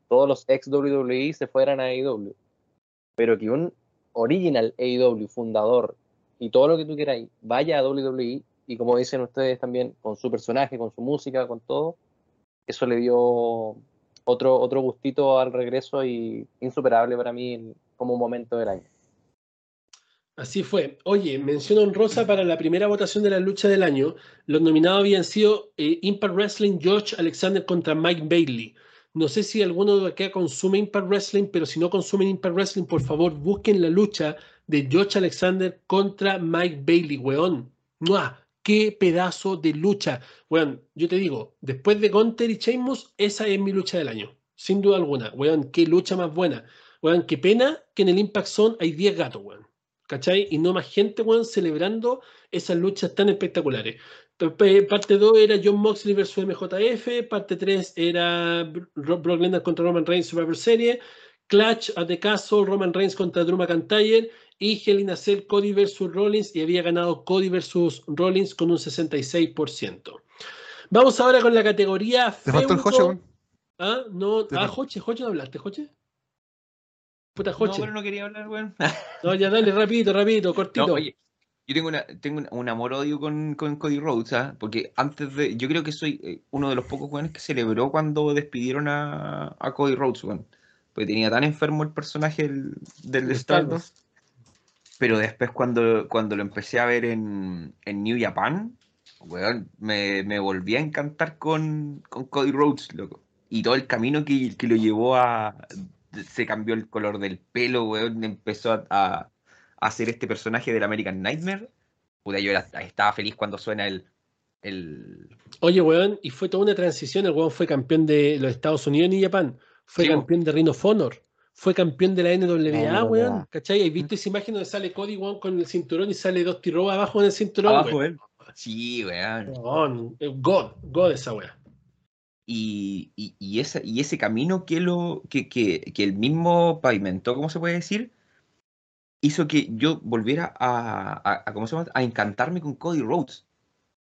todos los ex WWE se fueran a AEW, pero que un original AEW fundador y todo lo que tú quieras vaya a WWE y como dicen ustedes también, con su personaje, con su música, con todo, eso le dio otro, otro gustito al regreso y insuperable para mí como momento del año. Así fue. Oye, mención Rosa para la primera votación de la lucha del año. Los nominados habían sido eh, Impact Wrestling George Alexander contra Mike Bailey. No sé si alguno de acá consume Impact Wrestling, pero si no consumen Impact Wrestling, por favor busquen la lucha de George Alexander contra Mike Bailey, weón. ¡Mua! Qué pedazo de lucha. Weón, yo te digo, después de Gunter y Sheamus, esa es mi lucha del año. Sin duda alguna. Weón, qué lucha más buena. Weón, qué pena que en el Impact Zone hay 10 gatos, weón. ¿Cachai? Y no más gente, weón, celebrando esas luchas tan espectaculares. Parte 2 era John Moxley versus MJF. Parte 3 era Brock Lesnar contra Roman Reigns Survivor Series. Clutch at the Castle, Roman Reigns contra Drew McIntyre y Hell in Cody versus Rollins y había ganado Cody versus Rollins con un 66%. Vamos ahora con la categoría ¿Te faltó el Joche, Ah, no, ah, Joche, Joche no hablaste, Joche. Puta Joche. No, pero no quería hablar, weón. no, ya dale, rapidito, rapidito, cortito. No, oye, yo tengo, una, tengo un amor-odio con, con, Cody Rhodes, ¿ah? porque antes de. Yo creo que soy eh, uno de los pocos jóvenes que celebró cuando despidieron a, a Cody Rhodes, weón. Porque tenía tan enfermo el personaje del, del Stardust pero después cuando, cuando lo empecé a ver en, New Japan, me, me, volví a encantar con, Cody Rhodes, loco. Y todo el camino que, lo llevó a... Se cambió el color del pelo, weón, empezó a, a, hacer este personaje del American Nightmare. Puta, yo estaba feliz cuando suena el, el... Oye, weón, y fue toda una transición. El weón fue campeón de los Estados Unidos y Japón. Fue campeón de Ring of Honor fue campeón de la NWA, weón. ¿Cachai? ¿Has visto esa imagen donde sale Cody, weón, con el cinturón y sale dos tiros abajo en el cinturón? Abajo, weón. Sí, weón. God, God esa weón. Y, y, y, esa, y ese camino que, lo, que, que, que el mismo pavimentó, ¿cómo se puede decir? hizo que yo volviera a, a, ¿cómo se llama? a encantarme con Cody Rhodes.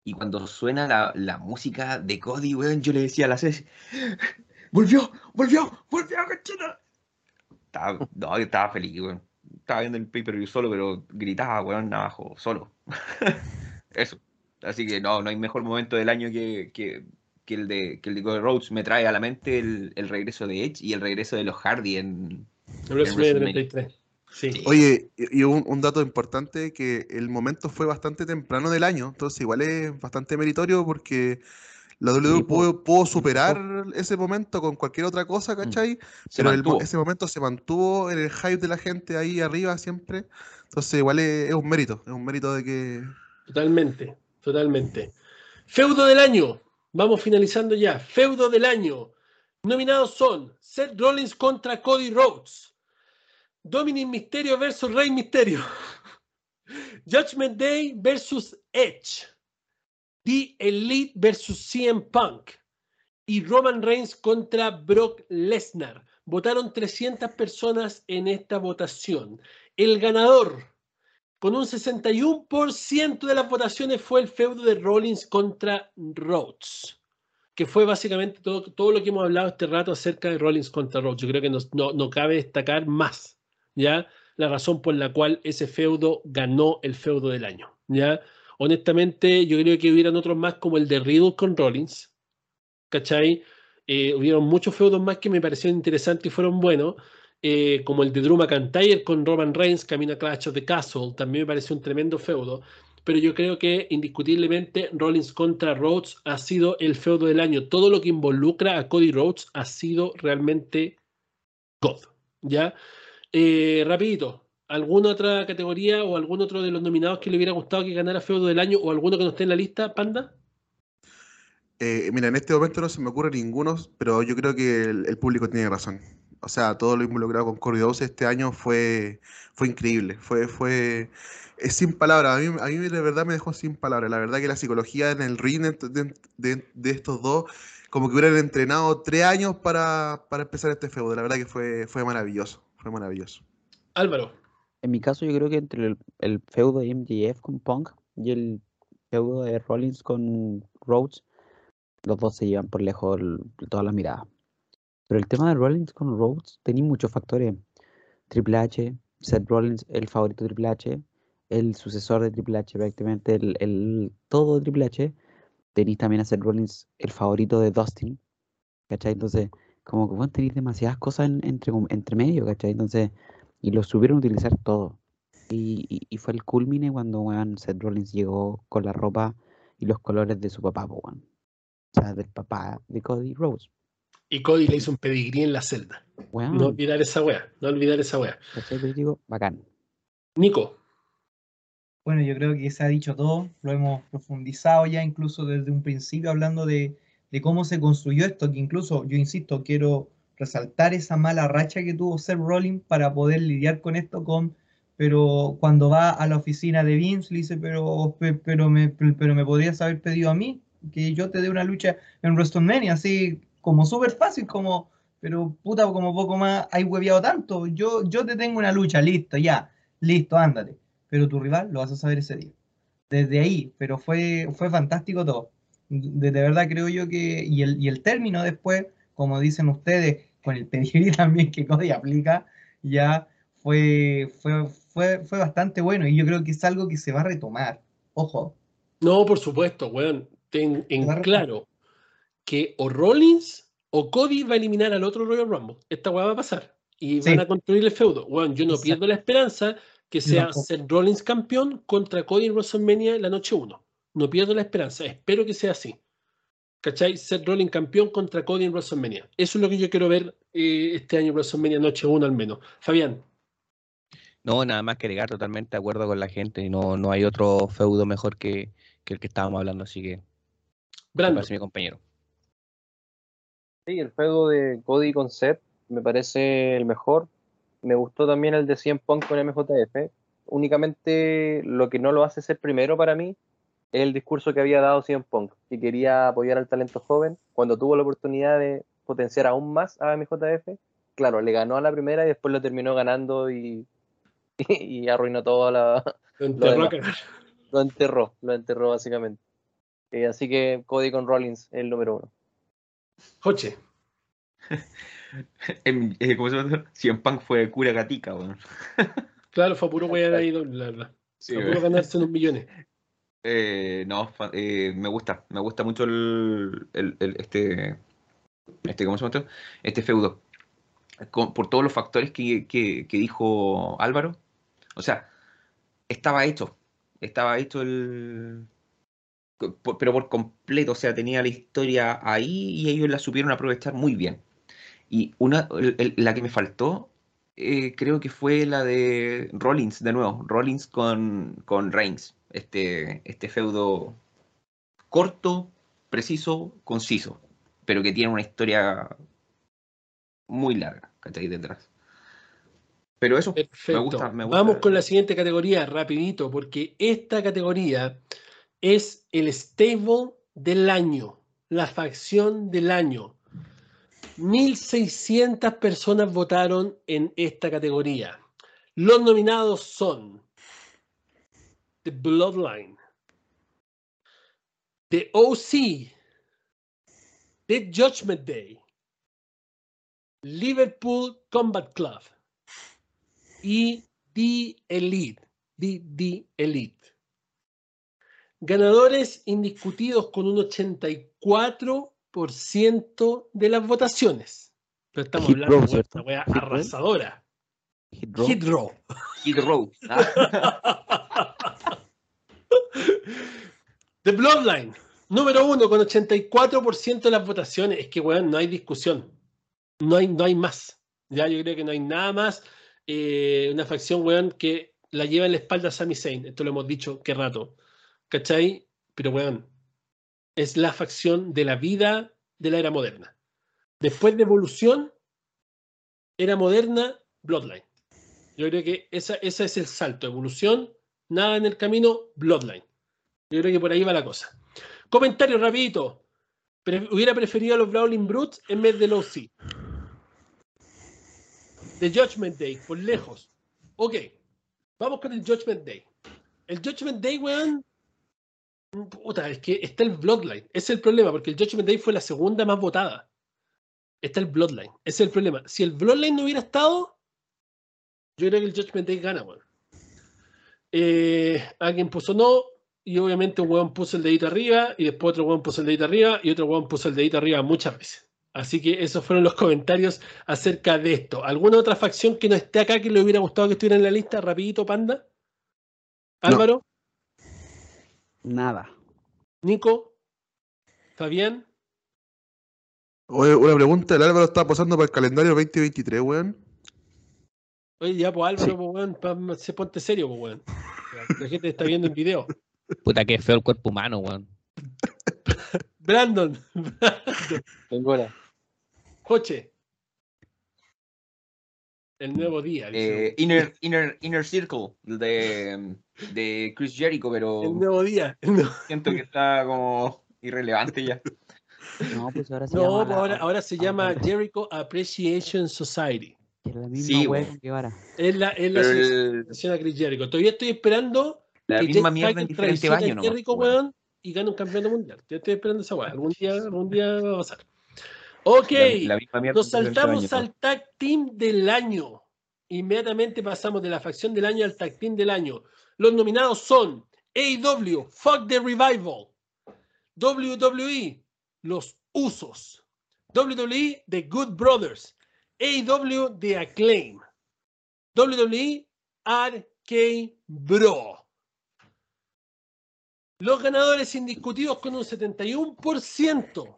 Y cuando suena la, la música de Cody, weón, yo le decía a la Ceci, volvió, volvió, volvió, cacheta. Estaba, no, estaba feliz, weón. Estaba viendo el pay-per-view solo, pero gritaba, weón, abajo, solo. Eso. Así que no, no hay mejor momento del año que, que, que el de que el de Cody Rhodes. Me trae a la mente el, el, regreso de Edge y el regreso de los Hardy en, WrestleMania 33. Sí. Oye, y un, un, dato importante que el momento fue bastante temprano del año, entonces igual es bastante meritorio porque la WWE pudo, superar ese momento con cualquier otra cosa, mm. ¿cachai? Pero ese momento se mantuvo en el hype de la gente ahí arriba siempre. Entonces, igual es, un mérito, es un mérito de que. Totalmente, totalmente. Feudo del año. Vamos finalizando ya. Feudo del año. Nominados son Seth Rollins contra Cody Rhodes. Dominic Mysterio versus Rey Mysterio. Judgment Day versus Edge. The Elite versus CM Punk y Roman Reigns contra Brock Lesnar. Votaron 300 personas en esta votación. El ganador, con un 61% de las votaciones, fue el feudo de Rollins contra Rhodes, que fue básicamente todo, todo lo que hemos hablado este rato acerca de Rollins contra Rhodes. Yo creo que no, no cabe destacar más, ¿ya? La razón por la cual ese feudo ganó el feudo del año, ¿ya? Honestamente, yo creo que hubieran otros más como el de Riddle con Rollins, ¿cachai? Eh, hubieron muchos feudos más que me parecieron interesantes y fueron buenos, eh, como el de Drew McIntyre con Roman Reigns, Camino a Clash of the Castle, también me pareció un tremendo feudo, pero yo creo que indiscutiblemente Rollins contra Rhodes ha sido el feudo del año. Todo lo que involucra a Cody Rhodes ha sido realmente God, ¿ya? Eh, rapidito, ¿Alguna otra categoría o algún otro de los nominados que le hubiera gustado que ganara feudo del año o alguno que no esté en la lista, Panda? Eh, mira, en este momento no se me ocurre ninguno, pero yo creo que el, público tiene razón. O sea, todo lo involucrado con Corey este año fue, fue increíble. Fue, fue, es sin palabras. A mí, a mí de verdad me dejó sin palabras. La verdad que la psicología en el ring de, estos dos, como que hubieran entrenado tres años para, para empezar este feudo. La verdad que fue, fue maravilloso. Fue maravilloso. Álvaro. En mi caso, yo creo que entre el, feudo de MJF con Punk y el feudo de Rollins con Rhodes, los dos se llevan por lejos todas las miradas. Pero el tema de Rollins con Rhodes tenía muchos factores. Triple H, Seth Rollins, el favorito de Triple H, el sucesor de Triple H, prácticamente el, todo Triple H. Tenéis también a Seth Rollins, el favorito de Dustin. Entonces, como que tenéis demasiadas cosas entre, entre medio, ¿cachai? Entonces, y lo subieron a utilizar todo. Y, y, fue el culmine cuando weón, Seth Rollins llegó con la ropa y los colores de su papá, weón. O sea, del papá de Cody Rose. Y Cody le hizo un pedigrí en la celda. No olvidar esa wea, no olvidar esa wea. digo, bacán. Nico. Bueno, yo creo que se ha dicho todo, lo hemos profundizado ya incluso desde un principio hablando de, de cómo se construyó esto, que incluso, yo insisto, quiero resaltar esa mala racha que tuvo Seth Rollins para poder lidiar con esto con pero cuando va a la oficina de Vince le dice pero pero me pero me podrías haber pedido a mí que yo te dé una lucha en WrestleMania así como súper fácil como pero puta como poco más hay hueviado tanto yo yo te tengo una lucha listo ya listo ándate pero tu rival lo vas a saber ese día. Desde ahí pero fue fue fantástico todo. De, de verdad creo yo que y el, y el término después como dicen ustedes con el pedigrí también que Cody aplica, ya fue, fue, fue, fue bastante bueno y yo creo que es algo que se va a retomar. Ojo. No, por supuesto, weón. Ten en claro que o Rollins o Cody va a eliminar al otro Royal Rumble. Esta weá va a pasar. Y van a construir el feudo. Weón, yo no pierdo la esperanza que sea ser Rollins campeón contra Cody en WrestleMania la noche 1. No pierdo la esperanza. Espero que sea así. ¿Cachai? Seth Rollins campeón contra Cody en WrestleMania. Eso es lo que yo quiero ver eh, este año en WrestleMania Noche 1 al menos. Fabián. No, nada más que agregar totalmente de acuerdo con la gente. Y no, no hay otro feudo mejor que, el que estábamos hablando, así que. Brandon. mi compañero. Sí, el feudo de Cody con Seth me parece el mejor. Me gustó también el de 100 Punk con MJF. Únicamente lo que no lo hace ser primero para mí el discurso que había dado CM Punk, que quería apoyar al talento joven, cuando tuvo la oportunidad de potenciar aún más a MJF, claro, le ganó a la primera y después lo terminó ganando y, y, arruinó todo la... Lo enterró, lo, enterró, lo enterró básicamente. Eh, así que Cody con Rollins el número uno. Joche. Eh, ¿Cómo se llama? CM Punk fue cura gatica, bueno. claro, fue puro weón ahí, la verdad. Sí, fue puro ganarse unos millones. Eh, no, eh, me gusta, me gusta mucho el, este, este, ¿cómo se llama? Este feudo. por todos los factores que, dijo Álvaro. O sea, estaba hecho, estaba hecho el... Pero por completo, o sea, tenía la historia ahí y ellos la supieron aprovechar muy bien. Y una, la que me faltó, eh, creo que fue la de Rollins, de nuevo, Rollins con, con Reigns este, este feudo corto, preciso, conciso, pero que tiene una historia muy larga, ¿cachai? Detrás. Pero eso me gusta, Vamos con la siguiente categoría, rapidito, porque esta categoría es el stable del año, la facción del año. 1.600 personas votaron en esta categoría. Los nominados son The Bloodline, The OC, The Judgment Day, Liverpool Combat Club y The Elite. The, The Elite. Ganadores indiscutidos con un 84% de las votaciones. Pero estamos hablando de una wea arrasadora. Hit row. Hit row. Hit Row. Ah, The Bloodline, número uno con 84% de las votaciones. Es que, weón, no hay discusión. No hay, no hay más. Ya yo creo que no hay nada más. Eh, una facción, weón, que la lleva en la espalda a Sami Zayn. Esto lo hemos dicho qué rato. ¿Cachai? Pero, weón, es la facción de la vida de la era moderna. Después de Evolución, era moderna, Bloodline. Yo creo que esa, ese es el salto. Evolución, nada en el camino, Bloodline. Yo creo que por ahí va la cosa. Comentario rapidito. Hubiera preferido a los Brawling Brutes en vez del OC. The Judgment Day, por lejos. Ok, vamos con el Judgment Day. El Judgment Day, weón. Puta, es que está el Bloodline. Es el problema, porque el Judgment Day fue la segunda más votada. Está el Bloodline. Es el problema. Si el Bloodline no hubiera estado, yo creo que el Judgment Day gana, weón. Eh, alguien puso no, y obviamente un weón puso el dedito arriba, y después otro weón puso el dedito arriba, y otro weón puso el dedito arriba muchas veces. Así que esos fueron los comentarios acerca de esto. ¿Alguna otra facción que no esté acá que le hubiera gustado que estuviera en la lista? Rapidito, Panda. Álvaro, Nada. Nico, Fabián. Oye, una pregunta, el Álvaro está pasando para el calendario 2023, weón. Oye, ya, pues Álvaro, pues weón, pa- se ponte serio, pues weón. La gente está viendo en video. Puta que feo el cuerpo humano, weón. Brandon, Brandon, Tengo la- Joche. El nuevo día. dice. eh, inner, inner, inner Circle de, de Chris Jericho, pero el nuevo día. el siento que está como irrelevante ya. No, pues ahora se No, llama. pues la- ahora, ahora se llama Jericho Appreciation Society. Que es la misma Sí, wea que ahora. Es la, es la asociación a Chris Jericho. Todavía estoy esperando la que misma mierda en diferente baño, ¿no? Jericho, weón, y gane un campeonato mundial. Yo estoy esperando esa weá. Algún día, algún día va a pasar. Ok, La, la nos saltamos baño, al tag team del año. Inmediatamente pasamos de la facción del año al tag team del año. Los nominados son AEW, Fuck the Revival, WWE, Los Usos, WWE, The Good Brothers, AEW, The Acclaim, WWE, RK Bro. Los ganadores indiscutidos con un 71%.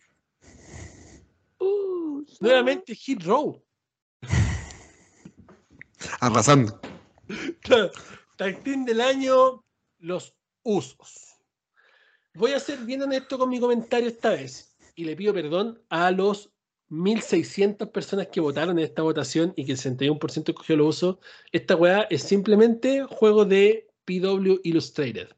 Nuevamente Hit Row. Arrasando. Team del año, los usos. Voy a ser bien honesto con mi comentario esta vez y le pido perdón a los 1.600 personas que votaron en esta votación y que el 61% escogió los usos. Esta weá es simplemente juego de PW Illustrated.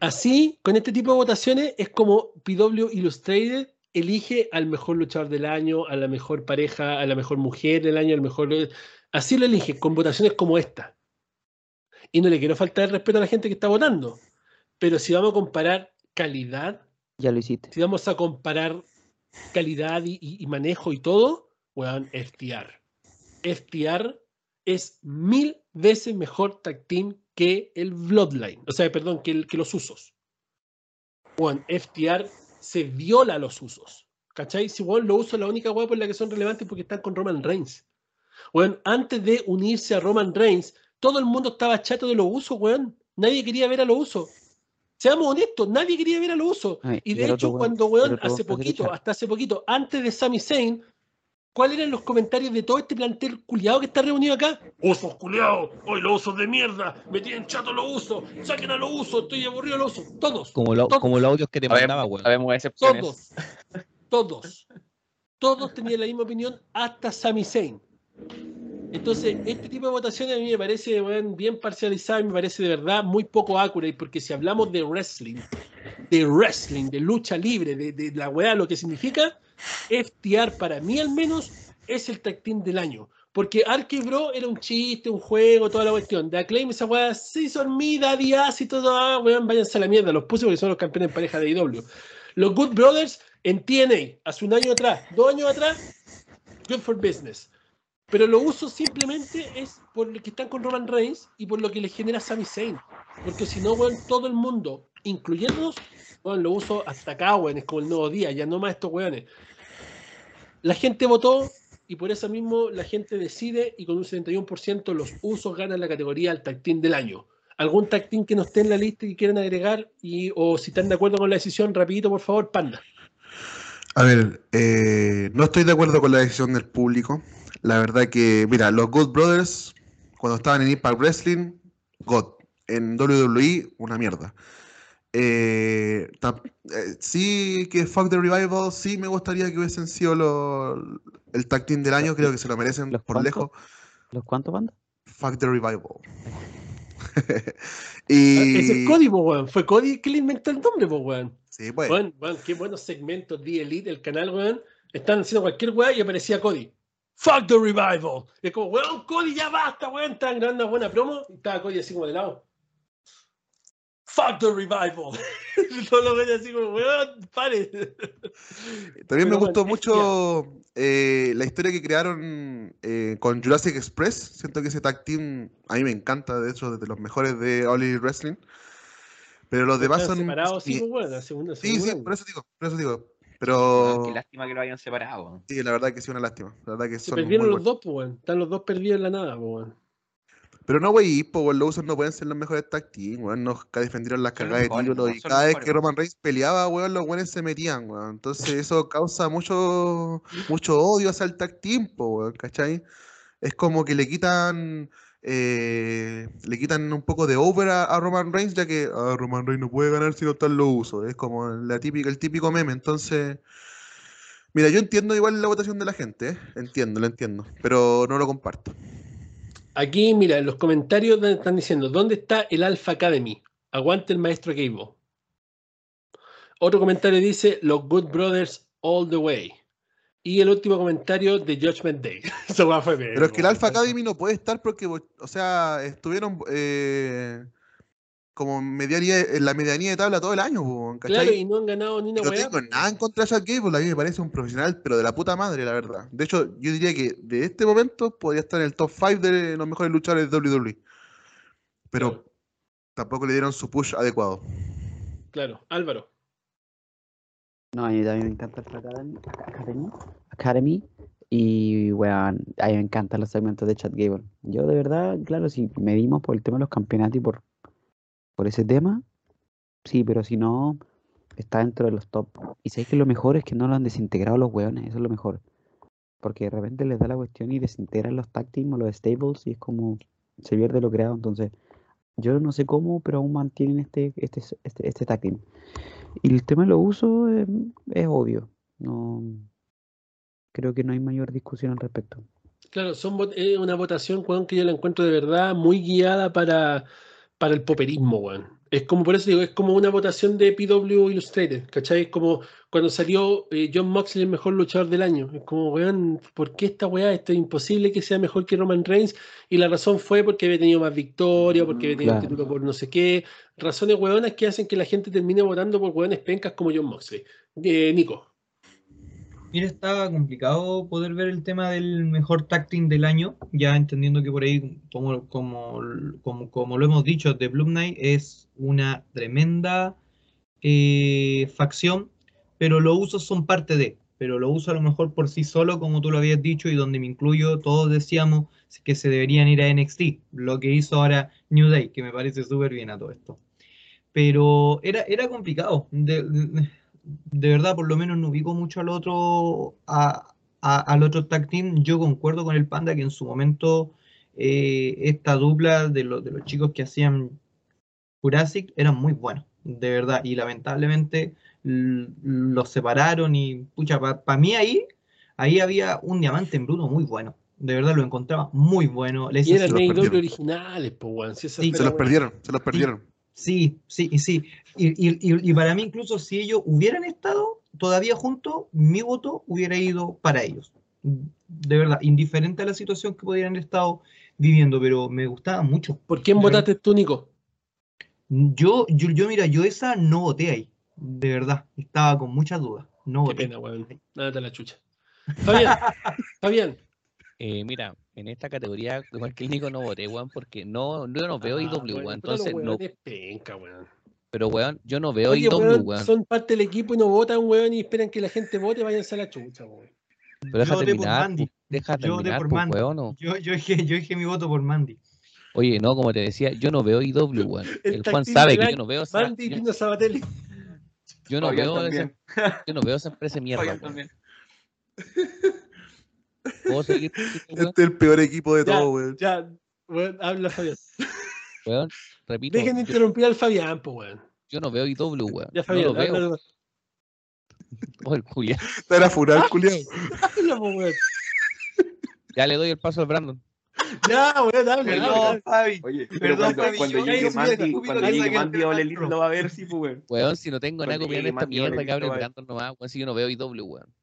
Así, con este tipo de votaciones, es como PW Illustrated elige al mejor luchador del año, a la mejor pareja, a la mejor mujer del año, al mejor. Así lo elige, con votaciones como esta. Y no le quiero faltar el respeto a la gente que está votando. Pero si vamos a comparar calidad, Ya lo hiciste. si vamos a comparar calidad y, manejo y todo, weón, FTR. FTR es mil veces mejor tag team que el Bloodline. O sea, perdón, que, el- que los usos. Weón, FTR se viola los usos. ¿Cachai? Si weón, los usos es la única weá por la que son relevantes porque están con Roman Reigns. Weón, antes de unirse a Roman Reigns, todo el mundo estaba chato de los usos, weón. Nadie quería ver a los usos. Seamos honestos, nadie quería ver a los usos. Ay, Y de hecho, otro cuando, weón, otro hace poquito, hasta hace poquito, antes de Sami Zayn, ¿cuáles eran los comentarios de todo este plantel culiado que está reunido acá? Usos culiados, hoy los usos de mierda, me tienen chato los usos, saquen a los usos, estoy aburrido de los usos. Todos, Como, lo- Todos. como los audios que te mandaba, weón. sabemos excepciones. todos, todos, todos tenían la misma opinión hasta Sami Zayn. Entonces, este tipo de votaciones a mí me parece bien parcializada y me parece de verdad muy poco accurate, porque si hablamos de wrestling, de wrestling, de lucha libre, de, la weá, lo que significa, FTR para mí al menos es el tag team del año. Porque Arky Bro era un chiste, un juego, toda la cuestión. De Acclaim esa weá, sí son mi Daddy y todo, ah, weón, váyanse a la mierda. Los puse porque son los campeones en pareja de IW. Los Good Brothers en TNA, hace un año atrás, dos años atrás, good for business. Pero lo uso simplemente es por lo que están con Roman Reigns y por lo que le genera Sami Zayn. Porque si no, weón, todo el mundo, incluyéndonos, weón, lo uso hasta acá, weón, es como el nuevo día, ya no más estos weones. La gente votó y por eso mismo la gente decide y con un 71% los usos ganan la categoría al tag team del año. ¿Algún tag team que no esté en la lista y quieran agregar? Y, o si están de acuerdo con la decisión, rapidito, por favor, Panda. A ver, eh, no estoy de acuerdo con la decisión del público. La verdad que, mira, los Good Brothers, cuando estaban en Impact Wrestling, God. En WWE, una mierda. Eh, eh, sí, que Fuck the Revival, sí me gustaría que hubiesen sido el tag team del año, creo que se lo merecen por lejos. ¿Los cuántos bandas? Fuck the Revival. y... Ese es Cody, weón. Fue Cody que le inventó el nombre, weón. Sí, pues. Weón, qué buenos segmentos de Elite, el canal, weón. Están haciendo cualquier weón y aparecía Cody. Fuck the revival. Y es como, weón, Cody, ya basta, weón. Están grabando una buena promo. Y estaba Cody así como de lado. Fuck the revival. Todos los veces así como, weón, pare. También me gustó mucho eh, la historia que crearon eh, con Jurassic Express. Siento que ese tag team a mí me encanta, de hecho, desde los mejores de All Wrestling. Pero los demás son. Separados, sí, sí, sí, sí, por eso digo, por eso digo. Pero. qué lástima que lo hayan separado. Sí, la verdad que sí, una lástima. La verdad que Se perdieron los dos, pues, Están los dos perdidos en la nada, pues, Pero no, güey, pues, los usos no pueden ser los mejores tag team, weón. Nunca defendieron las cagadas de títulos. Y cada vez que Roman Reigns peleaba, weón, los buenos se metían, weón. Entonces, eso causa mucho, mucho odio hacia el tag team, pues, weón, ¿cachai? Es como que le quitan eh, le quitan un poco de over a, Roman Reigns, ya que ah, Roman Reigns no puede ganar si no están los usos. Es como la típica, el típico meme. Entonces, mira, yo entiendo igual la votación de la gente, ¿eh? entiendo, lo entiendo, pero no lo comparto. Aquí, mira, en los comentarios están diciendo, ¿dónde está el Alpha Academy? Aguante el maestro Gable. Otro comentario dice, los Good Brothers all the way. Y el último comentario de Judgment Day. Pero es que el Alpha Academy no puede estar porque, o sea, estuvieron eh, como medianía, en la medianía de tabla todo el año, ¿cachai? Claro, y no han ganado ni una No tengo nada en contra de Chad Gable, a mí me parece un profesional, pero de la puta madre, la verdad. De hecho, yo diría que de este momento podría estar en el top 5 de los mejores luchadores de WWE. Pero tampoco le dieron su push adecuado. Claro, Álvaro. No, a mí también me encanta el Academy, Academy, y weón, a mí me encantan los segmentos de Chat Gable. Yo de verdad, claro, si medimos por el tema de los campeonatos y por, por ese tema, sí, pero si no, está dentro de los top. Y sé que lo mejor es que no lo han desintegrado los weones, eso es lo mejor. Porque de repente les da la cuestión y desintegran los tag o los stables y es como se pierde lo creado. Entonces, yo no sé cómo, pero aún mantienen este, este, este, este tag. Y el tema de los usos es, obvio. No, creo que no hay mayor discusión al respecto. Claro, son es una votación, Juan, que yo la encuentro de verdad muy guiada para, para el poperismo, Juan. Es como, por eso digo, es como una votación de PW Illustrated, ¿cachai? Es como cuando salió eh, John Moxley el mejor luchador del año. Es como, weón, ¿por qué esta weá? Esto es imposible que sea mejor que Roman Reigns. Y la razón fue porque había tenido más victoria, porque había tenido título por no sé qué. Razones weonas que hacen que la gente termine votando por weones pencas como John Moxley. Eh, Nico. Mira, estaba complicado poder ver el tema del mejor tacting del año, ya entendiendo que por ahí, como, como, como, lo hemos dicho, The Bloom Knight es una tremenda eh, facción, pero los usos son parte de, pero lo uso a lo mejor por sí solo, como tú lo habías dicho, y donde me incluyo, todos decíamos que se deberían ir a NXT, lo que hizo ahora New Day, que me parece súper bien a todo esto. Pero era, era complicado. Verdad, por lo menos no ubico mucho al otro, al otro tag team. Yo concuerdo con el Panda que en su momento eh, esta dupla de, de los chicos que hacían Jurassic eran muy buenos, de verdad. Y lamentablemente los separaron y, pucha, para mí ahí, ahí había un diamante en bruto muy bueno. De verdad lo encontraba muy bueno. y eran originales, pues, se los perdieron, se los perdieron. Sí, sí, sí. Y, y, y, para mí, incluso si ellos hubieran estado todavía juntos, mi voto hubiera ido para ellos. De verdad, indiferente a la situación que pudieran haber estado viviendo, pero me gustaba mucho. ¿Por quién votaste tú, Nico? Yo, yo, yo, mira, yo esa no voté ahí. De verdad, estaba con muchas dudas. No Qué pena, weón. Nada te la chucha. Fabián, Fabián. Eh, mira, en esta categoría, igual que el Nico no voté, weón, porque no, yo no veo ah, IW, weón. Entonces, no. Penca, weón. Pero, weón, yo no veo IW, weón, Son parte del equipo y no votan, weón, y esperan que la gente vote y vayan a la chucha, weón. Pero deja yo terminar, por Mandy. Deja yo terminar, por Mandy. Weón, ¿no? yo, yo, dije, yo dije mi voto por Mandy. Oye, no, como te decía, yo no veo IW, weón. El, Juan sabe que yo no veo. Mandy y Pino Sabatelli. Yo no, veo esa, yo no veo esa empresa de mierda. ¿Puedo seguir? Este es el peor equipo de todo, weón. Ya, weón, habla Fabián. Weón, repito. Dejen de interrumpir al Fabián, pues, weón. Yo no veo IW, weón. Ya, Fabián, no lo veo. Oh, el Julián. Te era furar, Julián. Ya le doy el paso al Brandon. Ya, weón, dale. Perdón, Fabi. Oye, Perdón, cuando, cuando llegue Mandy, cuando llegue Mandy o Lelito lo va a ver, sí, pues, weón. Weón, si no tengo nada que opinar en esta mierda que abre Brandon nomás, weón, si yo no veo IW, weón.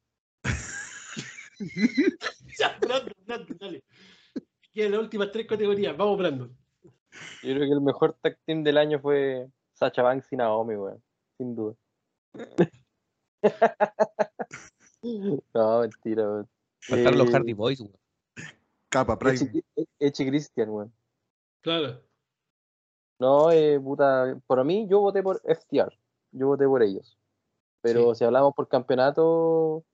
ya, Brandon, Brandon, dale. Quedan las últimas tres categorías, vamos, Brandon. Yo creo que el mejor tag team del año fue Sacha Banks y Naomi, weón, sin duda. no, mentira, weón. Faltaron los Hardy Boys, weón. Capa, Prime. Eche Christian, weón. Claro. No, eh, puta, por mí yo voté por FTR. Yo voté por ellos. Pero si hablamos por campeonato,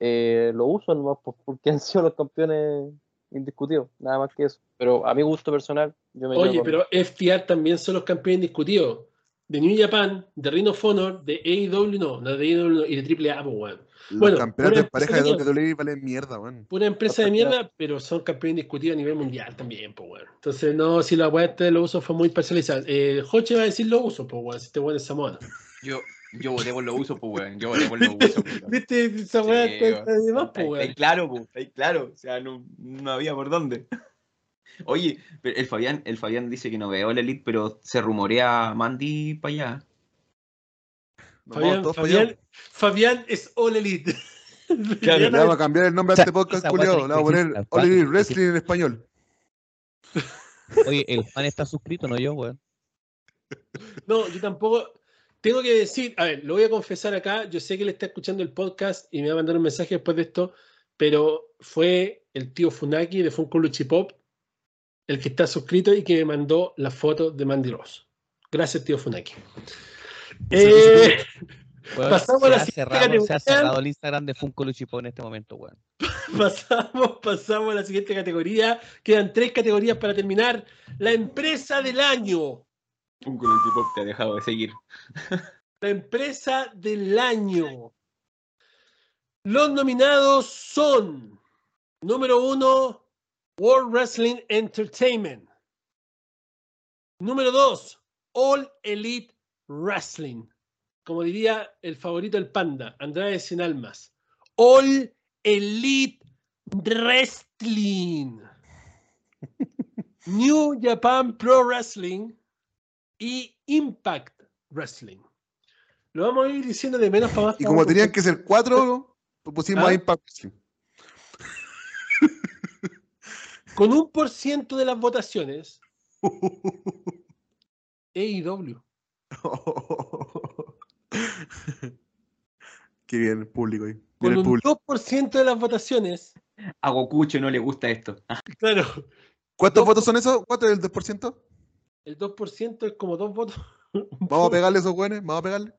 eh, lo uso nomás porque han sido los campeones indiscutidos, nada más que eso. Pero a mi gusto personal, yo me Oye, pero FTR también son los campeones indiscutidos. De New Japan, de Ring of Honor, de AEW, no, de AEW y de AAA, pues, weón. Los bueno, campeones de pareja de WWE valen mierda, weón. Una empresa de mierda, pero son campeones indiscutidos a nivel mundial también, pues, weón. Entonces, no, si la weá este lo uso fue muy parcializada. Eh, Hoche va a decir lo uso, pues, weón, si este weón es Samoa. Yo, yo voté por lo uso, pues, weón. Yo voté por lo uso. ¿Viste? Esa weá está de más, pues, weón. claro, pues, claro. O sea, no, no había por dónde. Oye, el Fabián, el Fabián dice que no veo la Elite, pero se rumorea Mandy para allá. Fabián, Fabián, Fabián, es All Elite. Claro, le vamos a cambiar el nombre a este podcast, culiado. Le vamos a poner All Elite Wrestling en español. Oye, el fan está suscrito, no yo, weón. No, yo tampoco. Tengo que decir, a ver, lo voy a confesar acá. Yo sé que él está escuchando el podcast y me va a mandar un mensaje después de esto, pero fue el tío Funaki de Funko Pop el que está suscrito y que me mandó la foto de Mandy Ross. Gracias, tío Funaki. Eh, pasamos a la siguiente categoría. Se ha cerrado el Instagram de Funko Luchipó en este momento, weón. pasamos, pasamos a la siguiente categoría. Quedan tres categorías para terminar. La empresa del año. Funko Luchipó te ha dejado de seguir. la empresa del año. Los nominados son, número uno, World Wrestling Entertainment. Número dos, All Elite Wrestling. Como diría el favorito del panda, Andrade Sin Almas. All Elite Wrestling. New Japan Pro Wrestling y Impact Wrestling. Lo vamos a ir diciendo de menos para más. Y como tenían que ser cuatro, pusimos a ¿Ah? Impact Wrestling. Con un por ciento de las votaciones, EIW. Qué bien, el público ahí. Con un 2% de las votaciones. A Gokucho no le gusta esto. Claro. ¿Cuántos votos son esos? ¿Cuánto es el 2%? El 2% es como dos votos. Vamos a pegarle esos buenos, vamos a pegarle.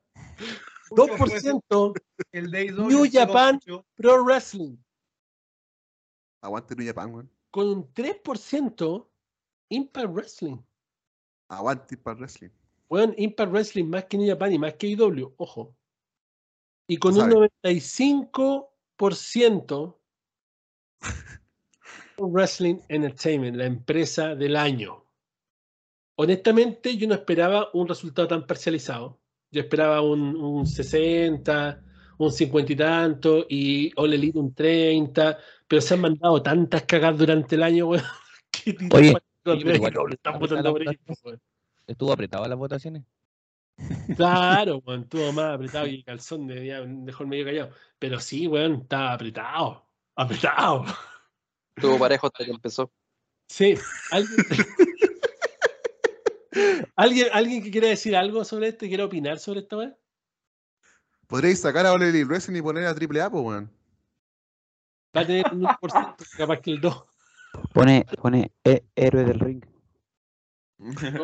2% el New Japan Pro Wrestling. Aguante New Japan, güey. Con un 3% Impact Wrestling. Aguante Impact Wrestling. Bueno, Impact Wrestling más que New Japan y más que IW, ojo. Y con un 95% Wrestling Entertainment, la empresa del año. Honestamente, yo no esperaba un resultado tan parcializado. Yo esperaba un, 60, un 50 y tanto, y All Elite un 30, pero se han mandado tantas cagadas durante el año, weón. Oye, ¿Estuvo apretado las votaciones? Claro, weón, estuvo más apretado y el calzón de, dejó el medio callado. Pero sí, weón, estaba apretado. Apretado. Estuvo parejo hasta que empezó. Sí. ¿Alguien, ¿Alguien, que quiera decir algo sobre esto y quiera opinar sobre esto, weón? Podréis sacar a Ole Wrestling y poner a Triple A, pues, weón. Va a tener un 1%, capaz que el 2. Pone, pone héroe del ring.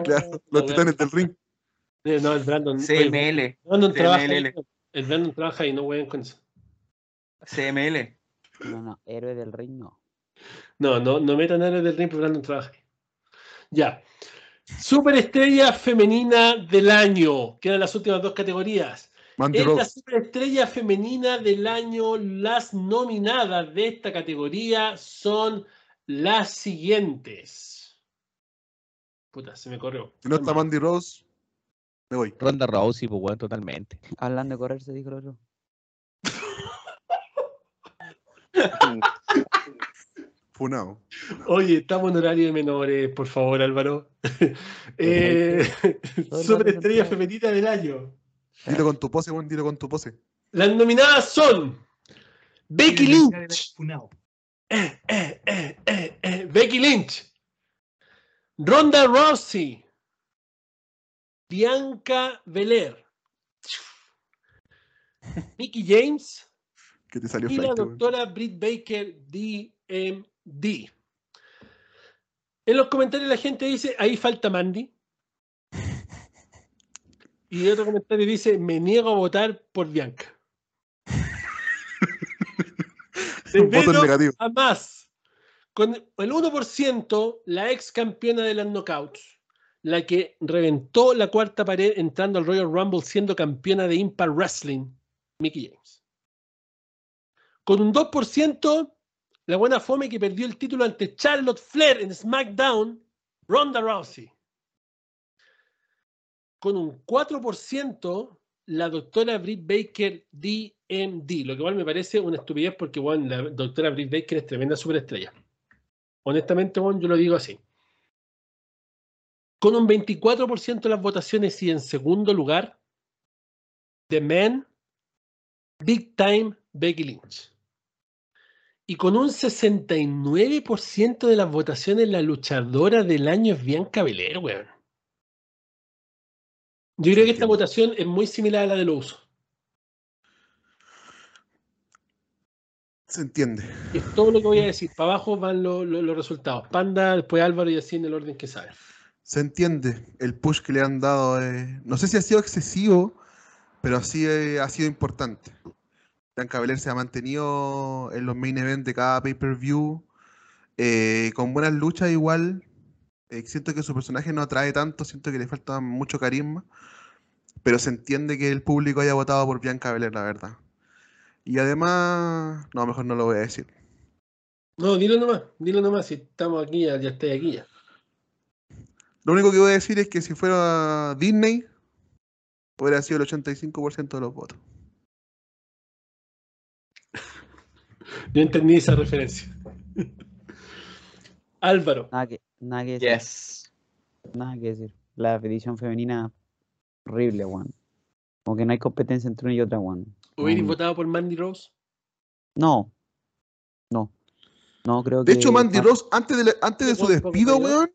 claro, los titanes del ring. No, el Brandon. CML. Brandon Trabaja el Brandon trabaja y no juegan con eso. CML. No, no, héroe del ring no. No, no, no metan héroe del ring porque Brandon trabaja. Ya. Superestrella femenina del año. Quedan las últimas dos categorías. En la superestrella femenina del año, las nominadas de esta categoría son las siguientes. Puta, se me corrió. Si no está Mandy Rose, me voy. Ronda Rousey, pues bueno, totalmente. Hablando de correr, se dijo el otro. Funao. Oye, estamos en horario de menores, por favor, Álvaro. eh, superestrella femenina del año. Dilo con tu pose, buen, dilo con tu pose. Las nominadas son Becky Lynch. Eh, eh, eh, eh, eh, Becky Lynch. Ronda Rousey. Bianca Belair. Mickey James. Que te salió y la doctora Britt Baker, DMD. En los comentarios la gente dice, ahí falta Mandy. Y otro comentario dice, me niego a votar por Bianca. Voto negativo. A más. Con el 1%, la ex campeona de las knockouts, la que reventó la cuarta pared entrando al Royal Rumble siendo campeona de Impact Wrestling, Mickey James. Con un 2%, la buena fome que perdió el título ante Charlotte Flair en SmackDown, Ronda Rousey con un 4% la doctora Britt Baker DMD, lo que igual me parece una estupidez porque bueno, la doctora Britt Baker es tremenda superestrella. Honestamente, bueno, yo lo digo así. Con un 24% de las votaciones y en segundo lugar, The Man, Big Time Becky Lynch. Y con un 69% de las votaciones, la luchadora del año es Bianca Belair, weón. Yo creo que esta votación es muy similar a la de los usos. Se entiende. Es todo lo que voy a decir. Para abajo van los resultados. Panda, después Álvaro y así en el orden que sabe. Se entiende el push que le han dado. Eh, no sé si ha sido excesivo, pero sí eh, ha sido importante. Bianca Belair se ha mantenido en los main events de cada pay-per-view. Eh, con buenas luchas igual. Eh, siento que su personaje no atrae tanto, siento que le falta mucho carisma, pero se entiende que el público haya votado por Bianca Belair, la verdad. Y además, no, mejor no lo voy a decir. No, dilo nomás, dilo nomás, si estamos aquí, ya, ya estoy aquí ya. Lo único que voy a decir es que si fuera Disney, podría sido el 85% de los votos. Yo entendí esa referencia. Álvaro. Nada que, nada que decir. Yes. Nada que decir. La edición femenina, horrible, Juan. Como que no hay competencia entre una y otra, Juan. ¿Hubierais votado por Mandy Rose? No. No. No, creo de que. hecho, Mandy Rose, antes de, antes de su despido, weón,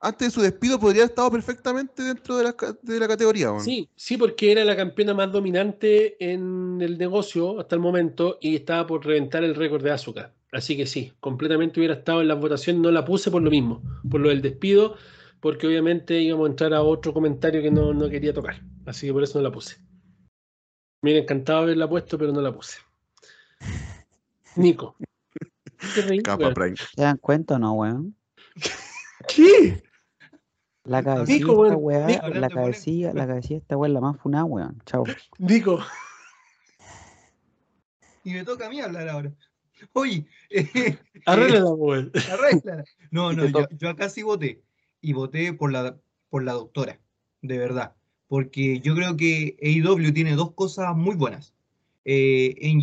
antes de su despido podría haber estado perfectamente dentro de la, de la categoría. weón. Sí, sí, porque era la campeona más dominante en el negocio hasta el momento y estaba por reventar el récord de Asuka. Así que sí, completamente hubiera estado en las votaciones, no la puse por lo mismo, por lo del despido, porque obviamente íbamos a entrar a otro comentario que no, quería tocar. Así que por eso no la puse. Me hubiera encantado haberla puesto, pero no la puse. Nico. ¿Te, dan cuenta o no, weón? ¿Qué? La cabecilla, Nico, esta weá, la cabecilla, la cabecilla esta weá es la más funada, weón. Chao. Nico. Y me toca a mí hablar ahora. Oye, eh, arréglala, güey. Arréglala. No, no, yo, acá sí voté. Y voté por la, por la doctora, de verdad. Porque yo creo que AEW tiene dos cosas muy buenas. eh, en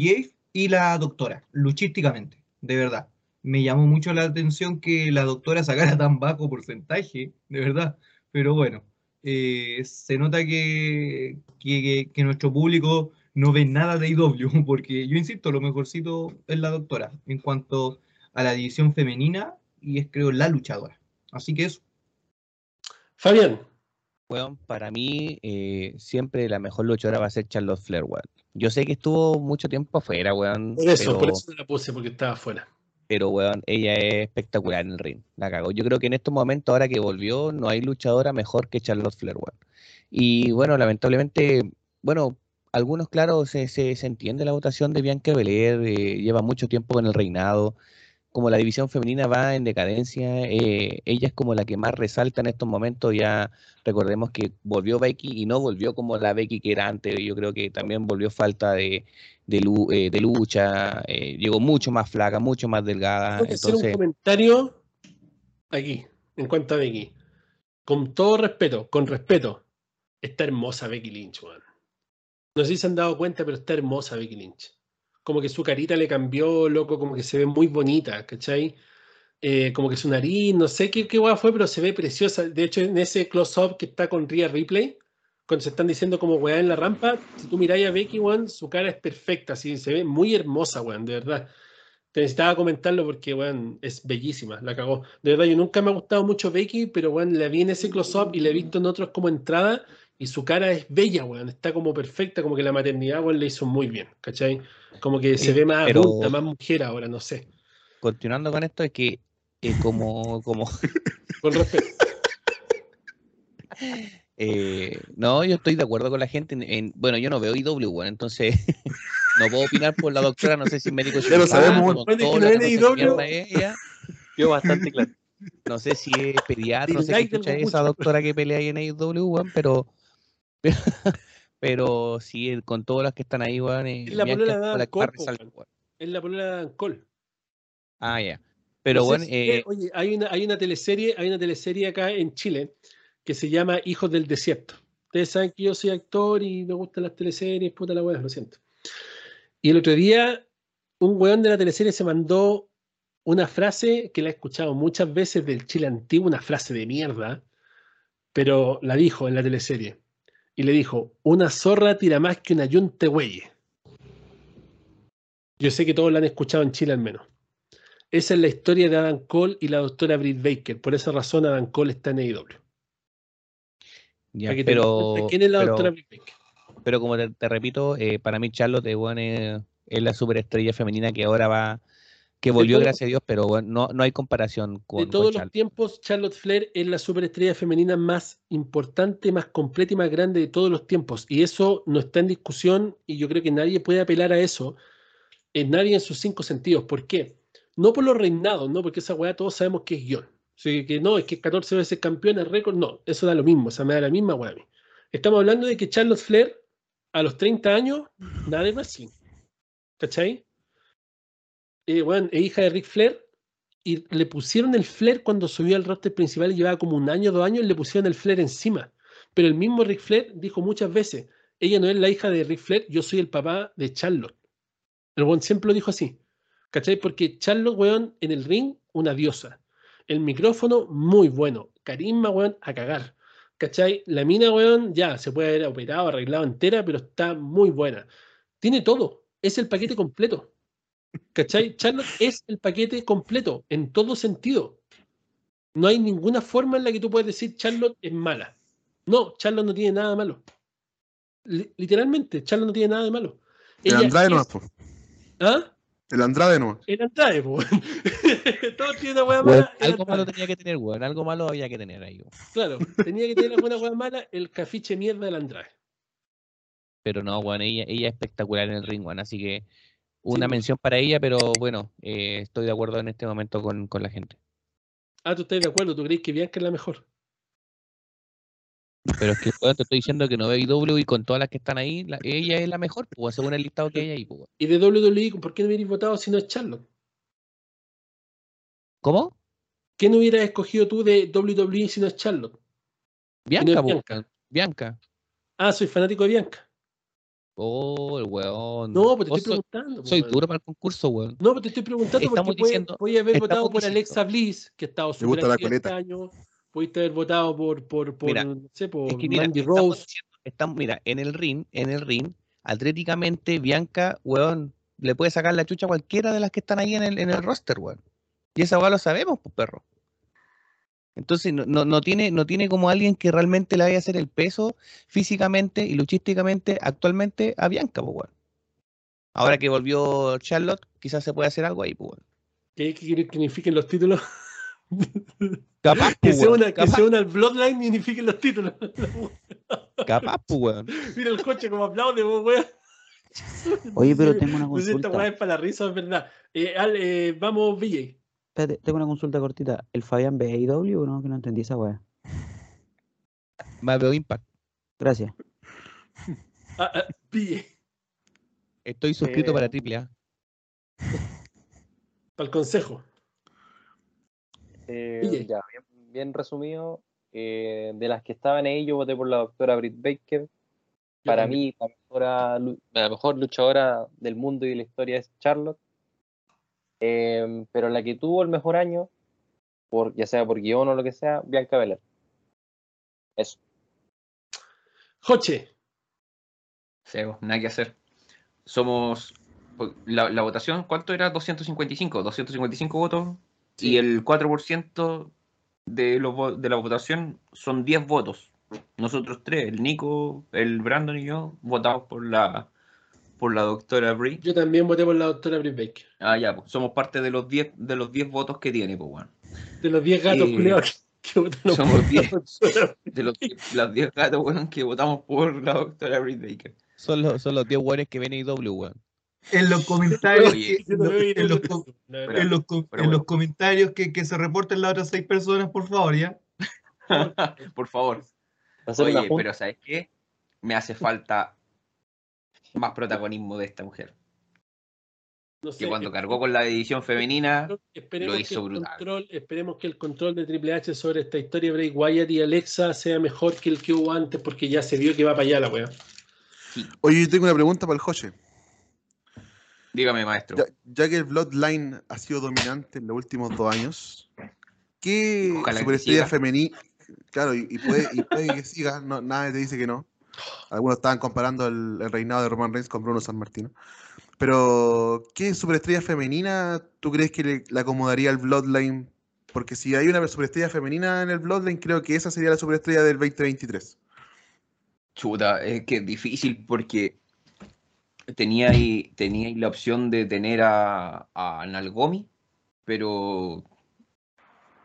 y la doctora, luchísticamente, de verdad. Me llamó mucho la atención que la doctora sacara tan bajo porcentaje, de verdad. Pero bueno, eh, se nota que, que, que, nuestro público no ve nada de IW, porque yo insisto, lo mejorcito es la doctora en cuanto a la división femenina y es creo la luchadora. Así que eso. Fabián. Bueno, para mí eh, siempre la mejor luchadora va a ser Charlotte Flair, weón. Yo sé que estuvo mucho tiempo afuera, weón. Por eso, por eso la puse, porque estaba afuera. Pero, weón, ella es espectacular en el ring. La cago. Yo creo que en estos momentos, ahora que volvió, no hay luchadora mejor que Charlotte Flair, weón. Y bueno, lamentablemente, bueno, algunos, claro, se, se, entiende la votación de Bianca Belair, eh, lleva mucho tiempo en el reinado como la división femenina va en decadencia, eh, ella es como la que más resalta en estos momentos. Ya recordemos que volvió Becky y no volvió como la Becky que era antes. Yo creo que también volvió falta de, de, eh, lucha, eh, llegó mucho más flaca, mucho más delgada. Entonces... hacer un comentario aquí, en cuanto a Becky. Con todo respeto, con respeto, está hermosa Becky Lynch, man. No sé si se han dado cuenta, pero está hermosa Becky Lynch como que su carita le cambió, loco, como que se ve muy bonita, ¿cachai? Eh, como que su nariz, no sé qué, qué fue, pero se ve preciosa. De hecho, en ese close-up que está con Rhea Replay, cuando se están diciendo como weá en la rampa, si tú miráis a Becky, weón, su cara es perfecta, así, se ve muy hermosa, weón, de verdad. Te necesitaba comentarlo porque, weón, es bellísima, la cagó. De verdad, yo nunca me ha gustado mucho Becky, pero, weón, la vi en ese close-up y la he visto en otros como entrada y su cara es bella, weón, está como perfecta, como que la maternidad, weón, le hizo muy bien, ¿cachai? Como que se ve más adulta, más mujer ahora, no sé. Continuando con esto, es que es como, como... con respeto. Eh, no, yo estoy de acuerdo con la gente. En, bueno, yo no veo IW, bueno, entonces no puedo opinar por la doctora. No sé si médico. Ya lo sabemos. Yo bastante claro. No sé si es pediatra, no sé qué escucha esa doctora que pelea ahí en IW, pero, pero, sí, con todas las que están ahí, weón. Es la polera de Dan Cole. Es la polera de Dan Cole. Ah, ya. Pero bueno. Eh, oye, hay una, hay una teleserie, hay una teleserie acá en Chile que se llama Hijos del Desierto. Ustedes saben que yo soy actor y me gustan las teleseries, puta la weá, lo siento. Y el otro día, un weón de la teleserie se mandó una frase que la he escuchado muchas veces del Chile antiguo, una frase de mierda, pero la dijo en la teleserie y le dijo, una zorra tira más que una yunte güeye. Yo sé que todos la han escuchado en Chile al menos. Esa es la historia de Adam Cole y la doctora Britt Baker. Por esa razón Adam Cole está en AEW. Ya, pero, ¿Quién es la doctora Britt Baker? Pero como te, repito, eh, para mí Charlotte es, es la superestrella femenina que ahora va que volvió, gracias a Dios, pero bueno, no, hay comparación con. De todos los tiempos, Charlotte Flair es la superestrella femenina más importante, más completa y más grande de todos los tiempos. Y eso no está en discusión y yo creo que nadie puede apelar a eso. En nadie en sus cinco sentidos. ¿Por qué? No por los reinados, ¿no? Porque esa weá todos sabemos que es guion. O sea, que no, es que 14 veces campeona, récord, no, eso da lo mismo, o sea, me da la misma weá a mí. Estamos hablando de que Charlotte Flair, a los 30 años, nada de wrestling. ¿Cachai? Eh, bueno, es hija de Rick Flair, y le pusieron el Flair cuando subió al roster principal, llevaba como un año, dos años, y le pusieron el Flair encima. Pero el mismo Rick Flair dijo muchas veces, ella no es la hija de Rick Flair, yo soy el papá de Charlotte. El buen siempre lo dijo así. ¿Cachai? Porque Charlotte, weón, en el ring, una diosa. El micrófono, muy bueno. Carisma, weón, a cagar. ¿Cachai? La mina, weón, ya se puede haber operado, arreglado entera, pero está muy buena. Tiene todo. Es el paquete completo. ¿Cachai? Charlotte es el paquete completo, en todo sentido. No hay ninguna forma en la que tú puedes decir Charlotte es mala. No, Charlotte no tiene nada de malo. literalmente, Charlotte no tiene nada de malo. El Andrade no es, ¿Ah? El Andrade no. El Andrade, pues. Todos tienen una hueá mala. algo malo tenía que tener, weón. Algo malo había que tener ahí, Claro, tenía que tener alguna hueá mala el cafiche mierda del Andrade. Pero no, weón, ella, ella es espectacular en el ring, weón. Así que una mención para ella, pero bueno, eh, estoy de acuerdo en este momento con, la gente. Ah, tú estás de acuerdo, tú crees que Bianca es la mejor. Pero es que te estoy diciendo que no veo W y con todas las que están ahí, ella es la mejor, pues, según el listado que hay ahí. Pues. ¿Y de WWE, por qué no hubieras votado si no es Charlotte? ¿Cómo? ¿Qué no hubieras escogido tú de WWE si no es Charlotte? Bianca, Bianca. Bianca. Ah, soy fanático de Bianca. Oh, el weón. No, pues te estoy soy- preguntando. Soy weón. duro para el concurso, weón. No, pero te estoy preguntando Estamos porque puede- diciendo- podía haber votado por diciendo- Alexa Bliss, que ha estado súper este coleta. año. Pudiste haber votado por, por, por, Mira, no sé, por Es que mira, Mandy estamos Rose. diciendo- estamos- mira, en el ring, en el ring, atléticamente, Bianca, weón, le puede sacar la chucha a cualquiera de las que están ahí en el, en el roster, weón. Y esa weá lo sabemos, pues, perro. Entonces, no, no, no tiene, no tiene como alguien que realmente le vaya a hacer el peso físicamente y luchísticamente actualmente a Bianca, pues, weón. Ahora que volvió Charlotte, quizás se puede hacer algo ahí, pues, weón. ¿Qué, que unifiquen los títulos? Capaz, que, pues, sea weón, una, que capaz, sea una Bloodline y unifiquen los títulos. capaz, pues, weón. Mira el coche como aplaude, pues, weón. Oye, pero tengo una Pues esta consulta. weá es para la risa, es verdad. Eh, Al, eh, vamos, VJ. Espérate, tengo una consulta cortita. ¿El Fabián ve AEW o no? Que no entendí esa weá. Más veo Impact. Gracias. Ah, ah, Estoy suscrito Eh, para AAA. para el consejo. Eh, Oye. ya, bien, bien resumido. eh, de las que estaban ahí, yo voté por la doctora Britt Baker. Para mí, la mejor luchadora del mundo y de la historia es Charlotte. Eh, pero la que tuvo el mejor año, por, ya sea por guion o lo que sea, Bianca Belair. Eso. Joche, Sebo, nada que hacer. Somos. La, la votación, ¿cuánto era? 255. 255 votos. Sí. Y el 4% de, los, de la votación son 10 votos. Nosotros tres, el Nico, el Brandon y yo, votamos por la por la doctora Brie. yo también voté por la doctora Britt Baker. Ah, ya, pues, somos parte de los 10 de los 10 votos que tiene, pues bueno. De los 10 gatos Eh, culiados que, votaron somos por la 10. doctora De los 10 las 10 gatos, weón, que votamos por la doctora Brie Baker. Son los, son los 10 weones que ven AEW, weón. En los comentarios, que- en, los, en en comentarios que, que se reporten las otras seis personas, por favor, ¿ya? Por favor. Oye, pero ¿sabes qué? Me hace falta más protagonismo de esta mujer. No sé, Que cuando cargó con la edición femenina, lo hizo brutal. Control, esperemos que el control de Triple H sobre esta historia de Bray Wyatt y Alexa sea mejor que el que hubo antes, porque ya se vio que va para allá la weá. Oye, yo tengo una pregunta para el Joche. dígame, maestro. Ya, ya que el Bloodline ha sido dominante en los últimos dos años, ¿qué Ojalá superestrella femenina? Claro, y, y puede, y puede que siga, no, nadie te dice que no. Algunos estaban comparando el, el reinado de Roman Reigns con Bruno San Martino. Pero, ¿qué superestrella femenina tú crees que le, le acomodaría al Bloodline? Porque si hay una superestrella femenina en el Bloodline, creo que esa sería la superestrella del 2023. Chuta, es que es difícil porque tenía ahí, tenía ahí la opción de tener a, a Nalgomi, pero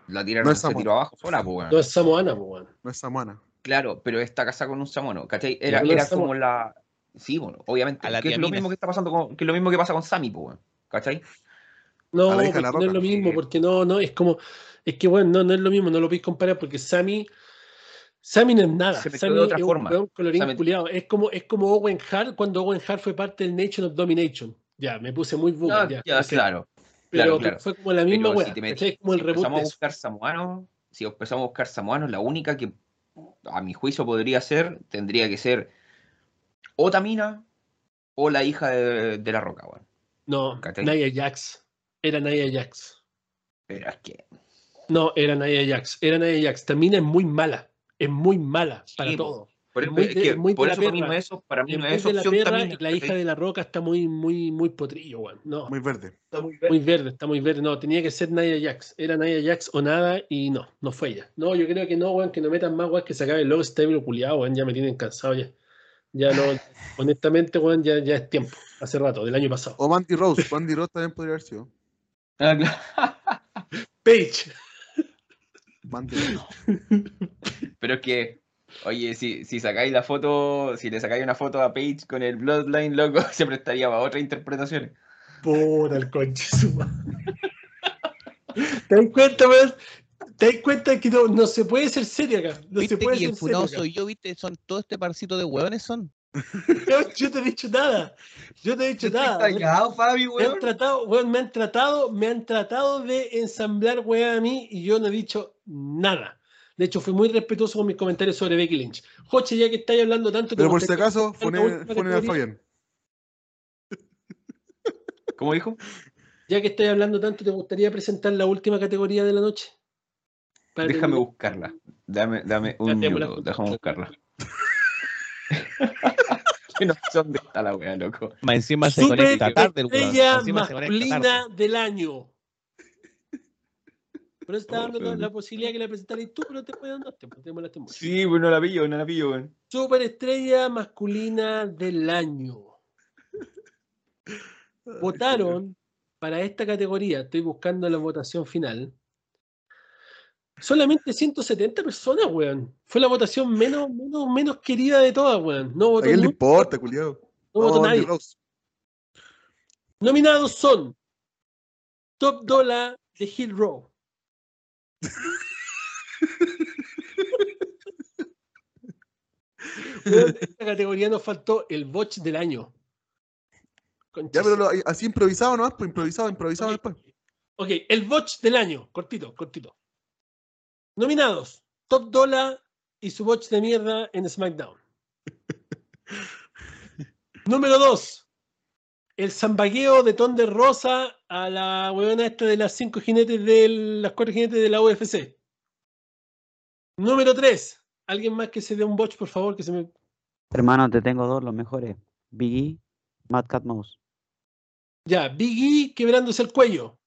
la tiraron, No es se tiró abajo sola, pues. No es Samoana, pues. No es Samoana. Claro, pero está casada con un samoano, ¿cachai? Era, era como la. Sí, bueno, obviamente. La que es lo mismo que está pasando con, que es lo mismo que pasa con Sammy, pues, ¿cachai? No, la la no es lo mismo, Sí. porque no, no, es como, es que bueno, no, no es lo mismo, no lo podéis comparar porque Sammy, Sammy no es nada, Se Sammy de otra es forma. un colorín es como, es como Owen Hart cuando Owen Hart fue parte del Nation of Domination, ya, me puse muy boomer, No, ya, ya, claro. pero, claro, pero claro. fue como la misma Pero si si empezamos a buscar samoanos, si empezamos a buscar samoanos, la única que a mi juicio podría ser, tendría que ser o Tamina o la hija de, de la Roca, weón. No, ¿cachai? Nia Jax, era Nia Jax, Pero es que. no, era Nia Jax, era Nia Jax, Tamina es muy mala, es muy mala para Sí, todo. Por, muy de- que muy de por la eso para mí no es eso, para mí no es de la opción perra, Tamina, la hija de la roca está muy, muy, muy potrillo, weón. No, Muy verde. está muy, muy verde, está muy verde. No, tenía que ser Nia Jax. Era Nia Jax o nada y no, no fue ella. No, yo creo que no, weón, que no metan más, weón, que se acabe el logo stable culiado, weón. Ya me tienen cansado ya. Ya no, honestamente, weón, ya, ya es tiempo. Hace rato, del año pasado. O Mandy Rose. Mandy Rose también podría haber sido. Ah, claro. Page. Mandy Rose. Pero es que, oye, si, si sacáis la foto, si le sacáis una foto a Paige con el Bloodline, loco, se prestaría para otra interpretación. Puta el conche su madre. ¿Te das cuenta, weón? ¿Te das cuenta que no, no se puede ser serio acá? No se ¿Viste puede que ser serio soy yo, viste? Son todo este parcito de hueones son. Yo te he dicho nada. Yo te he dicho nada. callado, Fabi, Me han weón. tratado, weón, me han tratado, me han tratado de ensamblar weón a mí y yo no he dicho nada. De hecho, fui muy respetuoso con mis comentarios sobre Becky Lynch. Joche, ya que estáis hablando tanto... Pero por si acaso, ponen a Fabián. ¿Cómo dijo? Ya que estáis hablando tanto, ¿te gustaría presentar la última categoría de la noche? Déjame buscarla. Dame, dame un minuto. Déjame buscarla. que no está la wea, loco. Encima se conecta tarde el masculina del año. Pero está dando la posibilidad que la presentarais tú, pero te puede dar pues, Sí, bueno, la pillo, no la pillo, Super estrella masculina del año. Votaron para esta categoría, estoy buscando la votación final. Solamente 170 personas, weón. Fue la votación menos, menos, menos querida de todas, weón. No votó ¿A quién le importa, culiado? No votó nadie. Nominados son Top Dollar de Hill Row. en esta categoría nos faltó el botch del año. ya, pero así improvisado, ¿no? Pues improvisado, improvisado después. Ok, el botch del año, cortito, cortito. Nominados: Top Dollar y su botch de mierda en SmackDown. Número 2. El zambagueo de Ton de Rosa a la huevona esta de las cinco jinetes de las cuatro jinetes de la UFC. Número 3. Alguien más que se dé un botch, por favor, que se me. Hermano, te tengo dos, los mejores. Biggie, Mad Cat Mouse. Ya, Biggie quebrándose el cuello.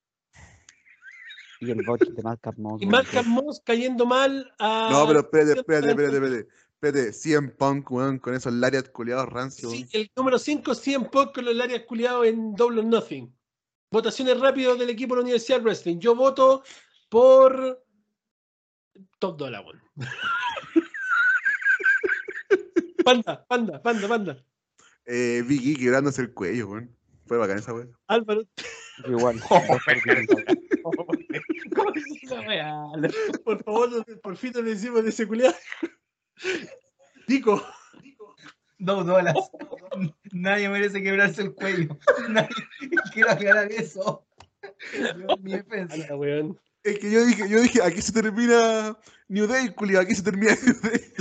Y el botch de Mad Cat Mouse. Y Mad Cat Mouse cayendo mal a. No, pero espérate, espérate, espérate, espérate. Espérate, 100 Punk, weón, con esos lariat culiados rancios. Sí, el número 5, 100 Punk con los lariat culiados en Double or Nothing. Votaciones rápidas del equipo de la Universidad Wrestling. Yo voto por. Top Dollar, weón. panda, panda, panda, panda. Eh, Vicky quebrándose el cuello, weón. Fue bacán esa weón. Álvaro. Igual. por favor, por fin le decimos de ese culiado. Dico. Dos dólares. Nadie merece quebrarse el cuello. Nadie quiere aclarar eso. mi Es que yo dije, yo dije, aquí se termina New Day, culiado, aquí se termina New Day.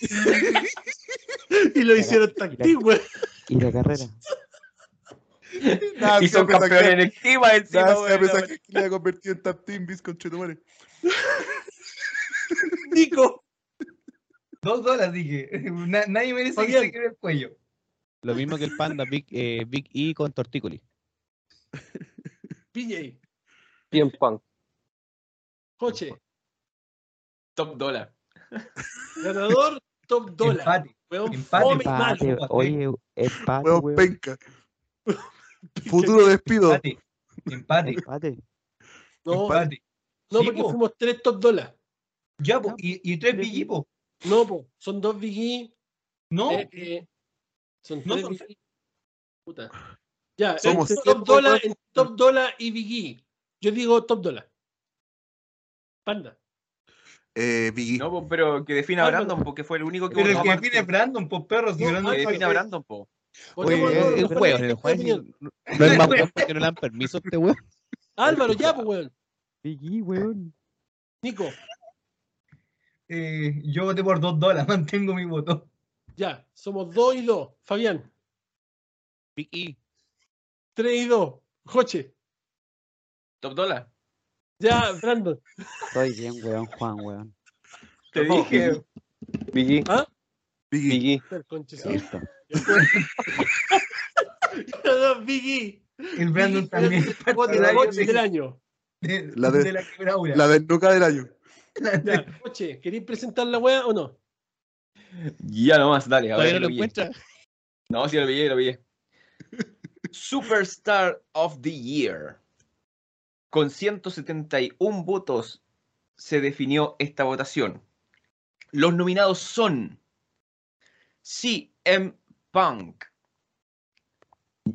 y lo hicieron tan güey. Y la carrera. y son campeones en clima encima, güey. Pensaba que le había convertido en Tap Team Bis con Chetumare. Nico. Dos dólares, dije. nadie merece que se quede el cuello. Lo mismo que el panda Big, eh, Big E con Tortícoli. PJ. Bien punk. Coche. Top dólar. Ganador, top dólar. Empate. empate. Oye, empate. Weón, penca. Futuro despido. Empate. Empate. Empate. No, empate. no porque fuimos tres top dólares. Ya, po, y, y tres BG, No, po, son dos BG. No. Eh, eh, son tres no, Puta. Ya, Somos top dólar, top dólar y BG. Yo digo top dólar. Panda. Eh, Biggie. No, pero que defina a Brandon, porque fue el único que. Pero el que define Brandon, pues perros. que define a Brandon, po. Oye, el juego, el juego. No es más weón porque no le dan permiso a este weón. Álvaro, ya, pues, weón. Biggie, weón. Nico. Eh, yo voté por dos dólares, mantengo mi voto. Ya, somos dos y dos. Fabián. Big Tres y dos. Joche. Top dólar. Ya, Brandon. Estoy bien, weón, Juan, weón. Te dije. Biggie. ¿Ah? Biggie. Biggie. Biggie. El Brandon también. La coche del año. la, de, la, la del nuca del año. Ya, coche, ¿queréis presentar la wea o no? Ya nomás, dale. A ver, no lo encuentra? No, sí lo vi, lo vi. Superstar of the Year. Con 171 votos se definió esta votación. Los nominados son CM Punk,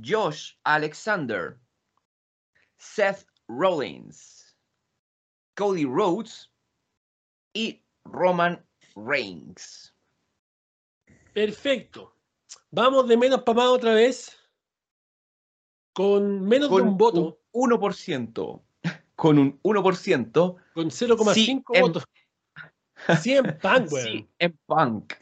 Josh Alexander, Seth Rollins, Cody Rhodes y Roman Reigns. Perfecto. Vamos de menos para más otra vez. Con menos de un voto. 1% con un 1%. Con 0,5 votos. 100 Punk, en Punk.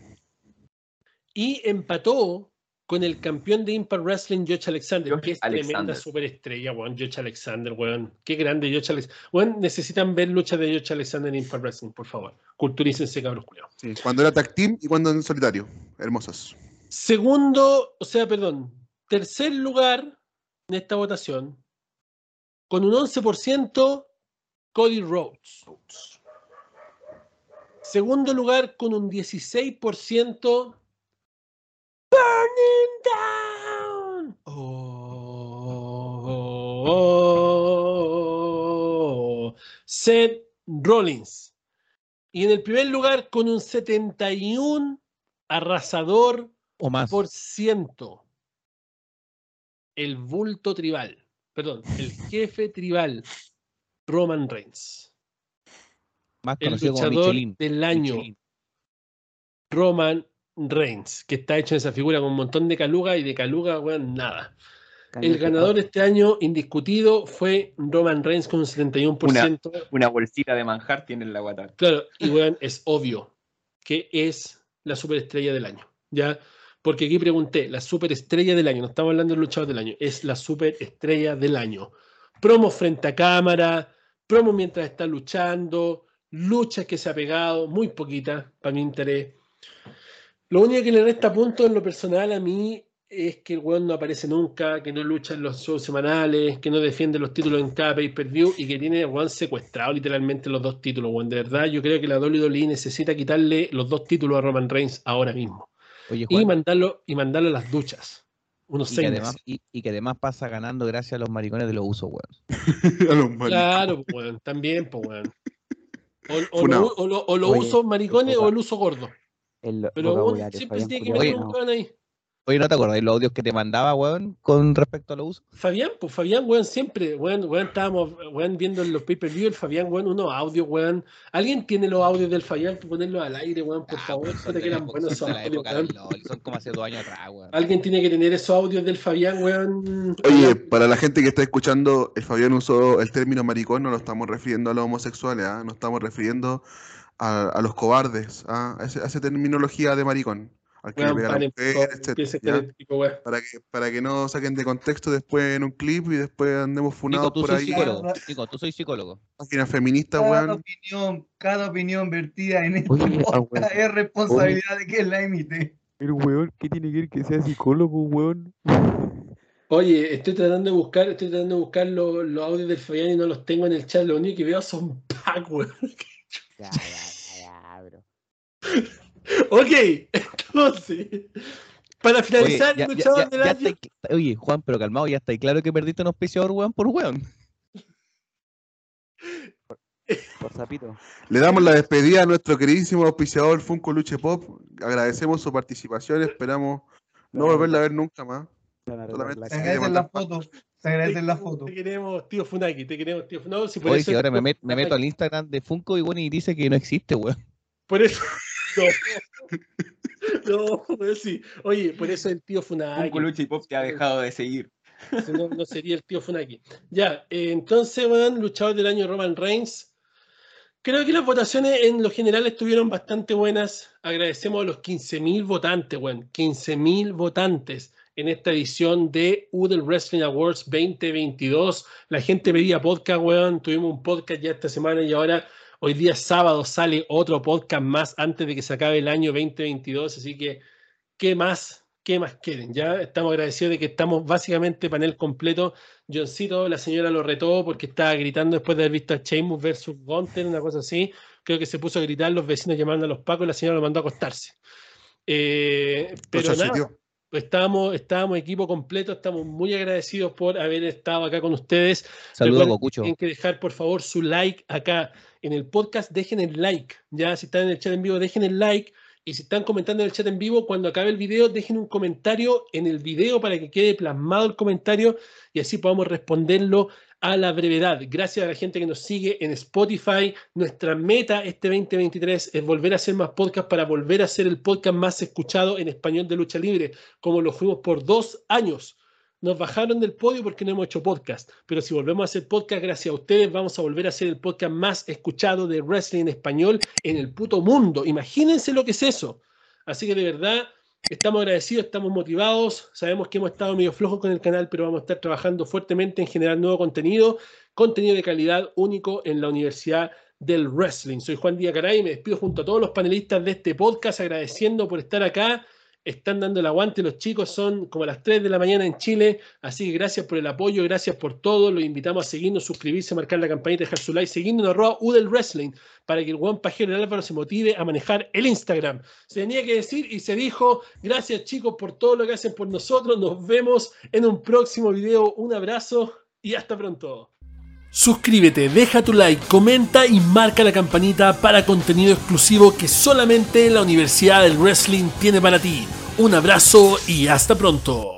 Y empató con el campeón de Impact Wrestling, Josh Alexander, Josh que es Alexander. tremenda superestrella, weón. Josh Alexander, weón. Qué grande Josh Alexander. Weón, necesitan ver luchas de Josh Alexander en Impact Wrestling, por favor. Culturícense, cabros culiados. Sí, cuando era tag team y cuando en solitario. Hermosos. Segundo, o sea, perdón, tercer lugar en esta votación, con un 11%, Cody Rhodes. Segundo lugar, con un 16%, Burning Down. Oh, Seth Rollins. Y en el primer lugar, con un 71 arrasador O más. por ciento. El bulto tribal. Perdón, el jefe tribal. Roman Reigns. Más El conocido como luchador Michelin. del año. Michelin. Roman Reigns. Que está hecho en esa figura con un montón de caluga y de caluga, weón, nada. El ganador este año, indiscutido, fue Roman Reigns con un 71%. Una bolsita de manjar tiene en la guata. Claro, y weón, es obvio que es la superestrella del año, ¿ya? Porque aquí pregunté, la superestrella del año, no estamos hablando del luchador del año, es la superestrella del año. Promo frente a cámara, promo mientras está luchando, luchas que se ha pegado, muy poquita para mi interés. Lo único que le resta punto en lo personal a mí es que el weón no aparece nunca, que no lucha en los shows semanales, que no defiende los títulos en cada pay-per-view y que tiene el weón secuestrado literalmente los dos títulos, weón. De verdad, yo creo que la WWE necesita quitarle los dos títulos a Roman Reigns ahora mismo. Oye, Y mandarlo, y mandarlo a las duchas. Unos y, que además, y, y que además pasa ganando gracias a los maricones de los usos, weón. A los. Claro, pues, weón, también, pues, weón. O, lo, o lo- o lo Oye, uso maricones o el uso gordo. El Pero siempre Fabián tiene que meter un weón ahí. Oye, ¿no te acordás de los audios que te mandaba, weón, con respecto a los usos? Fabián, pues Fabián, weón, siempre, weón, weón, estábamos, weón, viendo en los pay-per-view, el Fabián, weón, unos audios, weón. ¿Alguien tiene los audios del Fabián para ponerlos al aire, weón, por Ah, favor? weón, son de que eran buenos son audios, época weón. del LOL, son como hace dos años atrás, weón. Alguien tiene que tener esos audios del Fabián, weón. Oye, para la gente que está escuchando, el Fabián usó el término maricón, no lo estamos refiriendo a los homosexuales, ¿ah? no estamos refiriendo a, a los cobardes, ¿ah? a, ese- a esa terminología de maricón, al que le mujer, etcétera. Para que, para que no saquen de contexto después en un clip y después andemos funados Nico, tú por soy ahí, psicólogo. Nico, tú soy psicólogo. páginas feministas, Cada weón. opinión, cada opinión vertida en Oye, podcast weón. es responsabilidad de quien la emite. El weón, ¿qué tiene que ver que sea psicólogo, weón? Oye, estoy tratando de buscar, estoy tratando de buscar los, los audios del Fabián y no los tengo en el chat. Lo único que veo son pack, weón. Ya, ya, ya, bro. Ok, entonces, para Oye, finalizar, el ya- luchador ya- del ya año. estáis cl- oye, Juan, pero calmado, ya está claro que perdiste un auspiciador, weón, por weón. Por sapito. Le damos la despedida a nuestro queridísimo auspiciador Funko Luche Pop. Agradecemos su participación, esperamos no volverla a ver nunca más. Solamente Se agradecen las fotos. Se agradecen las fotos. Te queremos, tío Funaki, te queremos, tío Funaki. Si por Oye, eso si ahora me, met- me meto al Instagram de Funko y bueno, y dice que no existe, weón. Por eso. No, no, sí. Oye, por eso el tío Funaki. Funko Lucha y Pop te ha dejado de seguir. Si no, no sería el tío Funaki. Ya, eh, entonces, weón, luchador del año Roman Reigns. Creo que las votaciones en lo general estuvieron bastante buenas. Agradecemos a los 15.000 votantes, weón. 15.000 votantes en esta edición de Udel Wrestling Awards 2022. La gente pedía podcast, weón. Tuvimos un podcast ya esta semana y ahora, hoy día sábado, sale otro podcast más antes de que se acabe el año 2022. Así que, ¿qué más? ¿Qué más quieren? Ya estamos agradecidos de que estamos básicamente panel completo. Johncito, la señora lo retó porque estaba gritando después de haber visto a Sheamus versus Gunter, una cosa así. Creo que se puso a gritar, los vecinos llamando a los pacos y la señora lo mandó a acostarse. Eh, pero nada, chacheteó. estábamos, estábamos equipo completo, estamos muy agradecidos por haber estado acá con ustedes. Saludos Gokucho. Tienen que dejar, por favor, su like acá en el podcast. Dejen el like. Ya, si están en el chat en vivo, dejen el like. Y si están comentando en el chat en vivo, cuando acabe el video, dejen un comentario en el video para que quede plasmado el comentario y así podamos responderlo a la brevedad. Gracias a la gente que nos sigue en Spotify. Nuestra meta este 2023 es volver a hacer más podcast para volver a ser el podcast más escuchado en español de lucha libre, como lo fuimos por dos años nos bajaron del podio porque no hemos hecho podcast. Pero si volvemos a hacer podcast gracias a ustedes, vamos a volver a ser el podcast más escuchado de wrestling en español en el puto mundo. Imagínense lo que es eso. Así que de verdad, Estamos agradecidos, estamos motivados, sabemos que hemos estado medio flojos con el canal, pero vamos a estar trabajando fuertemente en generar nuevo contenido, contenido de calidad único en la Universidad del Wrestling. Soy Juan Díaz Caray y me despido junto a todos los panelistas de este podcast agradeciendo por estar acá están dando el aguante los chicos, son como las 3 de la mañana en Chile, así que gracias por el apoyo, gracias por todo, los invitamos a seguirnos, suscribirse, marcar la campanita, dejar su like, seguirnos en arroba Udel Wrestling, para que el buen pajero Álvaro se motive a manejar el Instagram. Se tenía que decir y se dijo, gracias chicos por todo lo que hacen por nosotros, nos vemos en un próximo video, un abrazo y hasta pronto. Suscríbete, deja tu like, comenta y marca la campanita para contenido exclusivo que solamente la Universidad del Wrestling tiene para ti. Un abrazo y hasta pronto.